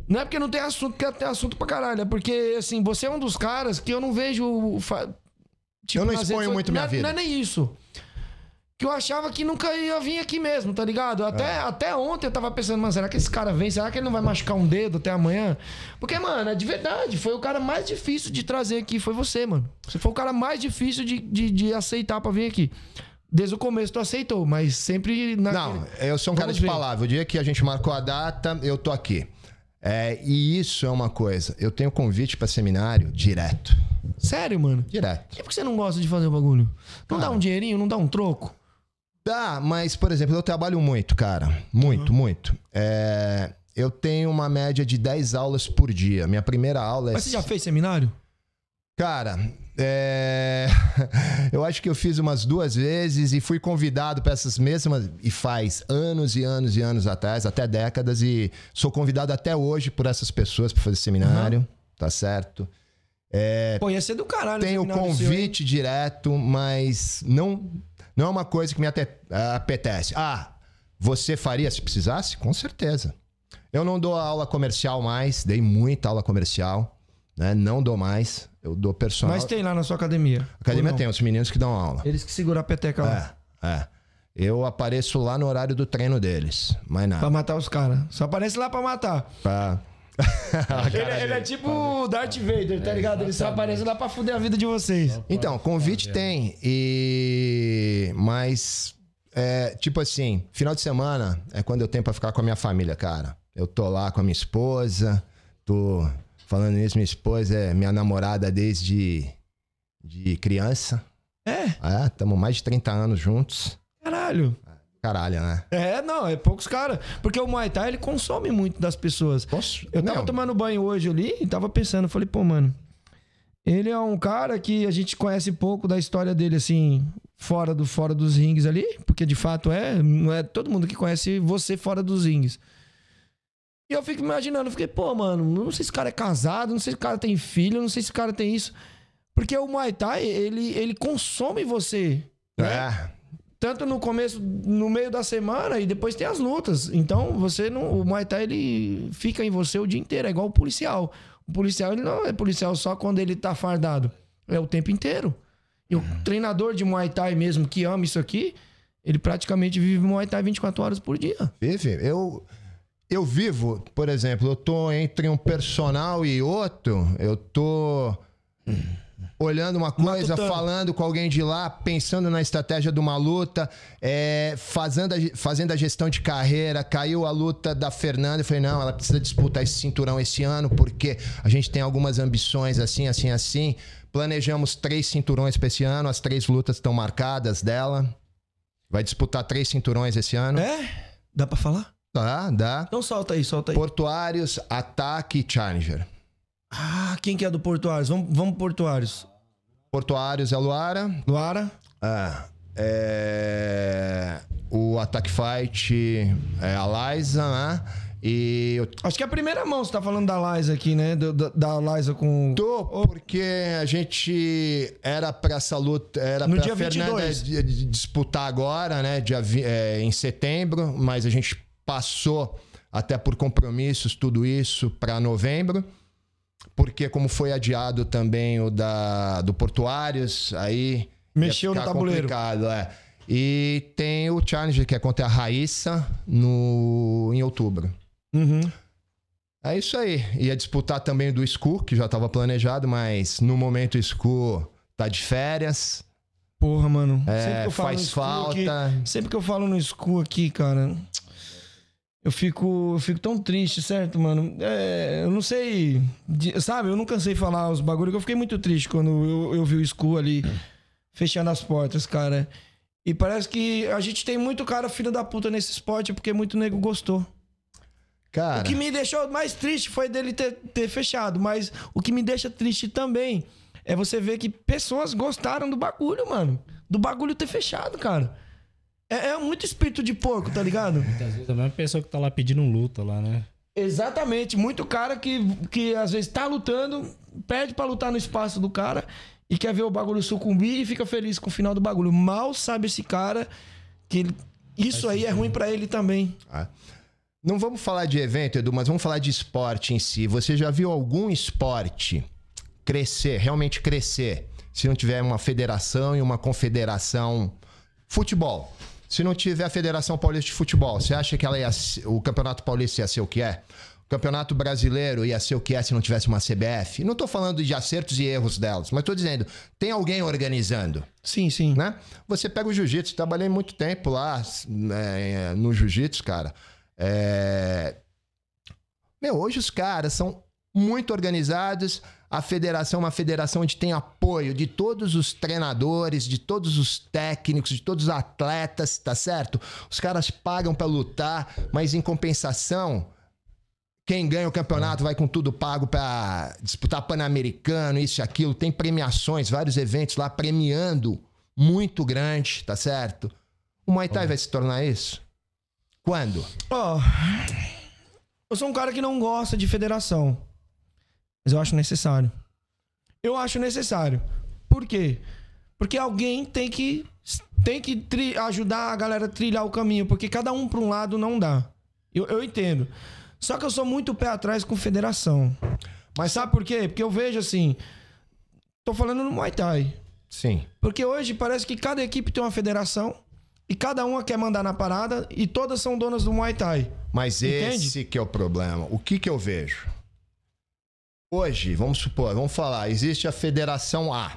Não é porque não tem assunto, porque tem assunto pra caralho. É porque, assim, você é um dos caras que eu não vejo. tipo, Eu não exponho muito minha não é- vida. Não é nem isso. Que eu achava que nunca ia vir aqui mesmo, tá ligado? Até, É. até ontem eu tava pensando, mano, será que esse cara vem? Será que ele não vai machucar um dedo até amanhã? Porque, mano, é de verdade, foi o cara mais difícil de trazer aqui, foi você, mano. Você foi o cara mais difícil de, de, de aceitar pra vir aqui. Desde o começo tu aceitou, mas sempre na. Não, eu sou um cara Vamos de ver. palavra. O dia que a gente marcou a data, eu tô aqui. É, e isso é uma coisa. Eu tenho convite pra seminário direto. Sério, mano? Direto. E por que você não gosta de fazer o bagulho? Não dá um dinheirinho, não dá um troco? Dá, mas, por exemplo, eu trabalho muito, cara. Muito, muito. É, eu tenho uma média de 10 aulas por dia. Minha primeira aula é. Mas você já fez seminário? Cara, é, eu acho que eu fiz umas duas vezes e fui convidado para essas mesmas. E faz anos e anos e anos atrás, até décadas, e sou convidado até hoje por essas pessoas para fazer seminário, tá certo? É, Pô, ia ser do caralho. seu, hein? convite direto, mas não, não é uma coisa que me apetece. Ah, você faria se precisasse? Com certeza. Eu não dou aula comercial mais, dei muita aula comercial, né? Não dou mais. Eu dou personal. Mas tem lá na sua academia. Academia tem os meninos que dão aula. Eles que seguram a peteca lá. É, é. Eu apareço lá no horário do treino deles, mas nada. Pra matar os caras. Só aparece lá pra matar. Pra... Ele, ele é tipo o Darth Vader, tá ligado? Ele só aparece lá pra fuder a vida de vocês. Então, convite tem. E. Mas. É, tipo assim, final de semana é quando eu tenho pra ficar com a minha família, cara. Eu tô lá com a minha esposa, tô. Falando nisso, minha esposa é minha namorada desde de criança. É? É, estamos mais de 30 anos juntos. Caralho. Caralho, né? É, não, é poucos caras. Porque o Muay Thai, ele consome muito das pessoas. Eu tava Não. tomando banho hoje ali e tava pensando, falei, pô, mano, ele é um cara que a gente conhece pouco da história dele, assim, fora, do, fora dos rings ali, porque de fato é, não é todo mundo que conhece você fora dos rings. E eu fico imaginando, fiquei, pô, mano, não sei se esse cara é casado, não sei se o cara tem filho, não sei se o cara tem isso. Porque o Muay Thai, ele, ele consome você. É. Tanto no começo, no meio da semana e depois tem as lutas. Então, você não. O Muay Thai ele fica em você o dia inteiro. É igual o policial. O policial ele não é policial só quando ele tá fardado. É o tempo inteiro. E o treinador de Muay Thai mesmo que ama isso aqui, ele praticamente vive Muay Thai 24 horas por dia. Vive. Eu, eu vivo, por exemplo, eu tô entre um personal e outro, eu tô olhando uma coisa, Matutando. falando com alguém de lá, pensando na estratégia de uma luta, é, fazendo, a, fazendo a gestão de carreira. Caiu a luta da Fernanda. Eu falei, não, ela precisa disputar esse cinturão esse ano, porque a gente tem algumas ambições assim, assim, assim. Planejamos três cinturões para esse ano, as três lutas estão marcadas dela. Vai disputar três cinturões esse ano. É? Dá pra falar? Dá, dá. Então solta aí, solta aí. Portuários, Ataque e Challenger. Ah, quem que é do Portuários? Vamos, vamos Portuários. Portuários é Luara. Luara? Ah, é... O Attack Fight é a Liza, né? E eu Acho que é a primeira mão você tá falando da Liza aqui, né? Do- da, da Liza com. tô porque a gente era pra essa luta, era No pra dia Fernanda 22. di- di- disputar agora, né? Dia, é, em setembro, mas a gente passou até por compromissos, tudo isso, pra novembro. Porque como foi adiado também o da, do Portuários, aí... Mexeu no tabuleiro. complicado, é. E tem o Challenger, que é contra a Raíssa, no, em outubro. Uhum. É isso aí. Ia disputar também o do Scu, que já estava planejado, mas no momento o Scu tá de férias. Porra, mano. É, Sempre que eu falo faz no Scu aqui- falta. sempre que eu falo no Scu aqui, cara. Eu fico, eu fico tão triste, certo, mano? É, eu não sei. de- sabe, eu não cansei de falar os bagulhos, eu fiquei muito triste quando eu, eu vi o Scu ali fechando as portas, cara. E parece que a gente tem muito cara filho da puta nesse esporte porque muito nego gostou. Cara, O que me deixou mais triste foi dele ter, ter fechado, mas o que me deixa triste também é você ver que pessoas gostaram do bagulho, mano. Do bagulho ter fechado, cara. É, é muito espírito de porco, tá ligado? Muitas vezes a mesma pessoa que tá lá pedindo luta lá, né? Exatamente. Muito cara que, que às vezes tá lutando, pede pra lutar no espaço do cara e quer ver o bagulho sucumbir e fica feliz com o final do bagulho. Mal sabe esse cara que isso aí é ruim pra ele também. Ah. não vamos falar de evento, Edu, mas vamos falar de esporte em si. Você já viu algum esporte crescer, realmente crescer, se não tiver uma federação e uma confederação? Futebol. Se não tiver a Federação Paulista de Futebol, você acha que ela ia, ser- o Campeonato Paulista ia ser o que é? O Campeonato Brasileiro ia ser o que é se não tivesse uma CBF? Não tô falando de acertos e erros delas, mas tô dizendo, tem alguém organizando Sim, sim. né? Você pega o jiu-jitsu, trabalhei muito tempo lá né, no jiu-jitsu, cara. É... Meu, hoje os caras são muito organizados. A federação é uma federação onde tem apoio de todos os treinadores, de todos os técnicos, de todos os atletas, tá certo? Os caras pagam pra lutar, mas em compensação, quem ganha o campeonato vai com tudo pago pra disputar Pan-Americano, isso e aquilo. Tem premiações, vários eventos lá premiando muito grande, tá certo? O Muay Thai vai se tornar isso? Quando? Ó, eu sou um cara que não gosta de federação. Mas eu acho necessário. Eu acho necessário. Por quê? Porque alguém tem que tem que ajudar a galera a trilhar o caminho, porque cada um para um lado não dá. Eu, eu entendo. Só que eu sou muito pé atrás com federação. Mas sabe por quê? Porque eu vejo assim, tô falando no Muay Thai. Sim. Porque hoje parece que cada equipe tem uma federação e cada uma quer mandar na parada e todas são donas do Muay Thai. Mas Entende? esse que é o problema. O que que eu vejo? Hoje, vamos supor, vamos falar, existe a Federação A.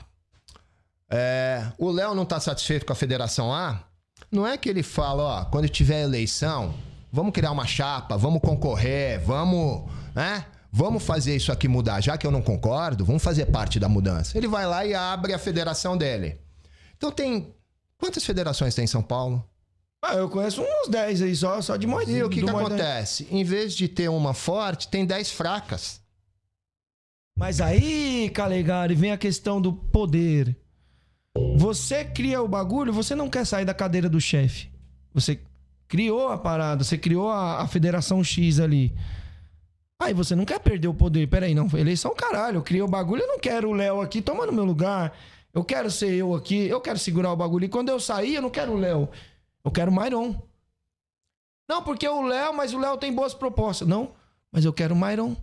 É, o Léo não tá satisfeito com a Federação A? Não é que ele fala, ó, quando tiver eleição, vamos criar uma chapa, vamos concorrer, vamos, né? Vamos fazer isso aqui mudar. Já que eu não concordo, vamos fazer parte da mudança. Ele vai lá e abre a federação dele. Então tem. Quantas federações tem em São Paulo? Ah, eu conheço uns 10 aí só, só de Muay E o que, que acontece? Em vez de ter uma forte, tem 10 fracas. Mas aí, Calegari, vem a questão do poder. Você cria o bagulho, você não quer sair da cadeira do chefe. Você criou a parada, você criou a, a Federação X ali. Aí você não quer perder o poder. Peraí, não. Eleição, caralho. Eu criei o bagulho, eu não quero o Léo aqui tomando meu lugar. Eu quero ser eu aqui, eu quero segurar o bagulho. E quando eu sair, eu não quero o Léo. Eu quero o Mairon. Não, porque o Léo, mas o Léo tem boas propostas. Não, mas eu quero o Mairon.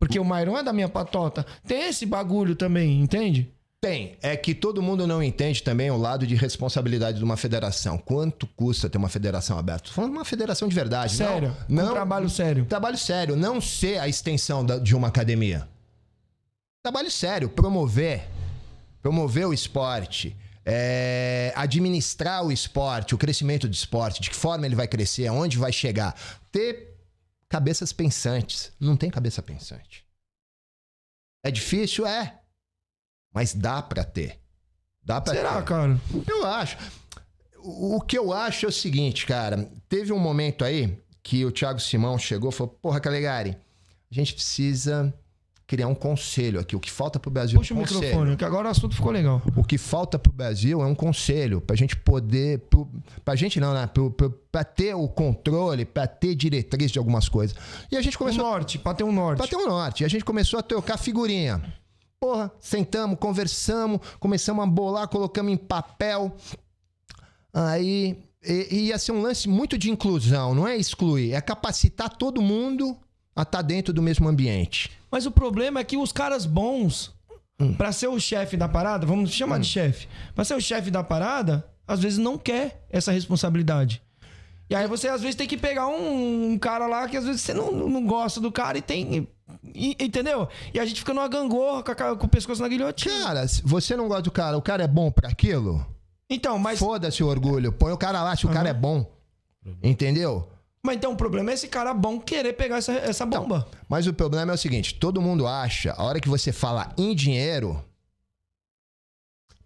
Porque o Mairon é da minha patota. Tem esse bagulho também, entende? Tem. É que todo mundo não entende também o lado de responsabilidade de uma federação. Quanto custa ter uma federação aberta? Tô falando de uma federação de verdade. Sério. Não, Um não trabalho sério. Trabalho sério. Não ser a extensão da- de uma academia. Trabalho sério. Promover. promover o esporte, é, administrar o esporte, o crescimento do esporte, de que forma ele vai crescer, aonde vai chegar. Ter cabeças pensantes. Não tem cabeça pensante. É difícil? É. Mas dá pra ter. Dá pra Será, ter. cara? Eu acho. O o que eu acho é o seguinte, cara. Teve um momento aí que o Thiago Simão chegou e falou: Porra, Calegari, a gente precisa criar um conselho aqui. O que falta pro Brasil Puxa é o um conselho. microfone, que agora o assunto ficou legal. O que falta pro Brasil é um conselho pra gente poder. Pro, pra gente não, né? Pra ter o controle, pra ter diretriz de algumas coisas. E a gente Um começou. norte, pra ter um norte. Pra ter um norte. E a gente começou a trocar figurinha. Porra, sentamos, conversamos, começamos a bolar, colocamos em papel. Aí e- e ia ser um lance muito de inclusão, não é excluir, é capacitar todo mundo a estar dentro do mesmo ambiente. Mas o problema é que os caras bons, Hum. pra ser o chefe da parada, vamos chamar de chefe, pra ser o chefe da parada, às vezes não quer essa responsabilidade. E aí você às vezes tem que pegar um, um cara lá que às vezes você não, não gosta do cara e tem. e- entendeu? E a gente fica numa gangorra com, a com o pescoço na guilhotina. Cara, você não gosta do cara, o cara é bom pra aquilo? Então, mas. Foda-se o orgulho, põe o cara lá se o cara é bom. Entendeu? Mas então o problema é esse cara bom querer pegar essa, essa bomba. Mas o problema é o seguinte: todo mundo acha, a hora que você fala em dinheiro,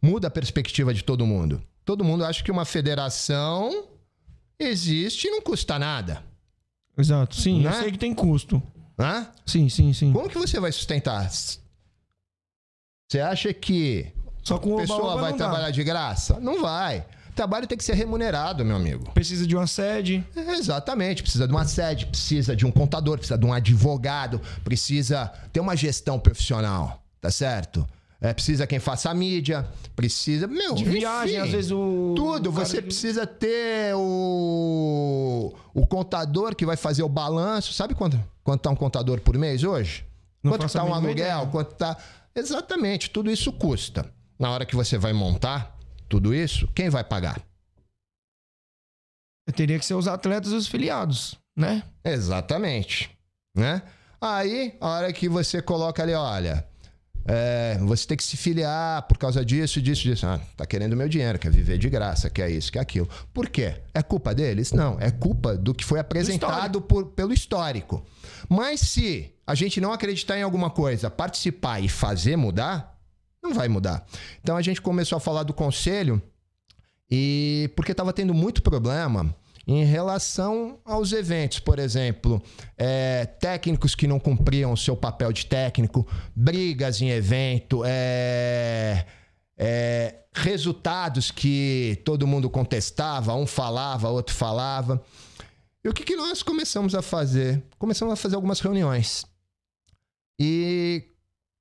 muda a perspectiva de todo mundo. Todo mundo acha que uma federação existe e não custa nada. Exato, sim. Né? Eu sei que tem custo. Hã? Sim, sim, sim. Como que você vai sustentar? Você acha que Só com a o pessoa vai não dá. trabalhar de graça? Não vai. Trabalho tem que ser remunerado, meu amigo. Precisa de uma sede. Exatamente, precisa de uma sede, precisa de um contador, precisa de um advogado, precisa ter uma gestão profissional, tá certo? É, precisa quem faça a mídia, precisa. Meu, De viagem, enfim, às vezes o. Tudo, o você que- precisa ter o, o contador que vai fazer o balanço. Sabe quanto, quanto tá um contador por mês hoje? Não quanto faço a tá um aluguel? ideia. Quanto tá. Exatamente, tudo isso custa. Na hora que você vai montar tudo isso, quem vai pagar? Teria que ser os atletas e os filiados, né? Exatamente. Né? Aí, a hora que você coloca ali, olha, é, você tem que se filiar por causa disso, disso, disso. Ah, tá querendo meu dinheiro, quer viver de graça, quer isso, quer aquilo. Por quê? É culpa deles? Não, é culpa do que foi apresentado por- pelo histórico. Mas se a gente não acreditar em alguma coisa, participar e fazer mudar, não vai mudar. Então a gente começou a falar do conselho e porque estava tendo muito problema em relação aos eventos, por exemplo, é, técnicos que não cumpriam o seu papel de técnico, brigas em evento, é, é, resultados que todo mundo contestava, um falava, outro falava. E o que, que nós começamos a fazer? Começamos a fazer algumas reuniões. E,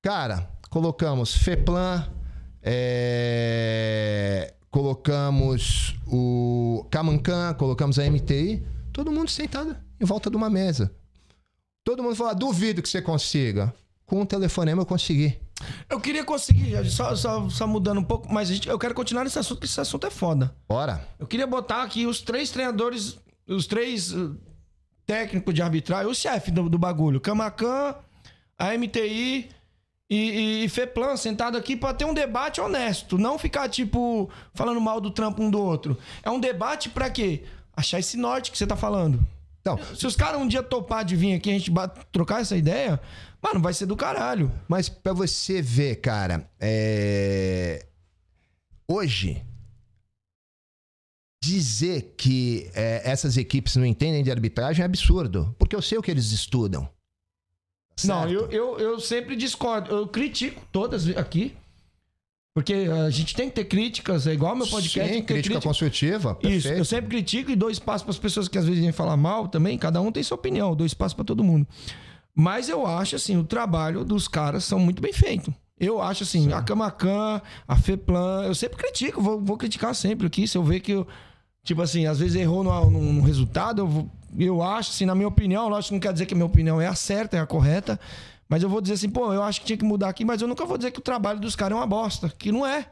cara, colocamos FEPLAN, é, colocamos o Camancan, colocamos a MTI, todo mundo sentado em volta de uma mesa. Todo mundo falou: "Ah, duvido que você consiga. Com um telefonema eu consegui. Eu queria conseguir, só, só, só mudando um pouco, mas gente- eu quero continuar nesse assunto, porque esse assunto é foda. Bora. Eu queria botar aqui os três treinadores, os três uh, técnicos de arbitragem, o chefe do, do bagulho, Camacan, a MTI e, e, e FEPLAN, sentado aqui pra ter um debate honesto. Não ficar, tipo, falando mal do trampo um do outro. É um debate pra quê? Achar esse norte que você tá falando. Então, Se os caras um dia topar de vir aqui e a gente trocar essa ideia, mano, vai ser do caralho. Mas pra você ver, cara, é... hoje dizer que é, essas equipes não entendem de arbitragem é absurdo, porque eu sei o que eles estudam. Tá Não, certo? eu, eu, eu sempre discordo. Eu critico todas aqui. Porque a gente tem que ter críticas, é igual meu podcast. Sim, crítica construtiva, Isso, perfeito. eu sempre critico e dou espaço para as pessoas que às vezes vêm falar mal também. Cada um tem sua opinião, dou espaço para todo mundo. Mas eu acho assim, o trabalho dos caras são muito bem feito. Eu acho assim, a Camacan, a Feplan, eu sempre critico, vou, vou criticar sempre aqui. Se eu ver que eu, tipo assim, às vezes errou no, no- no resultado, eu, vou- eu acho, assim, na minha opinião, lógico que não quer dizer que a minha opinião é a certa, é a correta, mas eu vou dizer assim, pô, eu acho que tinha que mudar aqui, mas eu nunca vou dizer que o trabalho dos caras é uma bosta, que não é.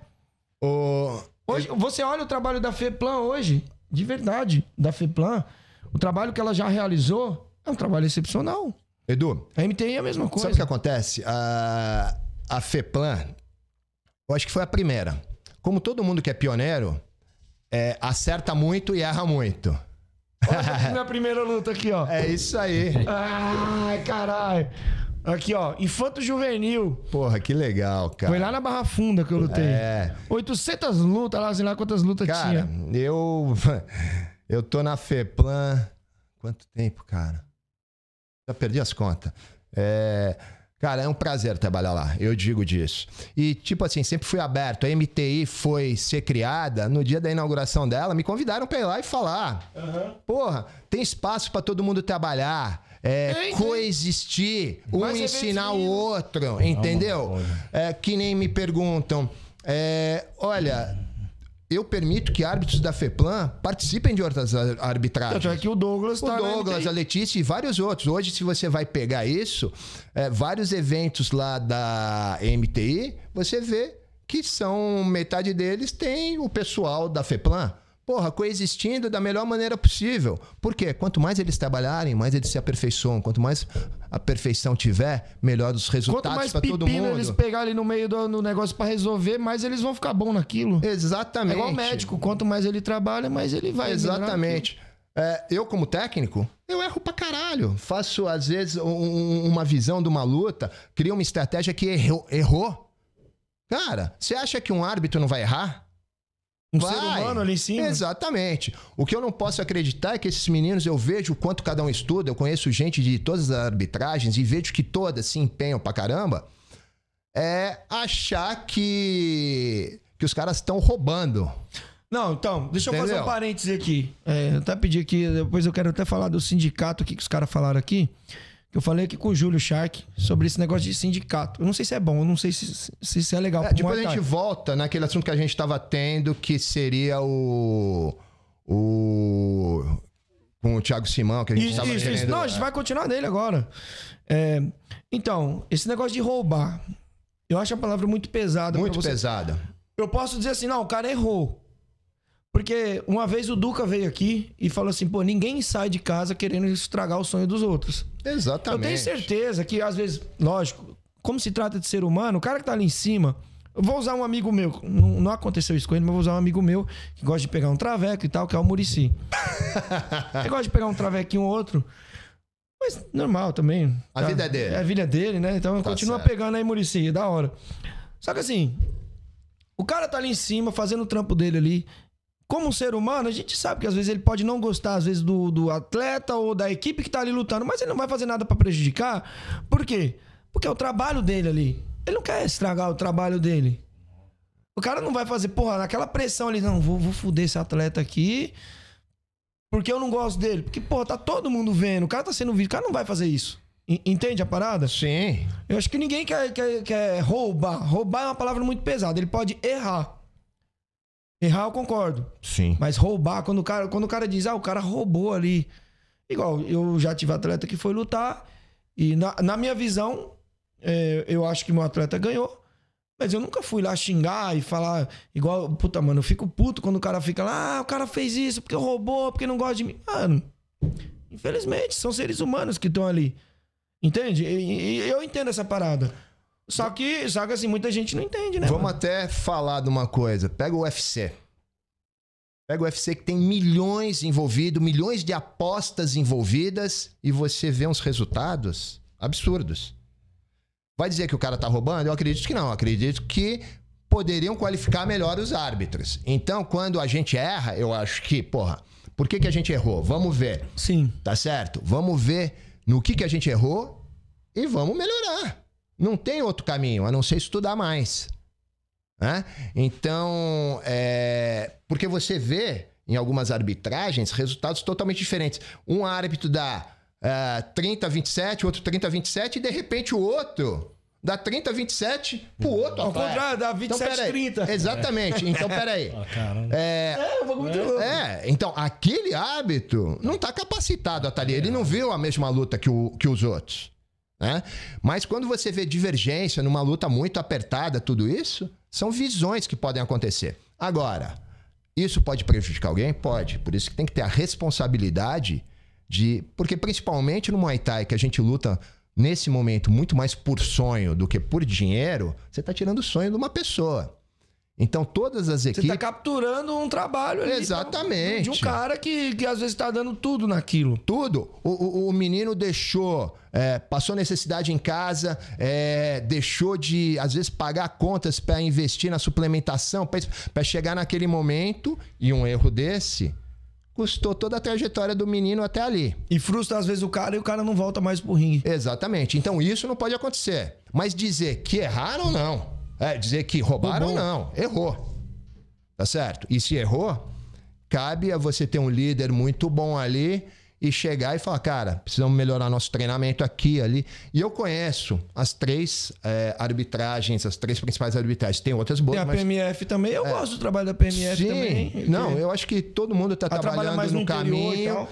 Hoje, você olha o trabalho da FEPLAN hoje, de verdade, da FEPLAN, o trabalho que ela já realizou é um trabalho excepcional. Edu, A MTI é a mesma coisa. sabe o que acontece? A, a FEPLAN, Eu acho que foi a primeira. Como todo mundo que é pioneiro, é, acerta muito e erra muito. Olha minha primeira luta aqui, ó. É isso aí. Ai, caralho. Aqui, ó. Infanto Juvenil. Porra, que legal, cara. Foi lá na Barra Funda que eu lutei. É. 800 lutas lá, sei lá quantas lutas Cara, tinha. eu. Eu tô na FEPLAN. Quanto tempo, cara? Já perdi as contas. É. Cara, é um prazer trabalhar lá, eu digo disso. E, tipo assim, sempre fui aberto. A MTI foi ser criada, no dia da inauguração dela, me convidaram pra ir lá e falar. Porra, tem espaço pra todo mundo trabalhar. É, coexistir, um ensinar o outro, entendeu? É, que nem me perguntam. é, olha, eu permito que árbitros da FEPLAN participem de outras ar- arbitragens. Tanto é que o Douglas O tá Douglas, a Letícia e vários outros. Hoje, se você vai pegar isso, é, vários eventos lá da MTI, você vê que são metade deles tem o pessoal da FEPLAN. Porra, coexistindo da melhor maneira possível. Por quê? Quanto mais eles trabalharem, mais eles se aperfeiçoam. Quanto mais a perfeição tiver, melhor os Quanto resultados mais para todo mundo. eles pegarem no meio do no negócio pra resolver, mais eles vão ficar bom naquilo. É Exatamente. igual o médico. Quanto mais ele trabalha, mais ele vai. Exatamente. É, eu, como técnico, eu erro pra caralho. Faço, às vezes, um- uma visão de uma luta, crio uma estratégia que errou. errou. Cara, você acha que um árbitro não vai errar? Um Vai. ser humano ali em cima. Exatamente. O que eu não posso acreditar é que esses meninos, eu vejo o quanto cada um estuda, eu conheço gente de todas as arbitragens e vejo que todas se empenham pra caramba, é achar que, que os caras estão roubando. Não, então, deixa eu fazer Entendeu? um parêntese aqui. É, eu até pedi aqui, depois eu quero até falar do sindicato aqui que os caras falaram aqui. Que eu falei aqui com o Júlio Shark sobre esse negócio de sindicato. Eu não sei se é bom, eu não sei se, se isso é legal. É, depois a gente volta naquele assunto que a gente estava tendo, que seria o. O. Com o Thiago Simão, que a gente estava isso, isso. Não, a gente vai continuar nele agora. É, então, esse negócio de roubar, eu acho a palavra muito pesada. Muito pesada. Eu posso dizer assim, não, o cara errou. Porque uma vez o Duca veio aqui e falou assim, pô, ninguém sai de casa querendo estragar o sonho dos outros. Exatamente. Eu tenho certeza que, às vezes, lógico, como se trata de ser humano, o cara que tá ali em cima. Eu vou usar um amigo meu, não, não aconteceu isso com ele, mas vou usar um amigo meu que gosta de pegar um traveco e tal, que é o Murici. ele gosta de pegar um travequinho ou outro. Mas normal também. A vida é dele. É a vida dele, né? Então Tá continuo certo. pegando aí, Murici, é da hora. Só que assim, o cara tá ali em cima, fazendo o trampo dele ali. Como um ser humano, a gente sabe que às vezes ele pode não gostar, às vezes, do, do atleta ou da equipe que tá ali lutando, mas ele não vai fazer nada pra prejudicar. Por quê? Porque é o trabalho dele ali. Ele não quer estragar o trabalho dele. O cara não vai fazer, porra, naquela pressão ali, não, vou, vou fuder esse atleta aqui porque eu não gosto dele. Porque, porra, tá todo mundo vendo, o cara tá sendo visto, o cara não vai fazer isso. En- Entende a parada? Sim. Eu acho que ninguém quer, quer, quer roubar. Roubar é uma palavra muito pesada. Ele pode errar. Errar, eu concordo. Sim. Mas roubar, quando o cara, quando o cara diz, ah, o cara roubou ali. Igual, eu já tive atleta que foi lutar. E na, na minha visão, é, eu acho que meu atleta ganhou. Mas eu nunca fui lá xingar e falar igual, puta, mano, eu fico puto quando o cara fica lá, ah, o cara fez isso porque roubou, porque não gosta de mim. Mano, infelizmente, são seres humanos que estão ali. Entende? E, e eu entendo essa parada. Só que, só que assim, muita gente não entende, né? Vamos mano? até falar de uma coisa. Pega o UFC. Pega o UFC que tem milhões envolvidos, milhões de apostas envolvidas e você vê uns resultados absurdos. Vai dizer que o cara tá roubando? Eu acredito que não. Eu acredito que poderiam qualificar melhor os árbitros. Então, quando a gente erra, eu acho que, porra, por que, que a gente errou? Vamos ver. Sim. Tá certo? Vamos ver no que, que a gente errou e vamos melhorar. Não tem outro caminho a não ser estudar mais. Né? Então, é... porque você vê em algumas arbitragens resultados totalmente diferentes. Um árbitro dá é, 30 a 27, outro 30 a 27 e de repente o outro dá 30 a 27 pro outro. Ao atleta. contrário, dá 27 peraí. 30. Exatamente. Então, peraí. Ah, caramba. É, É, muito louco. é, então aquele árbitro não tá capacitado a estar ali. Ele não viu a mesma luta que, o- que os outros. Né? Mas quando você vê divergência numa luta muito apertada, tudo isso, são visões que podem acontecer. Agora, isso pode prejudicar alguém? Pode. Por isso que tem que ter a responsabilidade de. Porque principalmente no Muay Thai, que a gente luta nesse momento muito mais por sonho do que por dinheiro, você tá tirando o sonho de uma pessoa. Então, todas as Você equipes. tá capturando um trabalho ali Exatamente. de um cara que, que às vezes tá dando tudo naquilo. Tudo. O, o- o menino deixou, é, passou necessidade em casa, é, deixou de, às vezes, pagar contas para investir na suplementação, para chegar naquele momento, e um erro desse custou toda a trajetória do menino até ali. E frustra às vezes o cara e o cara não volta mais pro ringue. Exatamente. Então isso não pode acontecer. Mas dizer que erraram, não. É, dizer que roubaram, não. Errou. Tá certo? E se errou, cabe a você ter um líder muito bom ali e chegar e falar, cara, precisamos melhorar nosso treinamento aqui ali. E eu conheço as três é, arbitragens, as três principais arbitragens. Tem outras boas, Tem a mas... PMF também. Eu gosto do trabalho da PMF Sim. também. Não, eu acho que todo mundo está trabalhando mais no, no caminho. tal.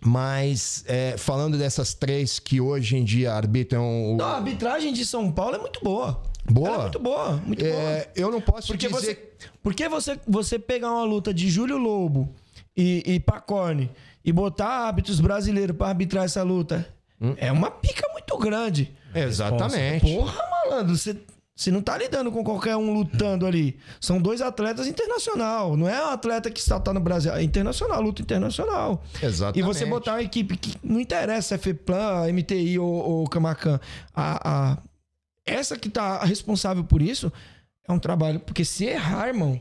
Mas é, falando dessas três que hoje em dia arbitram o. Não, a arbitragem de São Paulo é muito boa. Boa? Ela é muito boa, muito boa. É, eu não posso Porque dizer. você, porque você, você pegar uma luta de Júlio Lobo e, e Pacorne e botar árbitros brasileiros pra arbitrar essa luta Hum? é uma pica muito grande. Exatamente. Porra, malandro, você, você não tá lidando com qualquer um lutando ali. São dois atletas internacional. Não é um atleta que só tá no Brasil. É internacional, luta internacional. Exatamente. E você botar uma equipe que não interessa se é FEPLAN, MTI ou, ou Camacan. A, a- essa que tá responsável por isso é um trabalho. Porque se errar, irmão.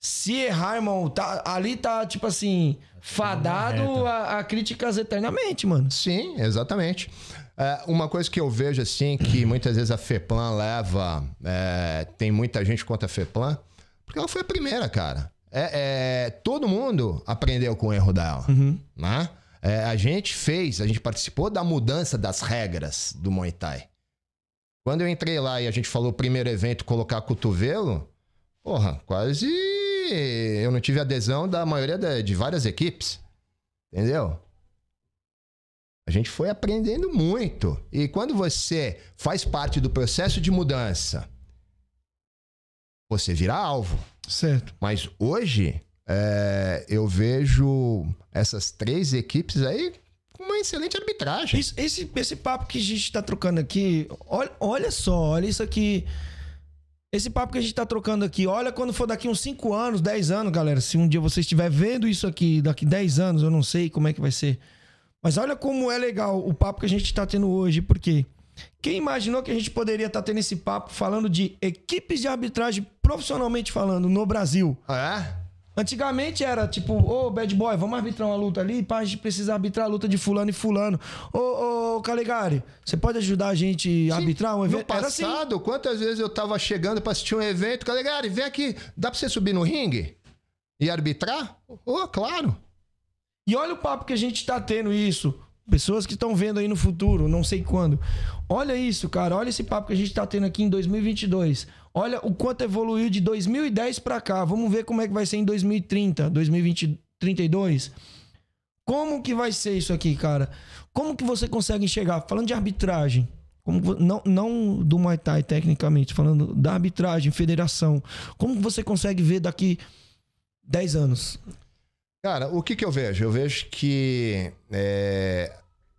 Se errar, irmão, tá, ali tá, tipo assim, fadado a, a críticas eternamente, mano. Sim, exatamente. É, uma coisa que eu vejo assim, que muitas vezes a FEPLAN leva. é, tem muita gente contra a FEPLAN, porque ela foi a primeira, cara. É, é, todo mundo aprendeu com o erro dela. Né? É, a gente fez, a gente participou da mudança das regras do Muay Thai. Quando eu entrei lá e a gente falou o primeiro evento colocar cotovelo, porra, quase eu não tive adesão da maioria da- de várias equipes. Entendeu? A gente foi aprendendo muito. E quando você faz parte do processo de mudança, você vira alvo. Certo. Mas hoje, é, eu vejo essas três equipes aí uma excelente arbitragem. Isso- esse, esse papo que a gente tá trocando aqui, olha, olha só, olha isso aqui. Esse papo que a gente tá trocando aqui, olha quando for daqui uns 5 anos, 10 anos, galera. Se um dia você estiver vendo isso aqui, daqui 10 anos, eu não sei como é que vai ser. Mas olha como é legal o papo que a gente tá tendo hoje, porque quem imaginou que a gente poderia estar tendo esse papo falando de equipes de arbitragem profissionalmente falando no Brasil? É? Antigamente era tipo, ô bad boy, vamos arbitrar uma luta ali, pá, a gente precisa arbitrar a luta de fulano e fulano. Ô, ô Calegari, você pode ajudar a gente a arbitrar um No evento? Era assim. passado, quantas vezes eu tava chegando pra assistir um evento, Calegari, vem aqui, dá pra você subir no ringue e arbitrar? Oh, claro. E olha o papo que a gente tá tendo isso. Pessoas que estão vendo aí no futuro, não sei quando. Olha isso, cara. Olha esse papo que a gente tá tendo aqui em 2022. Olha o quanto evoluiu de 2010 pra cá. Vamos ver como é que vai ser em 2030, 2032. Como que vai ser isso aqui, cara? Como que você consegue enxergar? Falando de arbitragem, como não, não do Muay Thai tecnicamente, falando da arbitragem, federação. Como você consegue ver daqui 10 anos? Cara, o que que eu vejo? Eu vejo que é,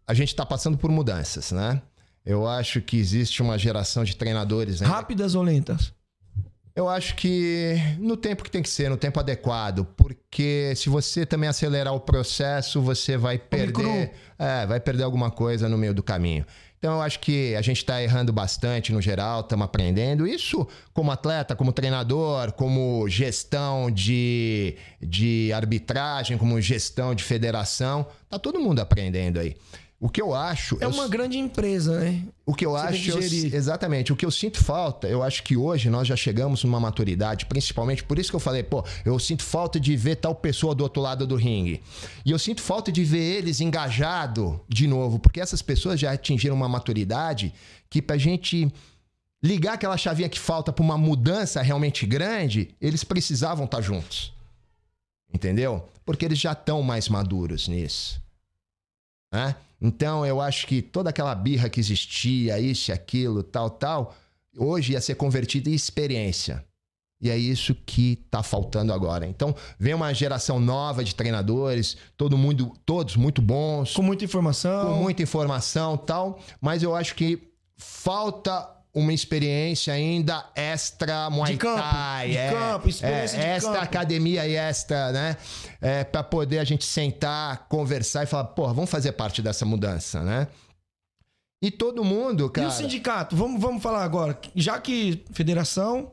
a gente está passando por mudanças, né? Eu acho que existe uma geração de treinadores, né? Rápidas ou lentas? Eu acho que no tempo que tem que ser, no tempo adequado, porque se você também acelerar o processo, você vai perder, é, vai perder alguma coisa no meio do caminho. Então eu acho que a gente está errando bastante no geral, estamos aprendendo. Isso como atleta, como treinador, como gestão de, de arbitragem, como gestão de federação, tá todo mundo aprendendo aí. O que eu acho. É eu- uma grande empresa, né? o que eu Você acho, eu- exatamente, o que eu sinto falta, eu acho que hoje nós já chegamos numa maturidade, principalmente por isso que eu falei, pô, eu sinto falta de ver tal pessoa do outro lado do ringue. E eu sinto falta de ver eles engajado de novo, porque essas pessoas já atingiram uma maturidade que pra gente ligar aquela chavinha que falta pra uma mudança realmente grande, eles precisavam estar juntos. Entendeu? Porque eles já estão mais maduros nisso né? Então eu acho que toda aquela birra que existia, isso aquilo, tal, tal, hoje ia ser convertida em experiência. E é isso que tá faltando agora. Então, vem uma geração nova de treinadores, todo mundo, todos muito bons, Com muita informação. com muita informação, tal, mas eu acho que falta uma experiência ainda extra Muay De campo, Thai. de é, campo, experiência é, de extra campo. academia e extra, né? É, para poder a gente sentar, conversar e falar, porra, vamos fazer parte dessa mudança, né? E todo mundo, cara. E o sindicato? Vamos, vamos falar agora. Já que federação.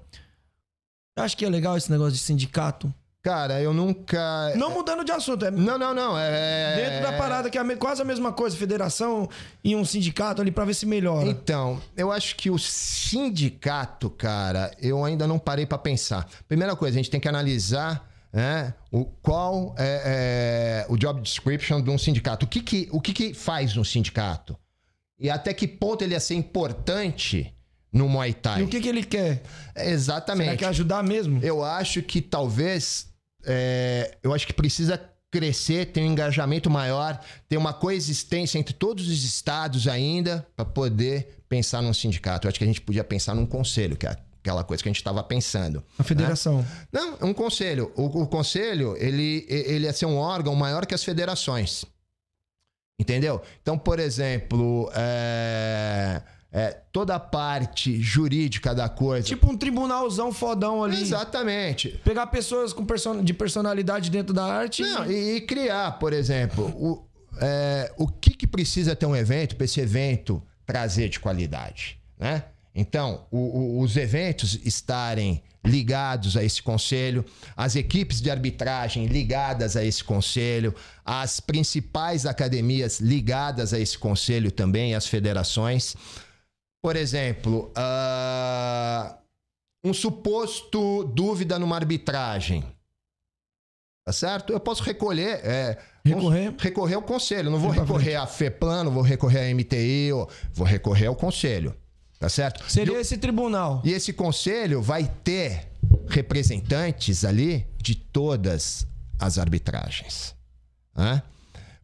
Acho que é legal esse negócio de sindicato. Cara, eu nunca. Não mudando de assunto, é Não, não, não. É... dentro da parada que é quase a mesma coisa, federação e um sindicato ali pra ver se melhora. Então, eu acho que o sindicato, cara, eu ainda não parei pra pensar. Primeira coisa, a gente tem que analisar né, o, qual é, é o job description de um sindicato. O que que, o que que faz um sindicato? E até que ponto ele ia ser importante no Muay Thai? E o que, que ele quer? Exatamente. Será que é ajudar mesmo? Eu acho que talvez. É, eu acho que precisa crescer, ter um engajamento maior, ter uma coexistência entre todos os estados ainda, para poder pensar num sindicato. Eu acho que a gente podia pensar num conselho, que é aquela coisa que a gente estava pensando. A federação. Não, um conselho. O, o conselho, ele, ele ia ser um órgão maior que as federações. Entendeu? Então, por exemplo, é, é, toda a parte jurídica da coisa. Tipo um tribunalzão fodão ali. Exatamente. Pegar pessoas com person... de personalidade dentro da arte. Não, e, e criar, por exemplo, o, é, o que, que precisa ter um evento para esse evento trazer de qualidade, né? Então, o- o- os eventos estarem ligados a esse conselho, as equipes de arbitragem ligadas a esse conselho, as principais academias ligadas a esse conselho também, as federações. Por exemplo, ah, um suposto dúvida numa arbitragem. Tá certo? Eu posso recolher. é, Recorrer? recorrer ao conselho. Não vou recorrer à FEPLAN, não vou recorrer à MTI, vou recorrer ao conselho. Tá certo? Seria esse tribunal. E esse conselho vai ter representantes ali de todas as arbitragens. né?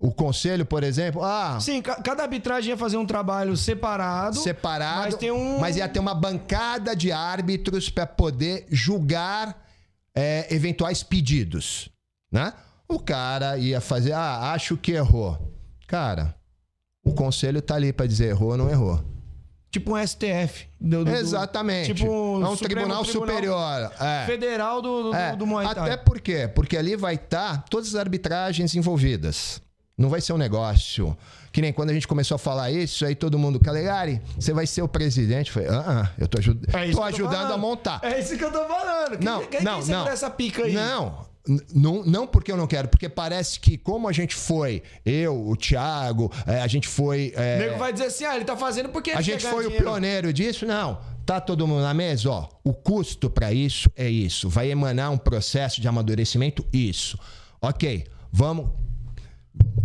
O conselho, por exemplo, ah, Sim, ca- cada arbitragem ia fazer um trabalho separado. separado, Mas tem um. mas ia ter uma bancada de árbitros para poder julgar é, eventuais pedidos, né? O cara ia fazer, ah, acho que errou. Cara, o conselho tá ali para dizer errou ou não errou. Tipo um STF. do- do- Exatamente. Tipo é um um Supremo tribunal, superior. É. Federal do, do, É, do. Até por quê? Porque ali vai estar todas as arbitragens envolvidas. Não vai ser um negócio. Que nem quando a gente começou a falar isso, aí todo mundo, Calegari, você vai ser o presidente. Falei, ah, ah, eu tô, aju- É tô ajudando falando. a montar. É isso que eu tô falando. Não, quem, não, quem não. essa pica aí? Não, não, não porque eu não quero, porque parece que como a gente foi, eu, o Thiago, é, a gente foi. é, O nego vai dizer assim, ah, ele tá fazendo porque ele a gente foi o dinheiro. pioneiro disso? Não. Tá todo mundo na mesa? Ó, o custo para isso é isso. Vai emanar um processo de amadurecimento? Isso. Ok, vamos.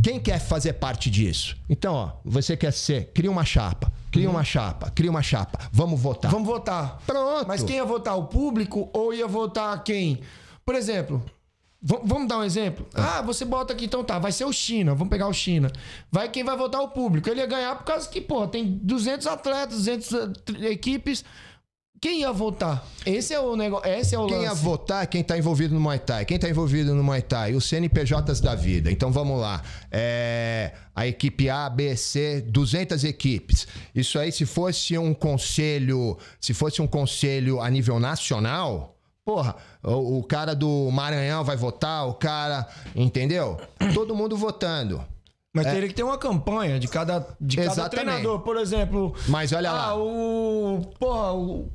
Quem quer fazer parte disso? Então, ó, você quer ser. Cria uma chapa. Cria uma chapa. Cria uma chapa. Vamos votar. Vamos votar. Pronto. Mas quem ia votar? O público ou ia votar quem? Por exemplo, vamos dar um exemplo? Ah, você bota aqui, então tá, vai ser o China, vamos pegar o China. Vai quem vai votar o público. Ele ia ganhar por causa que, pô, tem 200 atletas, 200 equipes. Quem ia votar? Esse é o negócio, esse é o Quem ia lance. votar é quem está envolvido no Muay Thai. Quem está envolvido no Muay Thai? Os CNPJs da vida. Então vamos lá. É, a equipe A, B, C, 200 equipes. Isso aí, se fosse um conselho, se fosse um conselho a nível nacional, porra, o, o cara do Maranhão vai votar, o cara, entendeu? Todo mundo votando. Mas teria que ter uma campanha de cada, de cada treinador. Por exemplo, Mas olha ah, lá. o. Porra, o.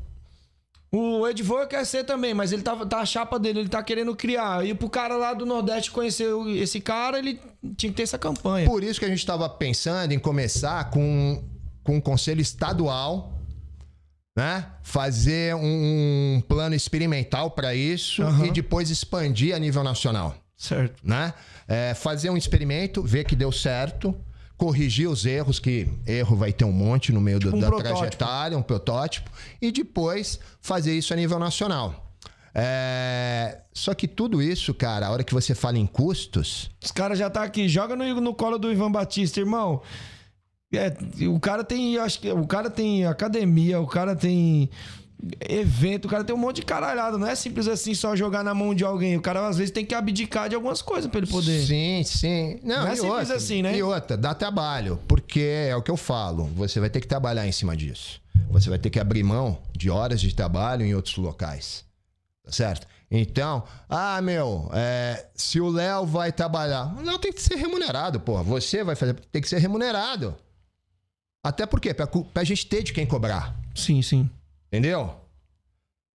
O Edvor quer ser também, mas ele tá, tá a chapa dele, ele tá querendo criar. E pro cara lá do Nordeste conhecer esse cara, ele tinha que ter essa campanha. Por isso que a gente estava pensando em começar com, com um conselho estadual, né? Fazer um plano experimental para isso Aham. e depois expandir a nível nacional, Certo. né? É, fazer um experimento, ver que deu certo, corrigir os erros, que erro vai ter um monte no meio do- um da protótipo. trajetória, um protótipo, e depois fazer isso a nível nacional. É, Só que tudo isso, cara, a hora que você fala em custos, Os caras já tá aqui, joga no, no colo do Ivan Batista, irmão. É, o cara tem, acho que o cara tem academia, o cara tem evento, o cara tem um monte de caralhada. Não é simples assim só jogar na mão de alguém. O cara às vezes tem que abdicar de algumas coisas pra ele poder. Sim, sim. Não, Não é simples outra, assim, né? E outra, dá trabalho, porque é o que eu falo, você vai ter que trabalhar em cima disso. você vai ter que abrir mão de horas de trabalho em outros locais. Tá certo? Então, ah, meu, é, se o Léo vai trabalhar, o Léo tem que ser remunerado, porra. Você vai fazer, tem que ser remunerado. Até porque, pra, pra gente ter de quem cobrar. Sim, sim. Entendeu?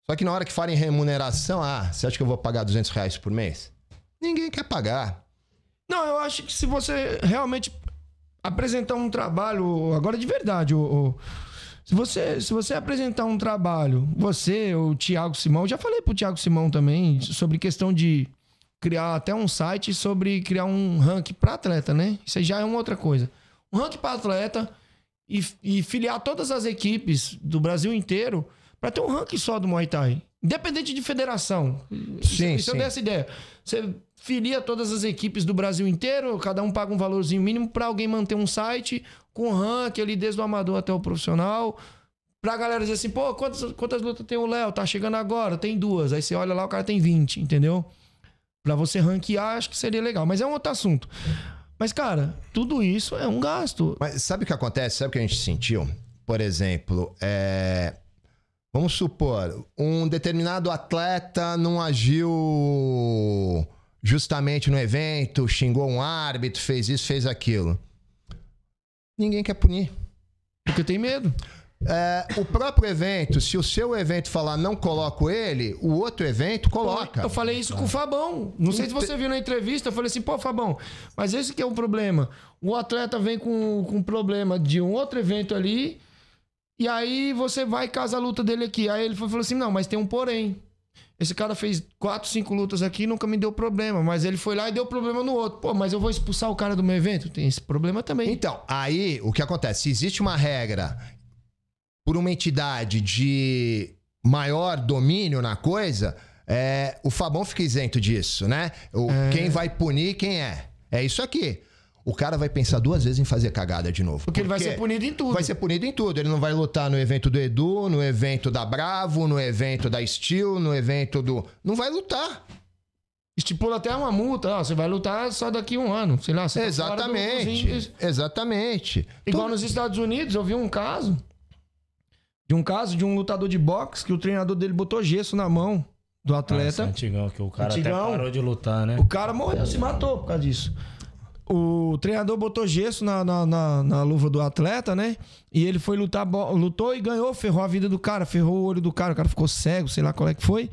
Só que na hora que falam em remuneração, ah, você acha que eu vou pagar 200 reais por mês? Ninguém quer pagar. Não, eu acho que se você realmente apresentar um trabalho, agora de verdade, se, você, se você apresentar um trabalho, você, o Thiago Simão, já falei pro Thiago Simão também sobre questão de criar até um site sobre criar um ranking para atleta, né? Isso aí já é uma outra coisa. Um ranking para atleta e, e filiar todas as equipes do Brasil inteiro para ter um ranking só do Muay Thai. Independente de federação. Sim, Isso eu sim. dei essa ideia. Você filia todas as equipes do Brasil inteiro, cada um paga um valorzinho mínimo para alguém manter um site com ranking ali desde o amador até o profissional. Pra galera dizer assim, pô, quantas, quantas lutas tem o Léo? Tá chegando agora, tem duas. Aí você olha lá, o cara tem 20, entendeu? Pra você ranquear, acho que seria legal. Mas é um outro assunto. Mas, cara, tudo isso é um gasto. Mas sabe o que acontece? Sabe o que a gente sentiu? Por exemplo, é, vamos supor, um determinado atleta não agiu justamente no evento, xingou um árbitro, fez isso, fez aquilo. Ninguém quer punir. Porque tem medo. É, o próprio evento, se o seu evento falar não coloco ele, o outro evento coloca. Eu falei isso com o Fabão. Não sei se você viu na entrevista. Eu falei assim, pô, Fabão, mas esse que é o problema. O atleta vem com, com problema de um outro evento ali, e aí você vai e casa a luta dele aqui. Aí ele falou assim: não, mas tem um porém. Esse cara fez quatro, cinco lutas aqui e nunca me deu problema. Mas ele foi lá e deu problema no outro. Pô, mas eu vou expulsar o cara do meu evento? Tem esse problema também. Então, aí o que acontece? Se existe uma regra por uma entidade de maior domínio na coisa, é, o Fabão fica isento disso, né? O, Quem vai punir, quem é? É isso aqui. O cara vai pensar duas vezes em fazer cagada de novo. Porque ele vai ser punido em tudo. Vai ser punido em tudo. Ele não vai lutar no evento do Edu, no evento da Bravo, no evento da Steel, no evento do. Não vai lutar. Estipula até uma multa. Ó, você vai lutar só daqui a um ano. Sei lá. Você tá fora do- dos Exatamente. Exatamente. Igual nos Estados Unidos, eu vi um caso. De um caso de um lutador de boxe que o treinador dele botou gesso na mão do atleta. antigão, que o cara Antigão. até parou de lutar, né? O cara morreu, se matou por causa disso. O treinador botou gesso na, na, na- na luva do atleta, né? E ele foi lutar, lutou e ganhou, ferrou a vida do cara, ferrou o olho do cara, o cara ficou cego, sei lá qual é que foi.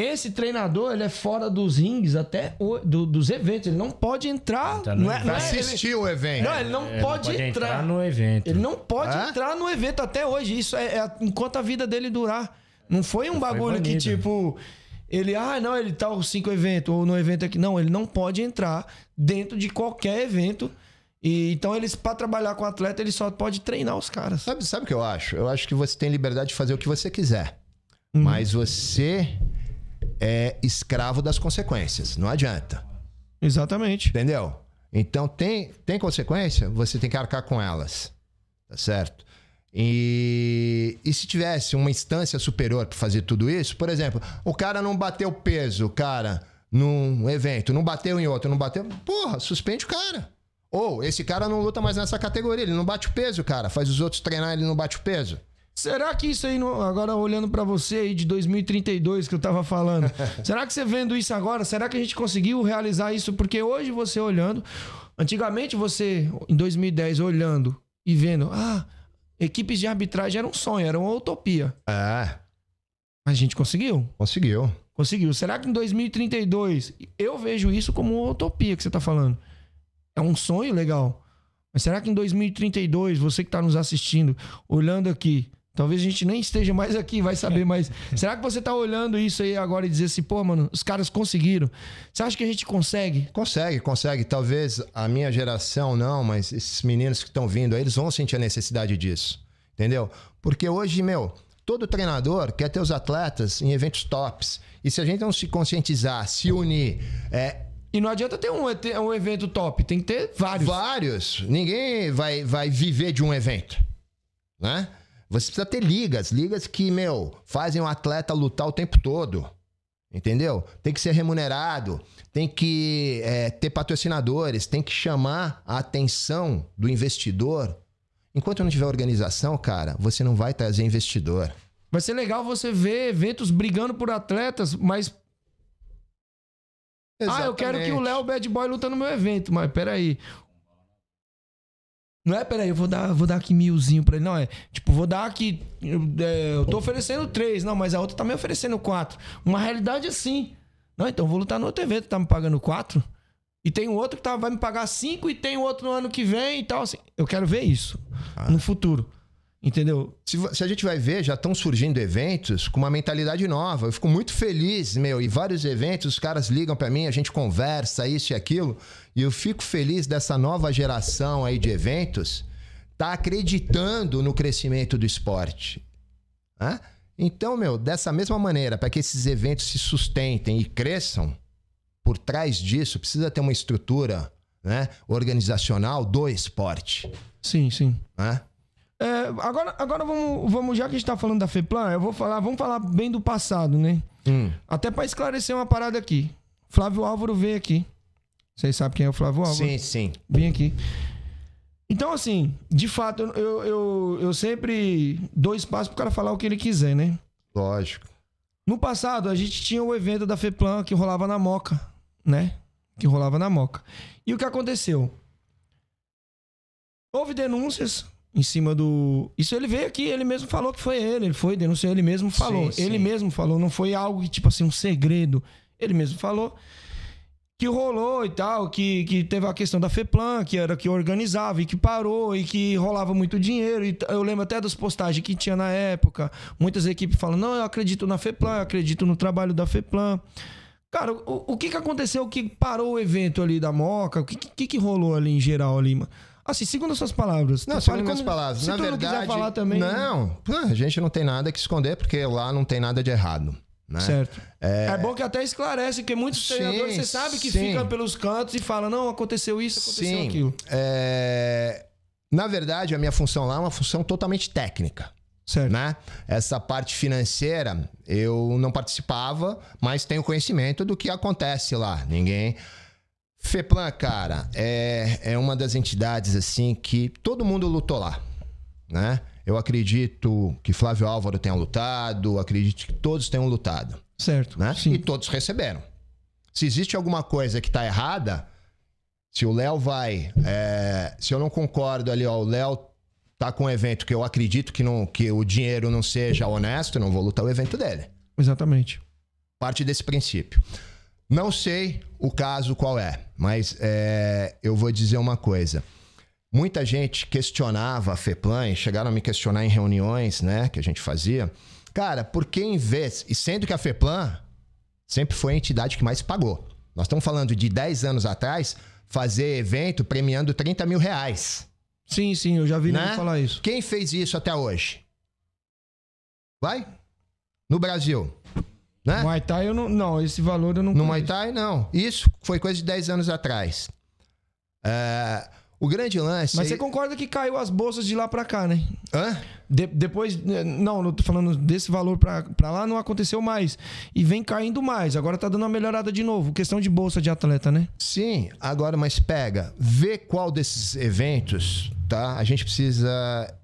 Esse treinador, ele é fora dos rings até o- do- dos eventos. Ele não pode entrar. Tá no não é, não é- Assistir o evento. não, ele não É, pode, entrar. no evento. Ele não pode É? entrar no evento até hoje. Isso é, é enquanto a vida dele durar. Não foi um bagulho que, tipo, ele, ah, não, ele tá os cinco eventos, ou no evento aqui. Não, ele não pode entrar dentro de qualquer evento. E então eles, pra trabalhar com atleta, ele só pode treinar os caras. Sabe, sabe o que eu acho? Eu acho que você tem liberdade de fazer o que você quiser. Hum. Mas você é escravo das consequências. Não adianta. Exatamente. Entendeu? Então tem, tem consequência, você tem que arcar com elas. Tá certo? E, e se tivesse uma instância superior para fazer tudo isso, por exemplo, o cara não bateu peso, cara, num evento, não bateu em outro, não bateu. Porra, suspende o cara. Ou esse cara não luta mais nessa categoria, ele não bate o peso, cara. Faz os outros treinar, ele não bate o peso. Será que isso aí, não- agora olhando pra você aí de 2032 que eu tava falando, será que você vendo isso agora, será que a gente conseguiu realizar isso? Porque hoje você olhando, antigamente você, em 2010, olhando e vendo, ah, equipes de arbitragem era um sonho, era uma utopia. É, a gente conseguiu? conseguiu. Conseguiu. Será que em 2032 eu vejo isso como uma utopia que você tá falando? É um sonho legal. Mas será que em 2032, você que tá nos assistindo, olhando aqui, talvez a gente nem esteja mais aqui, vai saber, mas será que você tá olhando isso aí agora e dizer assim, pô, mano, os caras conseguiram? Você acha que a gente consegue? Consegue, consegue. Talvez a minha geração não, mas esses meninos que estão vindo aí, eles vão sentir a necessidade disso. Entendeu? Porque hoje, meu, todo treinador quer ter os atletas em eventos tops. E se a gente não se conscientizar, se unir, é, E não adianta ter um, ter um evento top, tem que ter vários. vários, ninguém vai, vai viver de um evento. Né? Você precisa ter ligas, ligas que, meu, fazem o atleta lutar o tempo todo. Entendeu? Tem que ser remunerado, tem que é, ter patrocinadores, tem que chamar a atenção do investidor Enquanto não tiver organização, cara, você não vai trazer investidor. Vai ser legal você ver eventos brigando por atletas, mas. Ah, eu quero que o Léo Bad Boy luta no meu evento, mas peraí. Não é, peraí, eu vou dar, vou dar aqui milzinho pra ele. Não, é tipo, vou dar aqui. Eu, é, eu tô oferecendo três, não, mas a outra tá me oferecendo quatro. Uma realidade assim. Não, então eu vou lutar no outro evento, tá me pagando quatro. E tem um outro que tá, vai me pagar cinco e tem outro no ano que vem e tal. Assim. Eu quero ver isso no futuro. Entendeu? Se, se a gente vai ver, já estão surgindo eventos com uma mentalidade nova. Eu fico muito feliz, meu. E vários eventos, os caras ligam pra mim, a gente conversa, isso e aquilo. E eu fico feliz dessa nova geração aí de eventos tá acreditando no crescimento do esporte. Hã? Então, meu, dessa mesma maneira, para que esses eventos se sustentem e cresçam, por trás disso precisa ter uma estrutura né, organizacional do esporte. Sim, sim. Né? É, agora, agora vamos, vamos, já que a gente tá falando da FEPLAN, eu vou falar, vamos falar bem do passado, né? Hum. Até pra esclarecer uma parada aqui. Flávio Álvaro veio aqui. Vocês sabem quem é o Flávio Álvaro? Sim, sim. Vim aqui. Então, assim, de fato, eu, eu, eu, sempre dou espaço pro cara falar o que ele quiser, né? Lógico. No passado, a gente tinha o evento da FEPLAN que rolava na Moca, né? Que rolava na Moca. E o que aconteceu? Houve denúncias em cima do. Isso ele veio aqui, ele mesmo falou que foi ele. Ele foi, denunciou, ele mesmo falou. Sim, ele sim. mesmo falou, não foi algo que, tipo assim, um segredo. Ele mesmo falou que rolou e tal, que, que teve a questão da FEPLAN, que era que organizava e que parou e que rolava muito dinheiro. E eu lembro até das postagens que tinha na época. Muitas equipes falam: não, eu acredito na FEPLAN, eu acredito no trabalho da FEPLAN. Cara, o, o que que aconteceu que parou o evento ali da Moca? O que, que, que rolou ali em geral ali, mano? Assim, segundo as suas palavras. Não, segundo minhas palavras. Se Na tu não verdade. quiser falar também. Não, pô, a gente não tem nada que esconder, porque lá não tem nada de errado. Né? Certo. É, É... bom que até esclarece, porque muitos Sim, treinadores, você sabe que sim. ficam pelos cantos e falam, não, aconteceu isso, aconteceu Sim. aquilo. é, Na verdade, a minha função lá é uma função totalmente técnica. Certo. Né? Essa parte financeira eu não participava, mas tenho conhecimento do que acontece lá. Ninguém. FEPLAN, cara, é, é uma das entidades assim que todo mundo lutou lá. Né? Eu acredito que Flávio Álvaro tenha lutado, acredito que todos tenham lutado. Certo. Né? Sim. E todos receberam. Se existe alguma coisa que está errada, se o Léo vai. é, se eu não concordo ali, ó, o Léo tá com um evento que eu acredito que, não, que o dinheiro não seja honesto, eu não vou lutar o evento dele. Exatamente. Parte desse princípio. Não sei o caso qual é, mas é, eu vou dizer uma coisa. Muita gente questionava a FEPLAN, e chegaram a me questionar em reuniões, né, que a gente fazia. Cara, por que em vez. E sendo que a FEPLAN sempre foi a entidade que mais pagou. Nós estamos falando de 10 anos atrás, fazer evento premiando 30 mil reais. Sim, sim, eu já vi Né? falar isso. Quem fez isso até hoje? Vai? No Brasil. Né? Muay Thai eu não. Não, esse valor eu não No conheço. Muay Thai, não. Isso foi coisa de 10 anos atrás. É, o grande lance. Mas você concorda que caiu as bolsas de lá pra cá, né? Hã? De- depois, né, não, não tô falando desse valor pra lá, não aconteceu mais. E vem caindo mais. Agora tá dando uma melhorada de novo. Questão de bolsa de atleta, né? Sim, agora, mas pega, vê qual desses eventos, tá? A gente precisa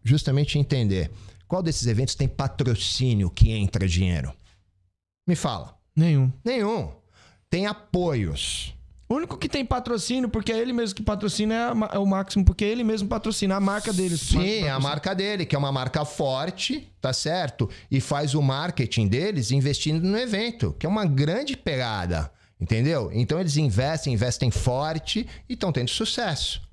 justamente entender qual desses eventos tem patrocínio que entra dinheiro. Me fala. Nenhum. Nenhum. Tem apoios. O único que tem patrocínio, porque é ele mesmo que patrocina, é, é o máximo, porque ele mesmo patrocina a marca dele. Sim, é a marca dele, que é uma marca forte, tá certo? E faz o marketing deles investindo no evento, que é uma grande pegada, entendeu? Então eles investem, investem forte e estão tendo sucesso.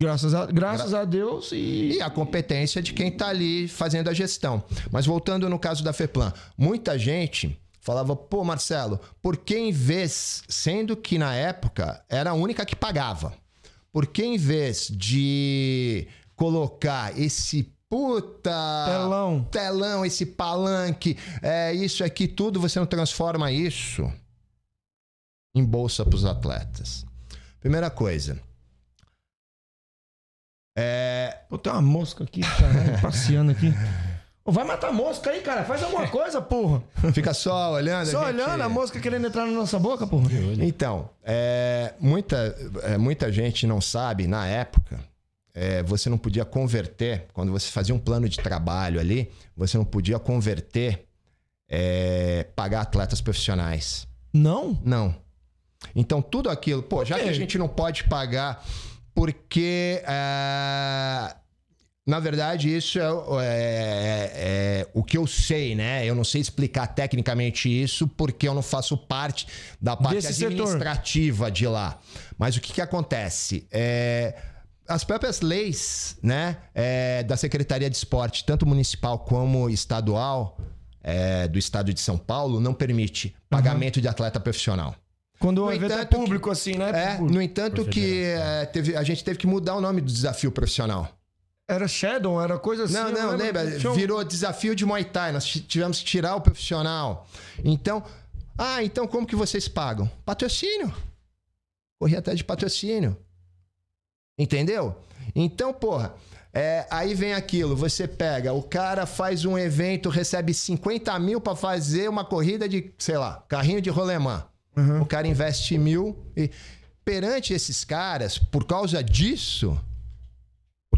Graças a, graças a Deus e. E a competência de quem tá ali fazendo a gestão. Mas voltando no caso da FEPLAN, muita gente falava, pô, Marcelo, por que em vez, sendo que na época era a única que pagava, por que em vez de colocar esse puta Telão. telão, esse palanque, é isso aqui tudo, você não transforma isso em bolsa para os atletas? Primeira coisa. É, Pô, tem uma mosca aqui, caralho, passeando aqui. Vai matar a mosca aí, cara. Faz alguma coisa, porra. Fica só olhando. Só a gente- olhando a mosca querendo entrar na nossa boca, porra. Então, é, muita, é, muita gente não sabe, na época, é, você não podia converter, quando você fazia um plano de trabalho ali, você não podia converter, é, pagar atletas profissionais. Não? Não. Então, tudo aquilo, pô, já que a gente não pode pagar, porque. É, na verdade, isso é, é- é o que eu sei, né? Eu não sei explicar tecnicamente isso, porque eu não faço parte da parte Desse setor. administrativa de lá. Mas o que, que acontece? É, as próprias leis né, é, da Secretaria de Esporte, tanto municipal como estadual, é, do estado de São Paulo, não permite pagamento de atleta profissional. Quando o evento é público, assim, né? É, no entanto que é, teve- a gente teve que mudar o nome do desafio profissional. Era Shadow, era coisa assim. não, não, lembra? Tinha Virou desafio de Muay Thai. Nós ti- tivemos que tirar o profissional. Então, ah, então como que vocês pagam? Patrocínio. Corri até de patrocínio. Entendeu? Então, porra, é, aí vem aquilo. Você pega, o cara faz um evento, recebe 50 mil pra fazer uma corrida de, sei lá, carrinho de rolemã. O cara investe mil e perante esses caras, por causa disso,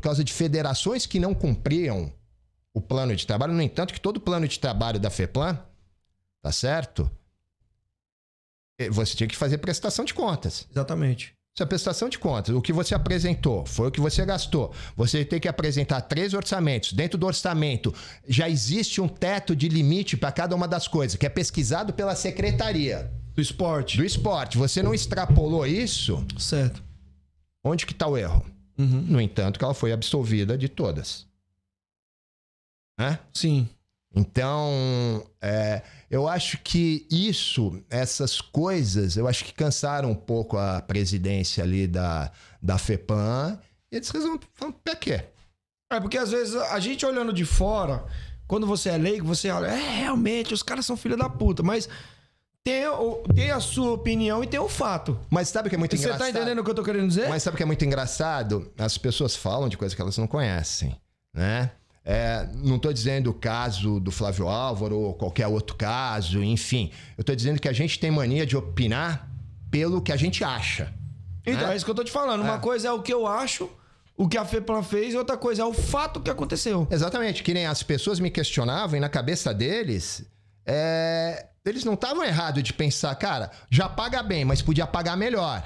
por causa de federações que não cumpriam o plano de trabalho, no entanto, que todo o plano de trabalho da FEPLAN, tá certo? Você tinha que fazer prestação de contas. Exatamente. Isso é prestação de contas. O que você apresentou foi o que você gastou. Você tem que apresentar três orçamentos. Dentro do orçamento já existe um teto de limite para cada uma das coisas, que é pesquisado pela secretaria Do esporte. do esporte. Você não extrapolou isso, Certo. onde que está o erro? Uhum. No entanto, que ela foi absolvida de todas. Né? Sim. Então, é, eu acho que isso, essas coisas, eu acho que cansaram um pouco a presidência ali da, da FEPAM. E eles resolveram, pra quê? É porque às vezes a gente olhando de fora, quando você é leigo, você olha, é, realmente, os caras são filha da puta, mas tem, o- tem a sua opinião e tem o fato. Mas sabe o que é muito Você engraçado? tá entendendo o que eu tô querendo dizer? Mas sabe o que é muito engraçado? As pessoas falam de coisas que elas não conhecem, né? É, não estou dizendo o caso do Flávio Álvaro ou qualquer outro caso, enfim. Eu estou dizendo que a gente tem mania de opinar pelo que a gente acha. Então, né? é isso que eu tô te falando. Uma É. coisa é o que eu acho, o que a FEPLAN fez, e outra coisa é o fato que aconteceu. Exatamente, que nem as pessoas me questionavam e na cabeça deles, é, eles não estavam errados de pensar, cara, já paga bem, mas podia pagar melhor.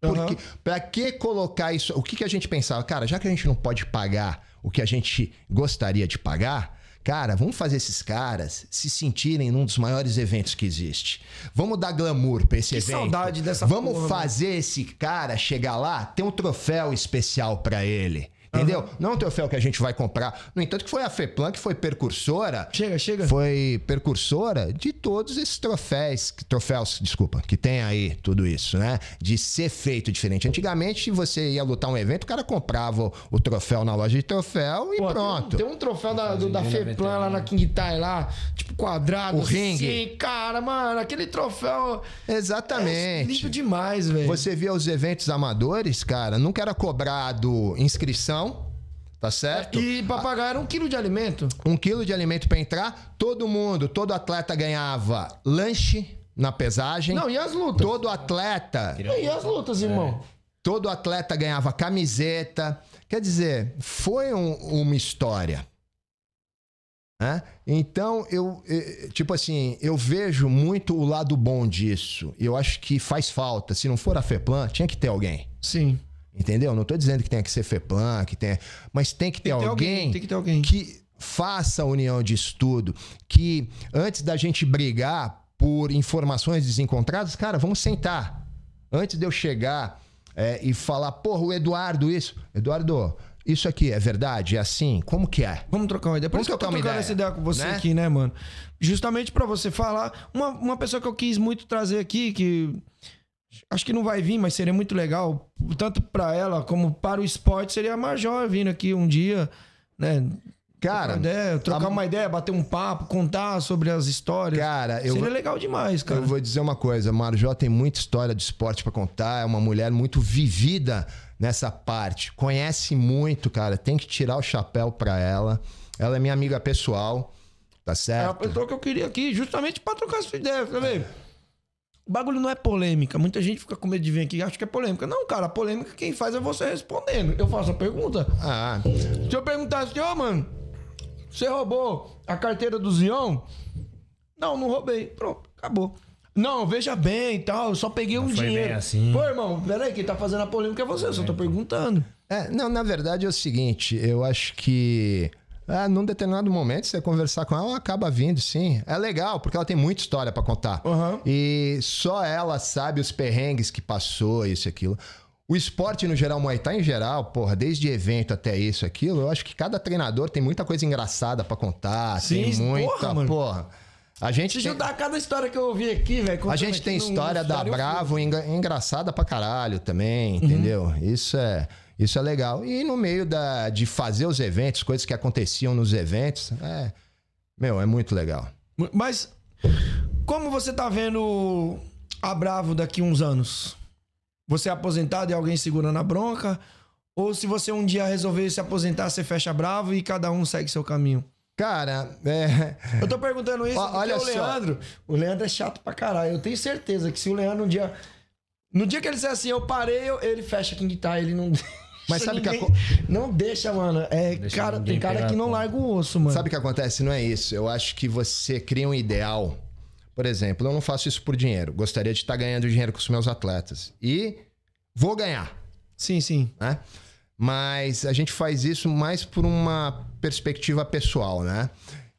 Porque, Aham. pra que colocar isso? O que, que a gente pensava? Cara, já que a gente não pode pagar o que a gente gostaria de pagar, cara, vamos fazer esses caras se sentirem num dos maiores eventos que existe. Vamos dar glamour pra esse Que evento. saudade dessa Vamos porra, fazer esse cara chegar lá, ter um troféu especial pra ele. Entendeu? Não um troféu que a gente vai comprar. No entanto, que foi a FEPLAN que foi precursora Chega, chega. foi precursora de todos esses troféus, troféus, desculpa, que tem aí tudo isso, né? De ser feito diferente. Antigamente, você ia lutar um evento, o cara comprava o troféu na loja de troféu e Pô, pronto. Tem um, tem um troféu da, do- da FEPLAN lá na King Tai lá, tipo quadrado. O ringue. Sim, cara, mano, aquele troféu é Exatamente. lindo demais, velho. Você via os eventos amadores, cara, nunca era cobrado inscrição, tá certo? E pra pagar era um quilo de alimento. Um quilo de alimento pra entrar, todo mundo, todo atleta ganhava lanche na pesagem. Não, e as lutas? Todo atleta E as lutas, irmão? Todo atleta ganhava camiseta. Quer dizer, foi um- uma história. né? Então, eu, tipo assim, eu vejo muito o lado bom disso. E eu acho que faz falta. Se não for a FEPLAN, tinha que ter alguém. Sim. Entendeu? Não tô dizendo que tenha que ser FEPLAN, que tenha. Mas tem que ter, Tem que ter alguém, alguém, tem que ter alguém. que faça a união de estudo. Que antes da gente brigar por informações desencontradas, cara, vamos sentar. Antes de eu chegar é, e falar, porra, o Eduardo, isso. Eduardo, isso aqui é verdade? É assim? Como que é? Vamos trocar uma ideia. Por Vamos isso que eu tô trocando ideia, essa ideia com você né? aqui, né, mano? Justamente pra você falar. Uma, uma pessoa que eu quis muito trazer aqui, que acho que não vai vir, mas seria muito legal, tanto pra ela como para o esporte, seria a Major vindo aqui um dia, né? Cara, trocar, ideia, trocar a- uma ideia, bater um papo, contar sobre as histórias. Cara, eu seria legal demais, cara. Eu vou dizer uma coisa, Marjó tem muita história de esporte pra contar, é uma mulher muito vivida nessa parte, conhece muito, cara, tem que tirar o chapéu pra ela. Ela é minha amiga pessoal, tá É a certo? pessoa que eu queria aqui, justamente pra trocar essa ideia, tá vendo? O bagulho não é polêmica. Muita gente fica com medo de vir aqui e acha que é polêmica. Não, cara, a polêmica quem faz é você respondendo. Eu faço a pergunta. Ah, Se eu perguntasse assim, ô, mano, você roubou a carteira do Zion? Não, não roubei. Pronto, acabou. Não, veja bem e tal, eu só peguei um foi bem dinheiro. assim. Pô, irmão, peraí, quem tá fazendo a polêmica é você, eu só tô perguntando. É, não, na verdade é o seguinte, eu acho que ah, num determinado momento, você conversar com ela, ela acaba vindo, sim. É legal, porque ela tem muita história pra contar. Aham. E só ela sabe os perrengues que passou, isso e aquilo. O esporte no geral, Muay Thai em geral, porra, desde evento até isso, aquilo, eu acho que cada treinador tem muita coisa engraçada pra contar. Sim, tem muita, porra, mano. porra. A gente Deixa eu dar cada história que eu ouvi aqui, velho. a gente tem história da Bravo engraçada pra caralho também, Uhum. entendeu? Isso é isso é legal. E no meio da, de fazer os eventos, coisas que aconteciam nos eventos, é, meu, é muito legal. Mas, como você tá vendo a Bravo daqui uns anos? Você é aposentado e alguém segurando a bronca? Ou se você um dia resolver se aposentar, você fecha Bravo e cada um segue seu caminho? Cara, é, Eu tô perguntando isso porque olha o. Leandro, o Leandro é chato pra caralho. Eu tenho certeza que se o Leandro um dia no dia que ele disser assim, eu parei, eu- ele fecha quem que tá, ele não Mas sabe que a ninguém- não deixa, mano. É, Deixa cara, ninguém tem cara que não larga o osso, mano. sabe o que acontece? Não é isso. Eu acho que você cria um ideal. Por exemplo, eu não faço isso por dinheiro. Gostaria de estar ganhando dinheiro com os meus atletas. E vou ganhar. Sim, sim. né? Mas a gente faz isso mais por uma perspectiva pessoal, né?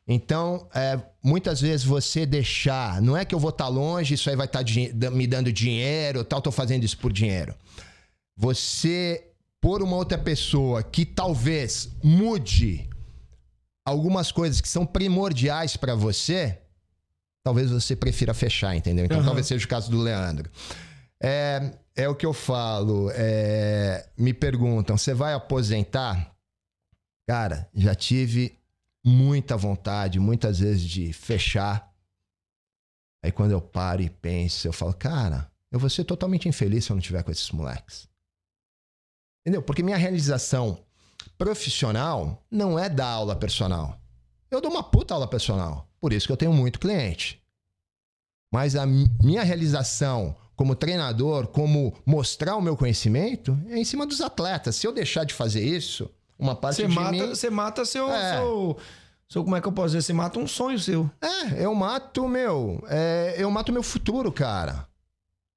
Então, é, muitas vezes você deixar, não é que eu vou estar longe, isso aí vai estar da- me dando dinheiro, tal, tô fazendo isso por dinheiro. Você pôr uma outra pessoa que talvez mude algumas coisas que são primordiais para você, talvez você prefira fechar, entendeu? Então, Aham. talvez seja o caso do Leandro. É, é o que eu falo. é, me perguntam, você vai aposentar? Cara, já tive muita vontade, muitas vezes, de fechar. Aí quando eu paro e penso, eu falo, cara, eu vou ser totalmente infeliz se eu não tiver com esses moleques. Entendeu? Porque minha realização profissional não é dar aula personal. Eu dou uma puta aula personal. Por isso que eu tenho muito cliente. Mas a mi- minha realização como treinador, como mostrar o meu conhecimento, é em cima dos atletas. Se eu deixar de fazer isso, uma parte Você de mata, mim... você mata seu, É. seu, seu- Como é que eu posso dizer? Você mata um sonho seu. É, eu mato meu, é, eu mato meu futuro, cara.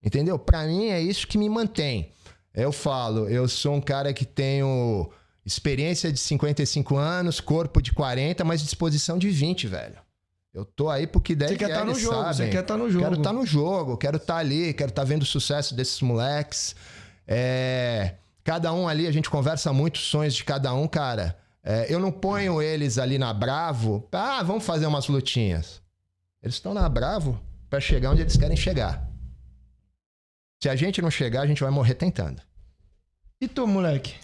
Entendeu? Pra mim é isso que me mantém. Eu falo, eu sou um cara que tenho experiência de 55 anos, corpo de 40, mas disposição de 20, velho. Eu tô aí porque der Você quer estar no eles jogo, você sabem. quer estar no jogo. Quero estar no jogo, quero estar ali, quero estar vendo o sucesso desses moleques. É, cada um ali, a gente conversa muito os sonhos de cada um, cara. É, eu não ponho eles ali na Bravo, ah, vamos fazer umas lutinhas. Eles estão na Bravo pra chegar onde eles querem chegar. Se a gente não chegar, a gente vai morrer tentando. E tu, moleque?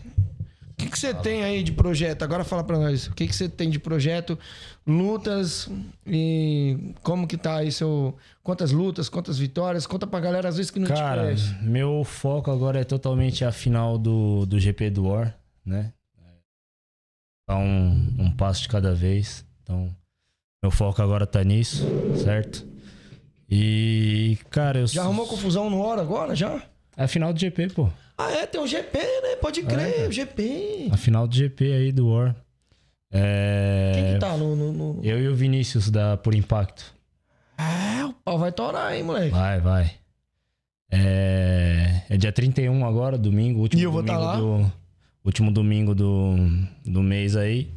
O que, que você tem aí de projeto? Agora fala pra nós. O que, que você tem de projeto? Lutas e como que tá aí seu... Quantas lutas, quantas vitórias? Conta pra galera, às vezes, que não te Cara, conhece. meu foco agora é totalmente a final do, do GP do War, né? Tá um, um passo de cada vez. Então, meu foco agora tá nisso, certo? E, cara, eu Já arrumou confusão no hora agora, já? É a final do GP, pô. Ah, é? Tem um GP, né? Pode crer, É. o GP. A final do GP aí do War. É... Quem que tá no... no, no- Eu e o Vinícius da Por Impacto. É, o pau vai torar, hein, moleque? Vai, vai. É, é dia 31 agora, domingo, último E eu vou tá domingo lá? do último domingo do, do mês aí.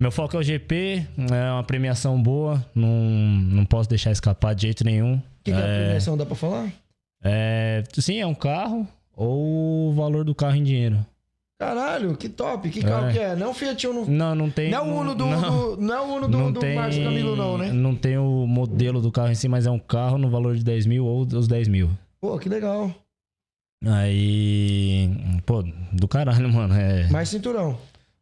Meu foco é o GP, é uma premiação boa, não, não posso deixar escapar de jeito nenhum. O que, que é a premiação? Dá pra falar? É, sim, é um carro ou o valor do carro em dinheiro. Caralho, que top. Que carro É. que é? Não é o Fiat Uno. Não, não tem. Não é o Uno do, não, do- não é o Uno do, não do tem, Márcio Camilo, não, né? Não tem o modelo do carro em si, mas é um carro no valor de 10 mil ou os 10 mil. Pô, que legal. Aí. Pô, do caralho, mano. É, Mais cinturão.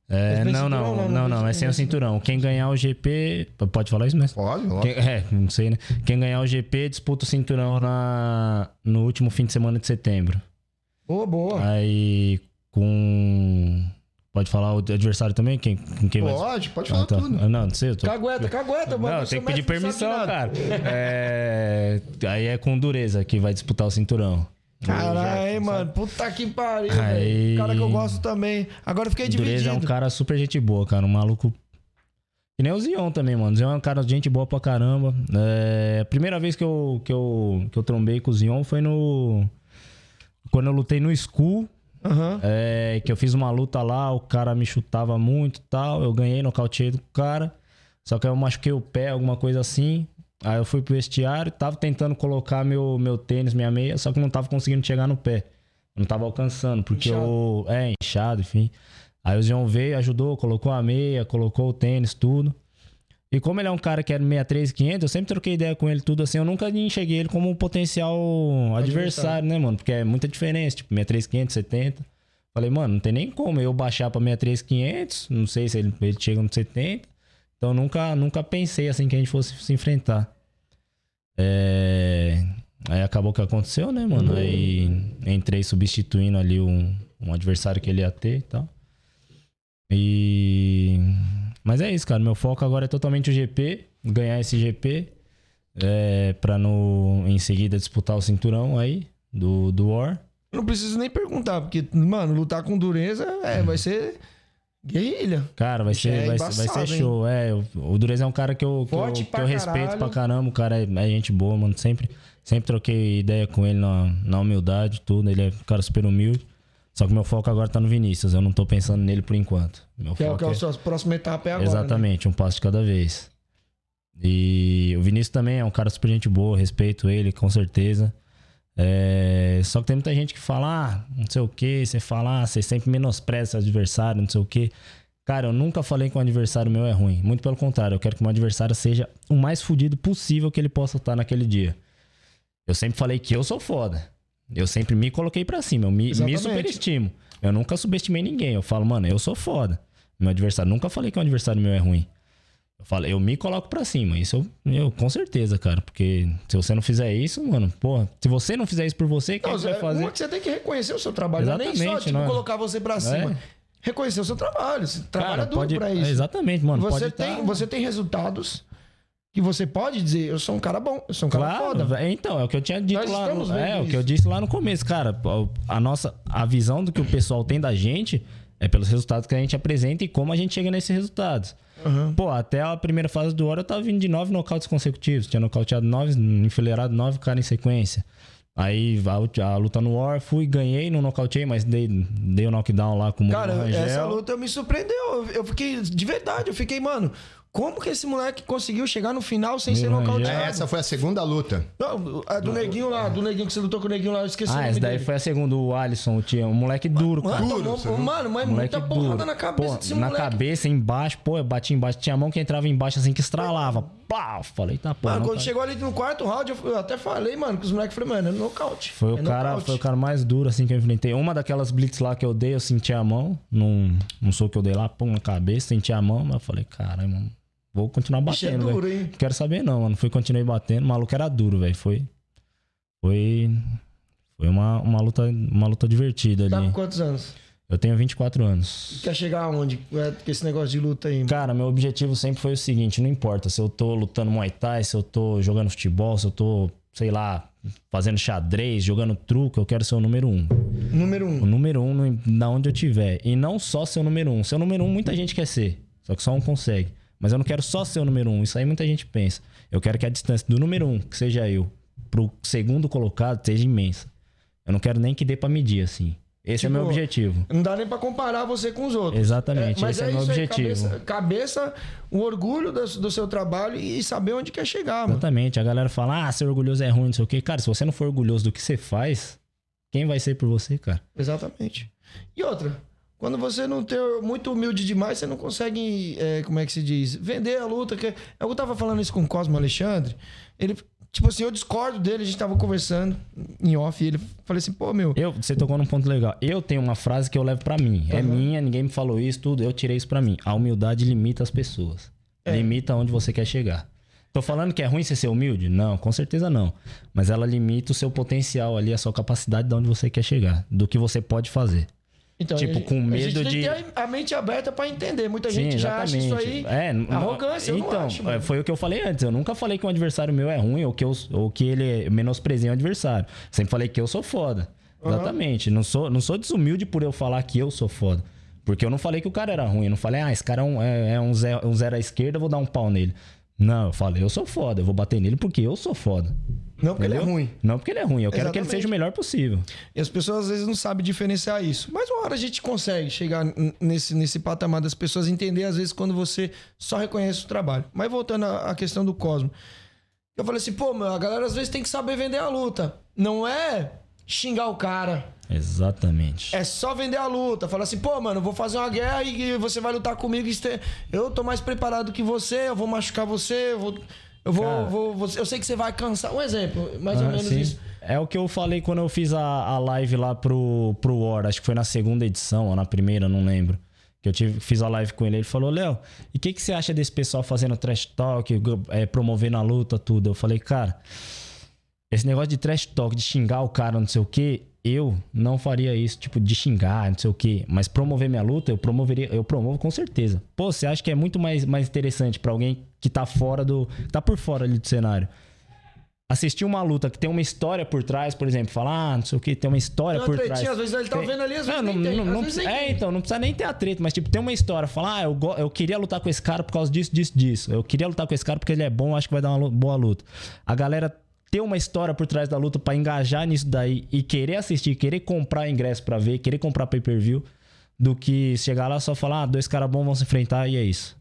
É, tem não, não, Não, não, não é sem o cinturão. cinturão. Quem ganhar o GP. Pode falar isso mesmo? Pode, Quem- é, não sei, né? Quem ganhar o GP disputa o cinturão na, no último fim de semana de setembro. Boa, boa. Aí, com, Pode falar o adversário também? Quem, com quem vai- Pode, pode Ah, falar tá. tudo. Ah, Não, não sei. Eu tô... Cagueta, cagueta, mano. Não, tem que pedir permissão, cara. É... Aí é com dureza que vai disputar o cinturão. Caralho, mano. Puta que pariu, Aí- velho. Cara que eu gosto também. Agora eu fiquei Dureza dividido. é um cara super gente boa, cara. Um maluco. Que nem o Zion também, mano. O Zion é um cara de gente boa pra caramba. É... A primeira vez que eu, que, eu, que eu trombei com o Zion foi no. Quando eu lutei no School. Aham. É, que eu fiz uma luta lá, o cara me chutava muito e tal. Eu ganhei, nocauteei do cara. Só que eu machuquei o pé, alguma coisa assim. Aí eu fui pro vestiário, tava tentando colocar meu, meu tênis, minha meia, só que não tava conseguindo chegar no pé. Não tava alcançando, porque eu. É, inchado, enfim. Aí o Zion veio, ajudou, colocou a meia, colocou o tênis, tudo. E como ele é um cara que era 63,500, eu sempre troquei ideia com ele, tudo assim. Eu nunca enxerguei ele como um potencial adversário, né, mano? Porque é muita diferença, tipo, 63,500, 70. Falei, mano, não tem nem como eu baixar pra 63,500. Não sei se ele, ele chega no 70. Então nunca, nunca pensei assim que a gente fosse se enfrentar. É... Aí acabou que aconteceu, né, mano? Aí entrei substituindo ali um, um adversário que ele ia ter e tal. E. Mas é isso, cara. Meu foco agora é totalmente o GP, ganhar esse GP. É, pra no, em seguida disputar o cinturão aí do, do War. Não preciso nem perguntar, porque, mano, lutar com dureza é, vai ser guerrilha. Cara, vai ser, é vai, ser- vai embaçado, ser hein? show. É, o, Dureza é um cara que eu, que eu, que eu respeito pra caramba. O cara é, é gente boa, mano. Sempre, sempre troquei ideia com ele na, na humildade, tudo. Ele é um cara super humilde. Só que meu foco agora tá no Vinícius. Eu não tô pensando nele por enquanto. Meu Que é o que é é- a sua próxima etapa é agora. Exatamente, um passo de cada vez. E o Vinícius também é um cara super gente boa, respeito ele, com certeza. É, Só que tem muita gente que fala, ah, não sei o que, você fala, ah, você sempre menospreza seu adversário, não sei o que. Cara, eu nunca falei que um adversário meu é ruim. Muito pelo contrário, eu quero que meu adversário seja o mais fudido possível que ele possa estar naquele dia. Eu sempre falei que eu sou foda. Eu sempre me coloquei pra cima, eu me, me superestimo. Eu nunca subestimei ninguém. Eu falo, mano, eu sou foda. Meu adversário, nunca falei que um adversário meu é ruim. Eu falo, eu me coloco pra cima. Isso eu, eu com certeza, cara. Porque se você não fizer isso, mano, porra, se você não fizer isso por você, quem Não, é que vai Zé, fazer? você tem que reconhecer o seu trabalho. Não é nem só, Exatamente, tipo, não é? colocar você pra cima. Reconhecer o seu trabalho. Você trabalha Cara, duro pode- pra isso. Exatamente, mano. Você, tem, tá- você tem resultados que você pode dizer, eu sou um cara bom, eu sou um cara Claro, foda. então, é o que eu tinha dito Nós lá. No, é, o isso. que eu disse lá no começo, cara. A nossa a visão do que o pessoal tem da gente é pelos resultados que a gente apresenta e como a gente chega nesses resultados. Pô, até a primeira fase do War eu tava vindo de nove nocautes consecutivos. Tinha nocauteado nove, enfileirado nove caras em sequência. Aí a, a luta no War, fui, ganhei, não nocauteei, mas dei, dei o knockdown lá com o Cara, Rangel. essa luta me surpreendeu. Eu- Eu fiquei, de verdade, eu fiquei, mano, como que esse moleque conseguiu chegar no final sem ser nocauteado? Rangel. Essa foi a segunda luta. Não, a do neguinho lá, do neguinho que você lutou com o neguinho lá, eu esqueci o Ah, esse daí dele. foi a segunda, o Alisson, o tio, um moleque duro, cara. Mano, tomou- mano, mas Moleque muita porrada duro. na cabeça Pô, desse Na moleque. cabeça, embaixo, pô, eu bati embaixo. Tinha mão que entrava embaixo assim que estralava. Pá! Falei, tá, pô. Mano, quando tá- chegou ali no quarto round, eu, até falei, mano, que os moleques falaram, mano, é nocaute. Foi o, é cara, nocaute. foi o cara mais duro assim que eu enfrentei. Uma daquelas blitz lá que eu dei, eu senti a mão. Num, num soco que eu dei lá, pum, na cabeça, senti a mão, mas eu falei, caralho, mano, vou continuar Bicho é batendo, duro, velho. hein? Não quero saber não, mano. Fui, continuei batendo. O maluco era duro, velho. Foi. Foi. Foi uma, uma, luta, uma luta divertida Tá ali. com quantos anos? Eu tenho 24 anos. Quer chegar aonde é, com esse negócio de luta aí? mano? Cara, meu objetivo sempre foi o seguinte: não importa se eu tô lutando Muay Thai, se eu tô jogando futebol, se eu tô, sei lá, fazendo xadrez, jogando truque, eu quero ser o número um. Número um. O número um na onde eu tiver. E não só ser o número um. Ser o número um, muita gente quer ser. Só que só um consegue. Mas eu não quero só ser o número um. Isso aí muita gente pensa. Eu quero que a distância do número um, que seja eu, pro segundo colocado, seja imensa. Eu não quero nem que dê pra medir, assim. Esse é Tipo, meu objetivo. Não dá nem pra comparar você com os outros. Exatamente, mas esse é meu isso aí, objetivo. cabeça, cabeça, o orgulho do, do seu trabalho e saber onde quer chegar, mano. Exatamente. A galera fala, ah, ser orgulhoso é ruim, não sei o quê. Cara, se você não for orgulhoso do que você faz, quem vai ser por você, cara? Exatamente. E outra, quando você não tem muito humilde demais, você não consegue, é, como é que se diz, vender a luta. Que... Eu tava falando isso com o Cosmo Alexandre. Ele, tipo assim, eu discordo dele, a gente tava conversando em off, e ele falei assim, pô, meu. Eu, você tocou num ponto legal. Eu tenho uma frase que eu levo pra mim. É minha, ninguém me falou isso, tudo. Eu tirei isso pra mim. A humildade limita as pessoas. É. Limita onde você quer chegar. Tô falando que é ruim você ser humilde? Não, com certeza não. Mas ela limita o seu potencial ali, a sua capacidade de onde você quer chegar, do que você pode fazer. Então, tipo, com medo tem de. ter a mente aberta pra entender. Muita Sim, gente já acha isso aí É, arrogância. Então, não acho, é, foi o que eu falei antes. Eu nunca falei que um adversário meu é ruim ou que, eu, ou que ele menosprezia o adversário. Sempre falei que eu sou foda. Exatamente. Não, sou, não sou desumilde por eu falar que eu sou foda. Porque eu não falei que o cara era ruim. Eu não falei, ah, esse cara é um, é, é um, zero, um zero à esquerda, eu vou dar um pau nele. Não, eu falei, eu sou foda. Eu vou bater nele porque eu sou foda. Não porque ele é Entendeu? ruim. Não porque ele é ruim. Eu quero que ele seja o melhor possível. E as pessoas às vezes não sabem diferenciar isso. Mas uma hora a gente consegue chegar nesse, nesse patamar das pessoas entender, às vezes, quando você só reconhece o trabalho. Mas voltando à questão do Cosmo. Eu falei assim, pô, meu, a galera às vezes tem que saber vender a luta. Não é xingar o cara. Exatamente. É só vender a luta. Falar assim, pô, mano, vou fazer uma guerra e você vai lutar comigo. e Eu tô mais preparado que você, eu vou machucar você, eu vou. Eu vou, Cara. vou- vou- eu sei que você vai cansar. Um exemplo, mais ou Ah, menos sim. isso. É o que eu falei quando eu fiz a, a live lá pro, pro War. Acho que foi na segunda edição ou na primeira, não lembro. Que eu tive, fiz a live com ele. Ele falou: Léo, e o que, que você acha desse pessoal fazendo trash talk, é, promovendo a luta, tudo? Eu falei: Cara, esse negócio de trash talk, de xingar o cara, não sei o quê, eu não faria isso, tipo, de xingar, não sei o quê. Mas promover minha luta, eu promoveria, eu promovo com certeza. Pô, você acha que é muito mais, mais interessante pra alguém que tá fora do. tá por fora ali do cenário? assistir uma luta que tem uma história por trás, por exemplo, falar, ah, não sei o que, tem uma história Tem uma por tretinha, trás. às vezes ele tá Tem- vendo ali, às vezes não, nem tem, não, não vezes precisa- nem É, então, não precisa nem ter a treta, mas tipo, tem uma história, falar, ah, eu, go- eu queria lutar com esse cara por causa disso, disso, disso. Eu queria lutar com esse cara porque ele é bom, acho que vai dar uma boa luta. A galera ter uma história por trás da luta pra engajar nisso daí e querer assistir, querer comprar ingresso pra ver, querer comprar pay-per-view, do que chegar lá e só falar, ah, dois caras bons vão se enfrentar e é isso.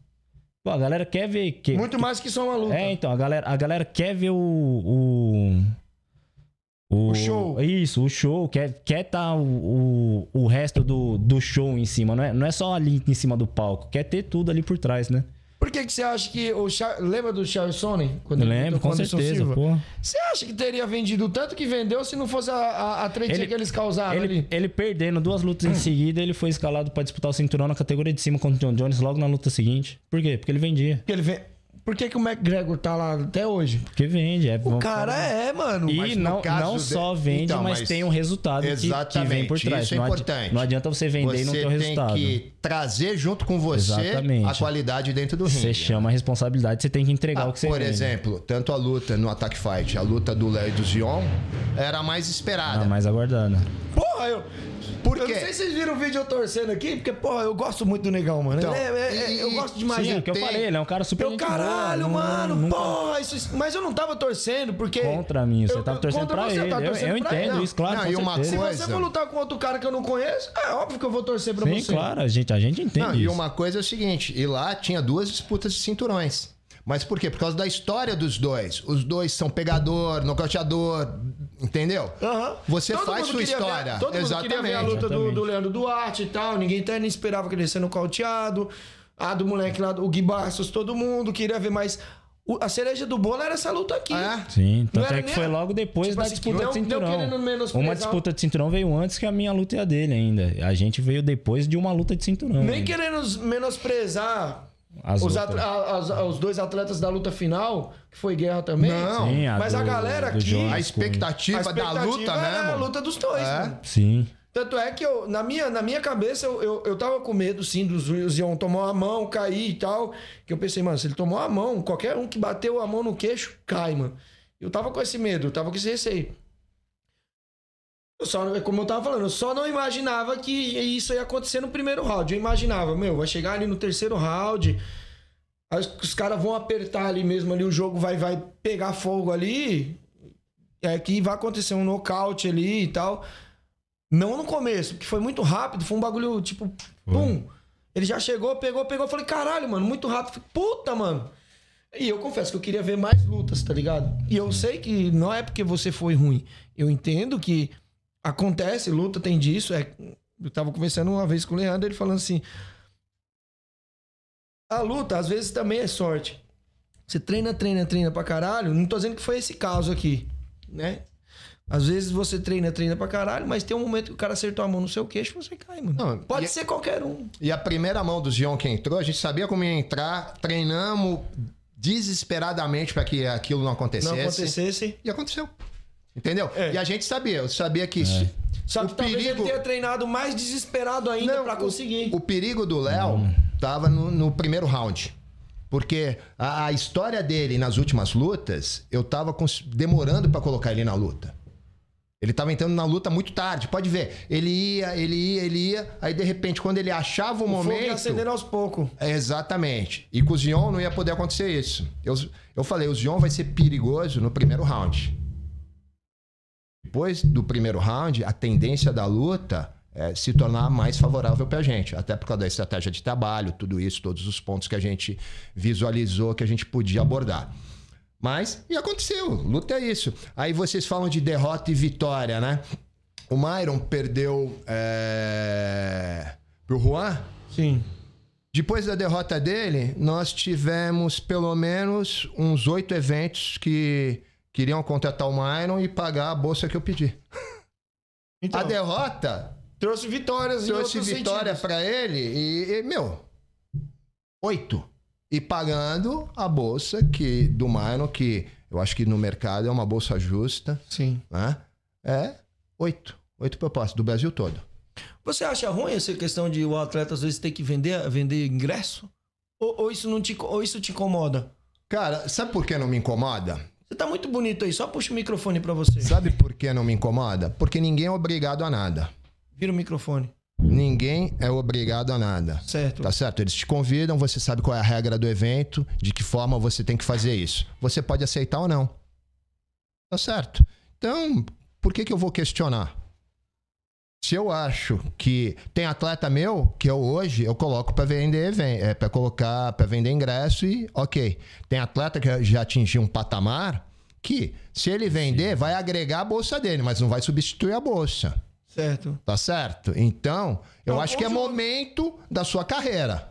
Pô, a galera quer ver que, Muito mais que só uma luta. é, então, a galera, a galera quer ver o. O, O show. Isso, o show. Quer, quer tá o, o, o resto do, do show em cima. Não é, não é só ali em cima do palco. Quer ter tudo ali por trás, né? Por que, que você acha que o Char... lembra do Charles Sonnen? Quando ele lembro, com certeza, Silva? Você acha que teria vendido o tanto que vendeu se não fosse a, a, a tretinha que eles causaram ele, ali? ele perdendo duas lutas em seguida, ele foi escalado pra disputar o cinturão na categoria de cima contra o John Jones logo na luta seguinte. Por quê? Porque ele vendia. Porque ele vem... Por que, que o McGregor tá lá até hoje? Porque vende. É, O cara é, mano. E não, não só vende, Então, mas, mas- tem um resultado que- vem por trás. isso é não, importante. não adianta você vender e não ter o resultado. tem que trazer junto com você Exatamente. a qualidade dentro do ringue. Você chama a responsabilidade, você tem que entregar Ah, o que você por vende. exemplo, tanto a luta no Attack Fight, a luta do Léo e do Zion, era a mais esperada. A mais aguardada. Porra, eu. Por Eu quê? não sei se vocês viram o vídeo eu torcendo aqui, porque, porra, eu gosto muito do negão, mano. Então, é- é- é- e- eu gosto demais Sim, dele. o que eu falei, ele é um cara super Eu, boa, caralho, não- mano, nunca- porra, isso, mas eu não tava torcendo, porque. Contra mim, você Eu- tava eu- torcendo contra pra você, ele. tava Eu, torcendo eu pra ele, entendo isso, claro, Não, com e uma certeza. Se coisa- você for lutar com outro cara que eu não conheço, é óbvio que eu vou torcer pra Sim, você. claro, a gente, a gente entende Não, isso. e uma coisa é o seguinte, e lá tinha duas disputas de cinturões. Mas por quê? Por causa da história dos dois. Os dois são pegador, nocauteador, entendeu? Aham. Você Todo faz sua queria ver- história. todo mundo queria ver a Exatamente. luta do, Exatamente. do Leandro Duarte e tal. Ninguém até nem esperava que ele ia ser nocauteado. A do moleque lá, o Gui Bastos, todo mundo queria ver, mas o- a cereja do bolo era essa luta aqui. É? Sim, tanto é que foi a- logo depois tipo da assim, disputa não- de cinturão. Uma disputa de cinturão veio antes que a minha luta e a dele ainda. A gente veio depois de uma luta de cinturão. Nem ainda. querendo menosprezar As os, a- as- os dois atletas da luta final, que foi guerra também. Não. Sim, a mas a do- galera do aqui- Jones A expectativa, a expectativa da luta era mesmo. a luta dos dois, É. mano. Sim. Tanto é que eu, na, minha, na minha cabeça, eu, eu, eu tava com medo, sim, do Zion tomar a mão, cair e tal. Que eu pensei, mano, se ele tomou a mão, qualquer um que bateu a mão no queixo, cai, mano. Eu tava com esse medo, eu tava com esse receio. Eu só, como eu tava falando, eu só não imaginava que isso ia acontecer no primeiro round. Eu imaginava, meu, vai chegar ali no terceiro round, os caras vão apertar ali mesmo, ali o jogo vai, vai pegar fogo ali, é que vai acontecer um nocaute ali e tal. Não no começo, porque foi muito rápido, foi um bagulho tipo, pum. Ele já chegou, pegou, pegou, eu falei, caralho, mano, muito rápido. Falei, Puta, mano. E eu confesso que eu queria ver mais lutas, tá ligado? E eu sei que não é porque você foi ruim. Eu entendo que acontece, luta tem disso. É... Eu tava conversando uma vez com o Leandro, ele falando assim: a luta às vezes também é sorte. Você treina, treina, treina pra caralho. Não tô dizendo que foi esse caso aqui, né? Às vezes você treina, treina pra caralho, mas tem um momento que o cara acertou a mão no seu queixo e você cai, mano. Não, Pode e- ser qualquer um. E a primeira mão do Zion que entrou, a gente sabia como ia entrar, treinamos desesperadamente para que aquilo não acontecesse. Não acontecesse. E aconteceu. Entendeu? É. E a gente sabia, eu sabia que se, Só que O talvez perigo- ele tenha treinado mais desesperado ainda pra conseguir. O perigo do Léo tava no, no primeiro round. Porque a, a história dele nas últimas lutas, eu tava cons- demorando pra colocar ele na luta. Ele tava entrando na luta muito tarde, pode ver. Ele ia, ele ia, ele ia, aí de repente, quando ele achava o, O fogo ia momento. acendendo aos poucos. Exatamente. E com o Zion não ia poder acontecer isso. Eu, eu falei, o Zion vai ser perigoso no primeiro round. Depois do primeiro round, a tendência da luta é se tornar mais favorável pra gente. Até por causa da estratégia de trabalho, tudo isso, todos os pontos que a gente visualizou que a gente podia abordar. Mas, e aconteceu. Luta é isso. Aí vocês falam de derrota e vitória, né? O Myron perdeu é, pro Juan. Sim. Depois da derrota dele, nós tivemos pelo menos uns oito eventos que queriam contratar o Myron e pagar a bolsa que eu pedi. Então, a derrota trouxe vitórias em trouxe vitória pra ele e, e, meu, oito. E pagando a bolsa que do Myron, que eu acho que no mercado é uma bolsa justa, Sim. né? É oito. Oito propostas do Brasil todo. Você acha ruim essa questão de o atleta às vezes ter que vender, vender ingresso? Ou, ou isso não te, ou isso te incomoda? Cara, sabe por que não me incomoda? Você tá muito bonito aí, só puxa o microfone pra você. Sabe por que não me incomoda? Porque ninguém é obrigado a nada. Vira o microfone. Ninguém é obrigado a nada. Certo. Tá certo? Eles te convidam, você sabe qual é a regra do evento, de que forma você tem que fazer isso. Você pode aceitar ou não. Tá certo? Então, por que, que eu vou questionar? Se eu acho que tem atleta meu que eu hoje eu coloco para vender, ven- é, para colocar para vender ingresso e ok. Tem atleta que já atingiu um patamar que se ele vender vai agregar a bolsa dele, mas não vai substituir a bolsa. Certo. Tá certo? Então, eu Não, acho que é momento da sua carreira.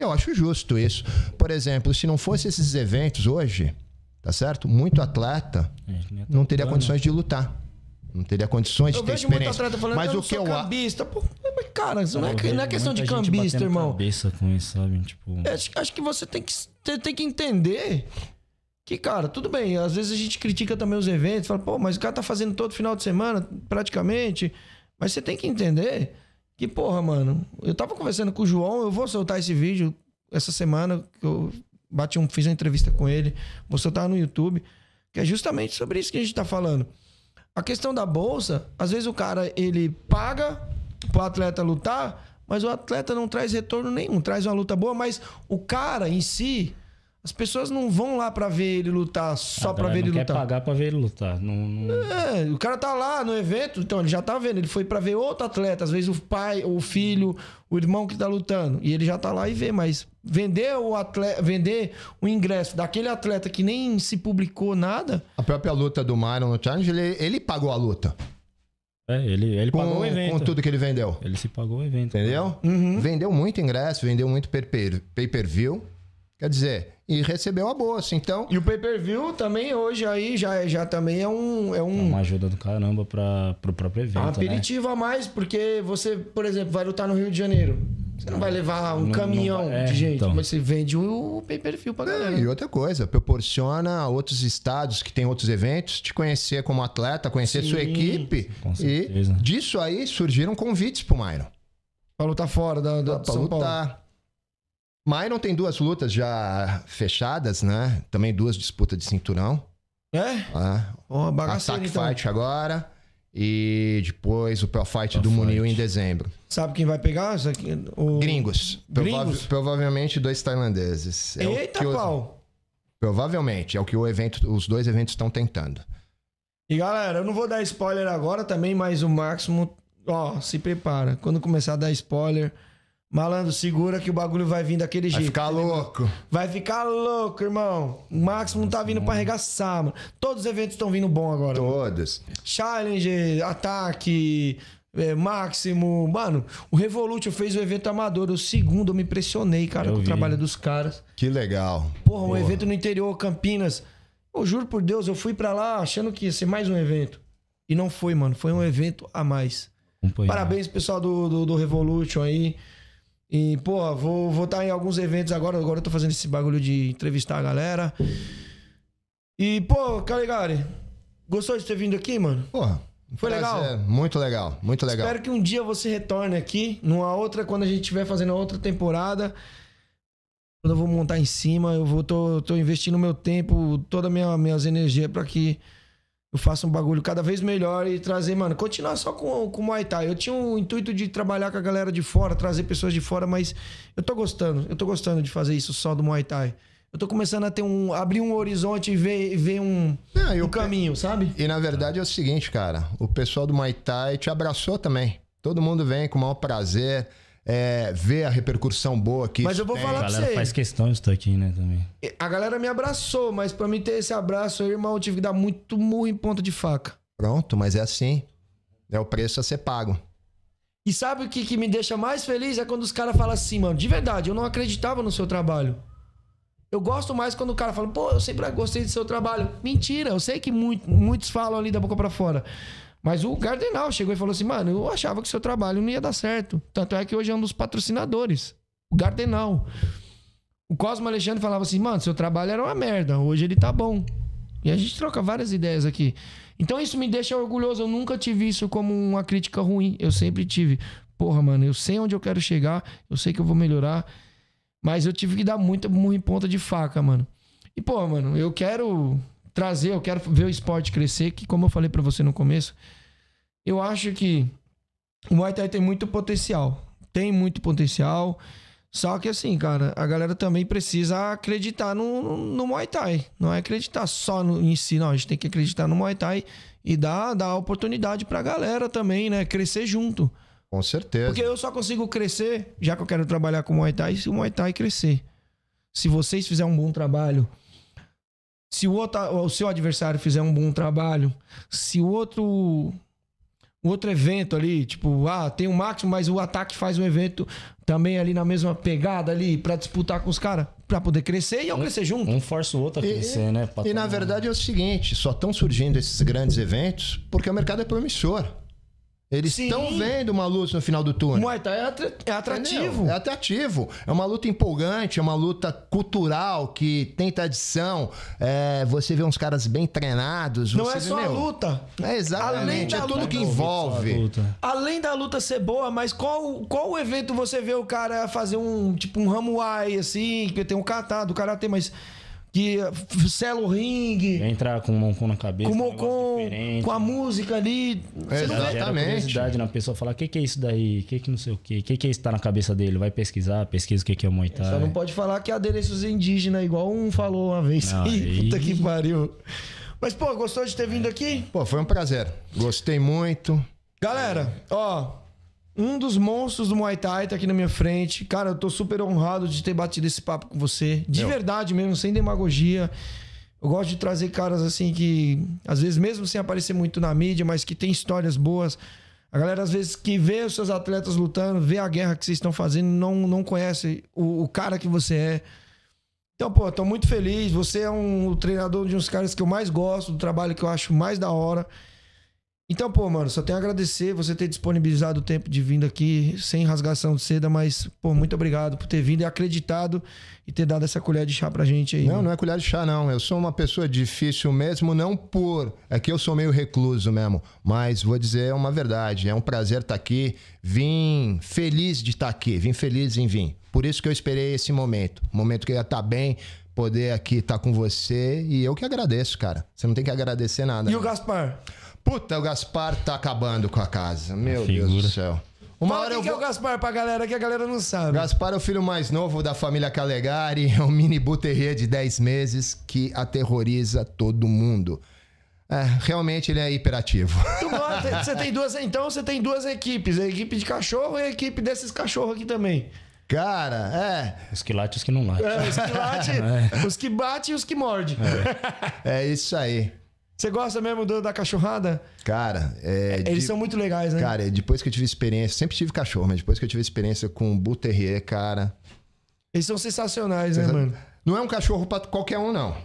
Eu acho justo isso. Por exemplo, se não fosse esses eventos hoje, tá certo? Muito atleta não teria condições de lutar. Não teria condições de Eu ter vejo muito experiência. atleta falando Mas eu o que sou eu a- cambista. Pô, mas, cara, isso não é, não é questão de cambista, irmão. cabeça com isso, sabe? Tipo, É, acho, acho que você tem que, tem que entender que, cara, tudo bem. Às vezes a gente critica também os eventos, fala, pô, mas o cara tá fazendo todo final de semana, praticamente. Mas você tem que entender que, porra, mano, eu tava conversando com o João, eu vou soltar esse vídeo essa semana, que eu bati um, fiz uma entrevista com ele, vou soltar no YouTube, que é justamente sobre isso que a gente tá falando. A questão da bolsa, às vezes o cara ele paga pro atleta lutar, mas o atleta não traz retorno nenhum, traz uma luta boa, mas o cara em si, as pessoas não vão lá pra ver ele lutar só a pra galera ver ele quer lutar. pagar pra ver ele lutar. Não, não- É, o cara tá lá no evento, então ele já tá vendo, ele foi pra ver outro atleta, às vezes o pai, o filho, o irmão que tá lutando, e ele já tá lá e vê, mas vender o atleta, vender o ingresso daquele atleta que nem se publicou nada, A própria luta do Myron no Challenge, ele, ele pagou a luta. É, ele, ele Com, pagou o evento. com tudo que ele vendeu. Ele se pagou o evento. Entendeu? Uhum. Vendeu muito ingresso, vendeu muito per- per- pay-per-view. Quer dizer, e recebeu a bolsa. Então, E o pay-per-view também hoje aí já, já também é um é É um, uma ajuda do caramba pra, pro próprio é evento, um né? aperitivo a mais, porque você, por exemplo, vai lutar no Rio de Janeiro. Você não vai levar um Não- não caminhão vai- é, de gente, então. mas você vende o pay-per-view pra galera. e outra coisa, proporciona a outros estados que tem outros eventos te conhecer como atleta, conhecer Sim, sua equipe. com e certeza. disso aí surgiram convites pro Myron. Pra lutar fora da, da Pra São Paulo. lutar. Myron tem duas lutas já fechadas, né? Também duas disputas de cinturão. É? Ó, bagaceiro, Attack então. Fight agora. E depois o Pro Fight Pro do Munil em dezembro. Sabe quem vai pegar isso aqui? O... Gringos. Prova- Gringos? provavelmente dois tailandeses. É Eita, que o- pau! Provavelmente. É o que o evento, os dois eventos estão tentando. E galera, eu não vou dar spoiler agora também, mas o Máximo, ó, se prepara. Quando começar a dar spoiler, malandro, segura que o bagulho vai vir daquele Vai jeito. ficar louco. Vai ficar louco, irmão. O Máximo tá vindo pra arregaçar, mano. Todos os eventos estão vindo bom agora. Todos. Challenge, ataque, é, Máximo. Mano, o Revolution fez o evento amador. O segundo, eu me impressionei, cara, Eu com o vi. trabalho dos caras. Que legal. Porra, um evento no interior, Campinas. Eu juro por Deus, eu fui pra lá achando que ia ser mais um evento. E não foi, mano. Foi um evento a mais. Parabéns, pessoal do, do, do Revolution aí. E, porra, vou vou estar em alguns eventos agora. Agora eu tô fazendo esse bagulho de entrevistar a galera. E, pô, Caligari, gostou de ter vindo aqui, mano? Porra, Foi legal? Prazer. Muito legal, muito legal. Espero que um dia você retorne aqui, numa outra, quando a gente estiver fazendo outra temporada. Quando eu vou montar em cima, eu vou tô, tô investindo meu tempo, todas minha, minhas energias pra que eu faça um bagulho cada vez melhor e trazer, mano, continuar só com, com o Muay Thai. Eu tinha o intuito de trabalhar com a galera de fora, trazer pessoas de fora, mas eu tô gostando, eu tô gostando de fazer isso só do Muay Thai. Eu tô começando a ter um. abrir um horizonte e ver, ver um, Não, e um o pe- caminho, sabe? E na verdade é o seguinte, cara. O pessoal do Muay Thai te abraçou também. Todo mundo vem com o maior prazer. É, ver a repercussão boa que Mas isso eu vou tem. falar A pra galera você. faz questão de estar aqui, né, também. A galera me abraçou, mas pra mim ter esse abraço aí, irmão, eu tive que dar muito murro em ponta de faca. Pronto, mas é assim. É o preço a ser pago. E sabe o que, que me deixa mais feliz? É quando os caras falam assim, mano, de verdade, eu não acreditava no seu trabalho. Eu gosto mais quando o cara fala, pô, eu sempre gostei do seu trabalho. Mentira, eu sei que muito- muitos falam ali da boca pra fora. Mas o Gardenal chegou e falou assim, mano, eu achava que o seu trabalho não ia dar certo. Tanto é que hoje é um dos patrocinadores. O Gardenal. O Cosmo Alexandre falava assim, mano, seu trabalho era uma merda, hoje ele tá bom. E a gente troca várias ideias aqui. Então isso me deixa orgulhoso. Eu nunca tive isso como uma crítica ruim. Eu sempre tive. Porra, mano, eu sei onde eu quero chegar, eu sei que eu vou melhorar. Mas eu tive que dar muita murro em ponta de faca, mano. E, pô, mano, eu quero trazer, eu quero ver o esporte crescer, que como eu falei pra você no começo, eu acho que o Muay Thai tem muito potencial. Tem muito potencial. Só que assim, cara, a galera também precisa acreditar no, no, no Muay Thai. Não é acreditar só no, em si, não. A gente tem que acreditar no Muay Thai e dar, dar oportunidade pra galera também, né? Crescer junto. Com certeza. Porque eu só consigo crescer, já que eu quero trabalhar com Muay Thai, se o Muay Thai crescer. Se vocês fizerem um bom trabalho, se o, outro, o seu adversário fizer um bom trabalho, se o outro o outro evento ali, tipo, ah, tem o máximo, mas o ataque faz um evento também ali na mesma pegada ali pra disputar com os caras, pra poder crescer e eu crescer junto. Um força o outro a crescer, né? Pra E na verdade é o seguinte, só estão surgindo esses grandes eventos porque o mercado é promissor. Eles estão vendo uma luz no final do túnel. Muay Thai é é atrativo. Entendeu? É atrativo. É uma luta empolgante, é uma luta cultural que tem tradição. É, você vê uns caras bem treinados. Não você é vê, só a meu, luta. É Além exatamente. É tudo luta. que a envolve. Além da luta ser boa, mas qual, qual evento você vê o cara fazer um, tipo, um Ramuai, assim, que tem um kata do karatê, mas que f- sela o ringue, Entrar com o Moncon na cabeça. com o diferente. com a música ali. Você não vê. Gera Exatamente. curiosidade na pessoa falar, o que, que é isso daí? O que, que não sei o quê? O que, que é isso que tá na cabeça dele? Vai pesquisar, pesquisa o que, que é o Muay Thai. Só não pode falar que é adereços indígenas, igual um falou uma vez. Aí- Puta que pariu. Mas, pô, gostou de ter vindo aqui? Pô, foi um prazer. Gostei muito. Galera, ó, um dos monstros do Muay Thai tá aqui na minha frente. Cara, eu tô super honrado de ter batido esse papo com você. De verdade mesmo, sem demagogia. Eu gosto de trazer caras assim que, às vezes, mesmo sem aparecer muito na mídia, mas que tem histórias boas. A galera, às vezes, que vê os seus atletas lutando, vê a guerra que vocês estão fazendo, não, não conhece o, o cara que você é. Então, pô, tô muito feliz. Você é um treinador de uns caras que eu mais gosto, do trabalho que eu acho mais da hora. Então, pô, mano, só tenho a agradecer você ter disponibilizado o tempo de vindo aqui, sem rasgação de seda, mas, pô, muito obrigado por ter vindo e acreditado e ter dado essa colher de chá pra gente aí. Não, não é colher de chá, não. Eu sou uma pessoa difícil mesmo, não por. É que eu sou meio recluso mesmo. Mas vou dizer uma verdade. É um prazer estar aqui. Vim feliz de estar aqui. Vim feliz em vir. Por isso que eu esperei esse momento. O momento que eu ia estar bem, poder aqui estar com você. E eu que agradeço, cara. Você não tem que agradecer nada. E o Gaspar? Puta, o Gaspar tá acabando com a casa. Meu Figura. Deus do céu. Uma Fala hora eu que é vou. o Gaspar pra galera que a galera não sabe. Gaspar é o filho mais novo da família Calegari, é um mini buterrier de 10 meses que aterroriza todo mundo. É, realmente ele é hiperativo. Gosta- você tem duas, então você tem duas equipes, a equipe de cachorro e a equipe desses cachorros aqui também. Cara, é, Os que late e os que não late. É, os que late, os que bate e os que morde. é isso aí. Você gosta mesmo do- da cachorrada? Cara, é, Eles de- são muito legais, né? Cara, depois que eu tive experiência, sempre tive cachorro, mas depois que eu tive experiência com o buterrier, cara, Eles são sensacionais, né, mano? não é um cachorro pra qualquer um não.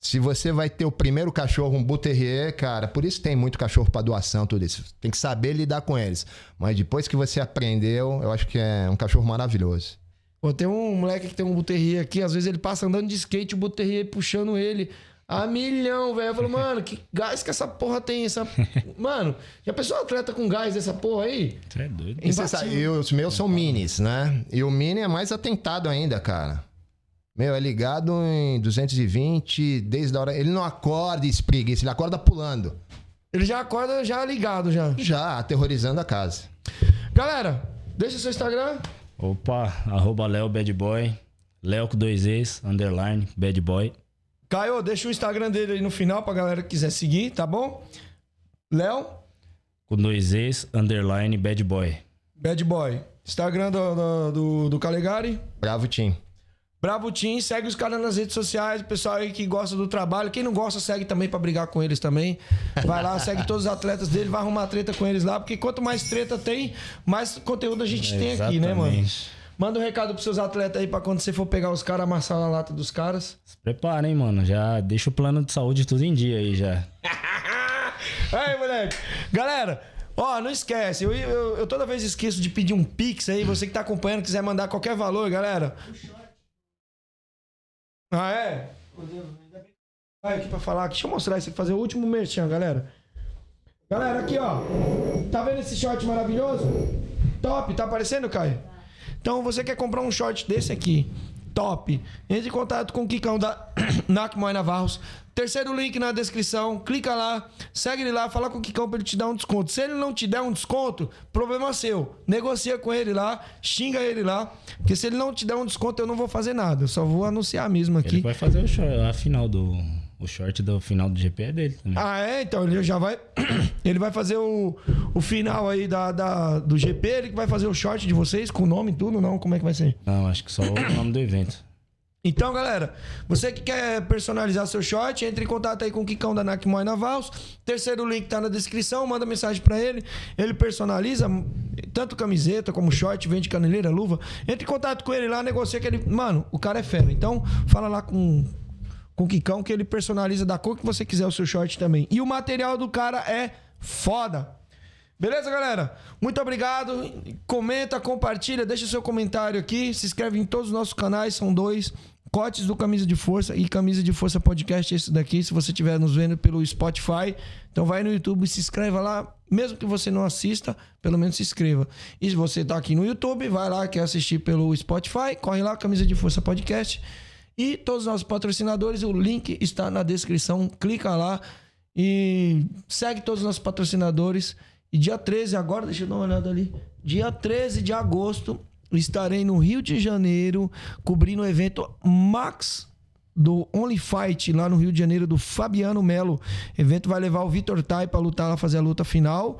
Se você vai ter o primeiro cachorro, um buterrier, cara, por isso tem muito cachorro pra doação, tudo isso. Tem que saber lidar com eles. Mas depois que você aprendeu, eu acho que é um cachorro maravilhoso. Pô, tem um moleque que tem um buterrier aqui, às vezes ele passa andando de skate, o buterrier puxando ele. A milhão, velho. Eu falo, mano, que gás que essa porra tem? Essa... Mano, já pensou atleta com gás dessa porra aí? Você é doido. E, você sabe, e os meus são minis, né? E o mini é mais atentado ainda, cara. Meu, é ligado em 220 desde a hora. Ele não acorda e espreguiça, ele acorda pulando. Ele já acorda já ligado já. Já, aterrorizando a casa. Galera, deixa seu Instagram. Opa, arroba Léo Bad Boy. Léo com dois E's, underline, Bad Boy. Caio, deixa o Instagram dele aí no final pra galera que quiser seguir, tá bom? Léo, Com dois E's, underline, Bad Boy. Bad Boy. Instagram do, do, do, do Calegari. Bravo Tim. Bravo Team, segue os caras nas redes sociais, o pessoal aí que gosta do trabalho. Quem não gosta, segue também pra brigar com eles também. Vai lá, segue todos os atletas dele, vai arrumar treta com eles lá, porque quanto mais treta tem, mais conteúdo a gente tem aqui, né, mano? Manda um recado pros seus atletas aí pra quando você for pegar os caras, amassar a lata dos caras. Se prepara, hein, mano. Já deixa o plano de saúde tudo em dia aí já. Aí, moleque. Galera, ó, não esquece. Eu, eu, eu toda vez esqueço de pedir um pix aí. Você que tá acompanhando, quiser mandar qualquer valor, galera. Ah, é? Vai aqui pra falar. Deixa eu mostrar isso aqui, fazer o último merchan, galera. Galera, aqui, ó. Tá vendo esse short maravilhoso? Top, tá aparecendo, Caio? Então, você quer comprar um short desse aqui? Top. Entre em contato com o Kikão da NAC Moy Navarros. Terceiro link na descrição. Clica lá, segue ele lá, fala com o Kikão pra ele te dar um desconto. Se ele não te der um desconto, problema seu. Negocia com ele lá, xinga ele lá. Porque se ele não te der um desconto, eu não vou fazer nada. Eu só vou anunciar mesmo aqui. Ele vai fazer o short, a final do. O short do final do GP é dele também. Ah, é? Então ele já vai. ele vai fazer o, o final aí da, da- do GP, ele que vai fazer o short de vocês, com o nome e tudo, não? Como é que vai ser? Não, acho que só o nome do evento. Então, galera, você que quer personalizar seu short, entre em contato aí com o Kikão da Nakmoy Navals. Terceiro link tá na descrição, manda mensagem pra ele. Ele personaliza tanto camiseta como short, vende caneleira, luva. Entre em contato com ele lá, negocia que ele. Mano, o cara é fera. Então, fala lá com, com o Kikão que ele personaliza da cor que você quiser o seu short também. E o material do cara é foda. Beleza, galera? Muito obrigado. Comenta, compartilha, deixa seu comentário aqui. Se inscreve em todos os nossos canais, são dois. Cotes do Camisa de Força e Camisa de Força Podcast, esse daqui, se você estiver nos vendo pelo Spotify. Então vai no YouTube se inscreva lá. Mesmo que você não assista, pelo menos se inscreva. E se você tá aqui no YouTube, vai lá, quer assistir pelo Spotify, corre lá, Camisa de Força Podcast. E todos os nossos patrocinadores, o link está na descrição. Clica lá e segue todos os nossos patrocinadores. E dia 13, agora, deixa eu dar uma olhada ali. Dia 13 de agosto, estarei no Rio de Janeiro, cobrindo o evento Max do Only Fight, lá no Rio de Janeiro, do Fabiano Melo. O evento vai levar o Vitor Tai pra lutar lá, fazer a luta final.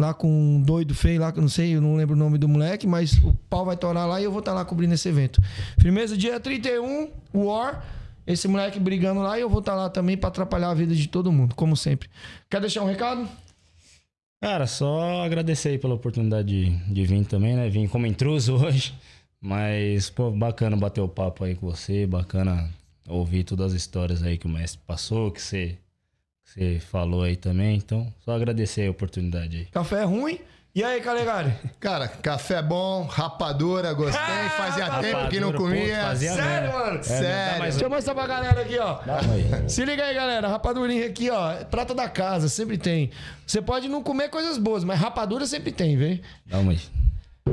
Lá com um doido feio lá, que eu não sei, eu não lembro o nome do moleque, mas o pau vai torar lá e eu vou estar lá cobrindo esse evento. Firmeza, dia 31, War. Esse moleque brigando lá e eu vou estar lá também pra atrapalhar a vida de todo mundo, como sempre. Quer deixar um recado? Cara, só agradecer aí pela oportunidade de, de vir também, né? Vim como intruso hoje. Mas, pô, bacana bater o papo aí com você, bacana ouvir todas as histórias aí que o mestre passou, que você, você falou aí também. Então, só agradecer a oportunidade aí. Café é ruim. E aí, Calegari? Cara, café bom, rapadura, gostei. Fazia tempo que não Rapadura, pô, comia. fazia Sério, mesmo. mano? É, Sério. dá mais Deixa eu mostrar pra galera aqui, ó. Dá aí. Se liga aí, galera. Rapadurinha aqui, ó. é Prata da casa, sempre tem. Você pode não comer coisas boas, mas rapadura sempre tem, vem? Dá uma aí.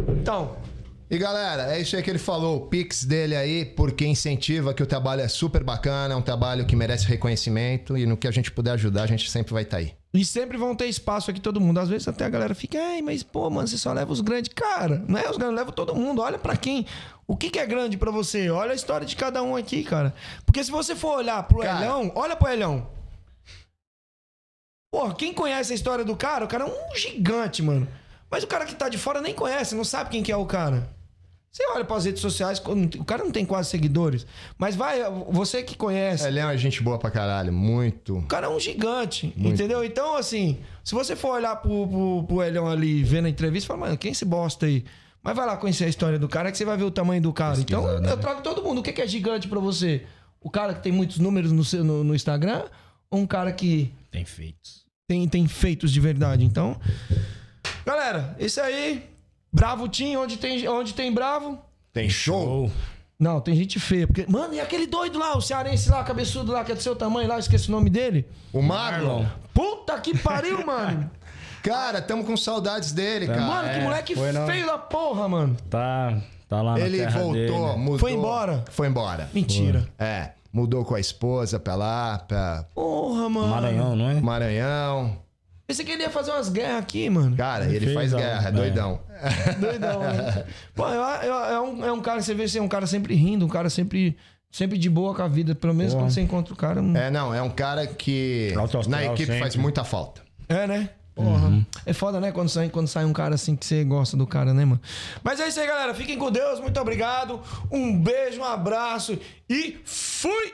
Então, E galera, é isso aí que ele falou, o Pix dele aí, porque incentiva que o trabalho é super bacana, é um trabalho que merece reconhecimento e no que a gente puder ajudar, a gente sempre vai estar aí. e sempre vão ter espaço aqui todo mundo. Às vezes até a galera fica, ai, mas pô, mano, você só leva os grandes. Cara, não é os grandes, leva todo mundo. Olha pra quem. O que, que é grande pra você? Olha a história de cada um aqui, cara. Porque se você for olhar pro Cara. Elhão, olha pro Elhão. Porra, quem conhece a história do cara, o cara é um gigante, mano. Mas o cara que tá de fora nem conhece, não sabe quem que é o cara. Você olha pras redes sociais, o cara não tem quase seguidores. Mas vai, você que conhece. Ele é uma gente boa pra caralho, muito. O cara é um gigante, entendeu? Então, assim, se você for olhar pro, pro, pro Elhão ali vendo a entrevista, fala, mano, quem é esse bosta aí? Mas vai lá conhecer a história do cara que você vai ver o tamanho do cara. Então, né? eu trago todo mundo. O que é gigante pra você? O cara que tem muitos números no, seu, no, no Instagram ou um cara que Tem feitos. tem, tem feitos de verdade? Então, galera, esse aí, Bravo Team, onde tem, onde tem Bravo, Tem show? Não, tem gente feia. Porque, mano, e aquele doido lá, o cearense lá, cabeçudo lá, que é do seu tamanho lá, esqueci o nome dele? O Marlon. Puta que pariu, mano. Cara, tamo com saudades dele, cara. Mano, que É, moleque foi não. feio da porra, mano. Tá, tá lá na Ele terra voltou, dele. mudou. Foi embora? Foi embora. Mentira. É, mudou com a esposa pra lá, pra Porra, mano. Maranhão, não é? Maranhão. Pensei que ele ia fazer umas guerras aqui, mano. Cara, ele Fez, faz guerra, é. doidão. Doidão, né? Pô, eu, eu- é, um, é um cara, você vê assim, é um cara sempre rindo, um cara sempre, sempre de boa com a vida. Pelo menos Porra. quando você encontra o cara. não- É, não, é um cara que Alto astral na equipe sempre. faz muita falta. É, né? Porra. É foda, né? Quando sai, quando sai um cara assim que você gosta do cara, né, mano? Mas é isso aí, galera. Fiquem com Deus. Muito obrigado. Um beijo, um abraço e fui!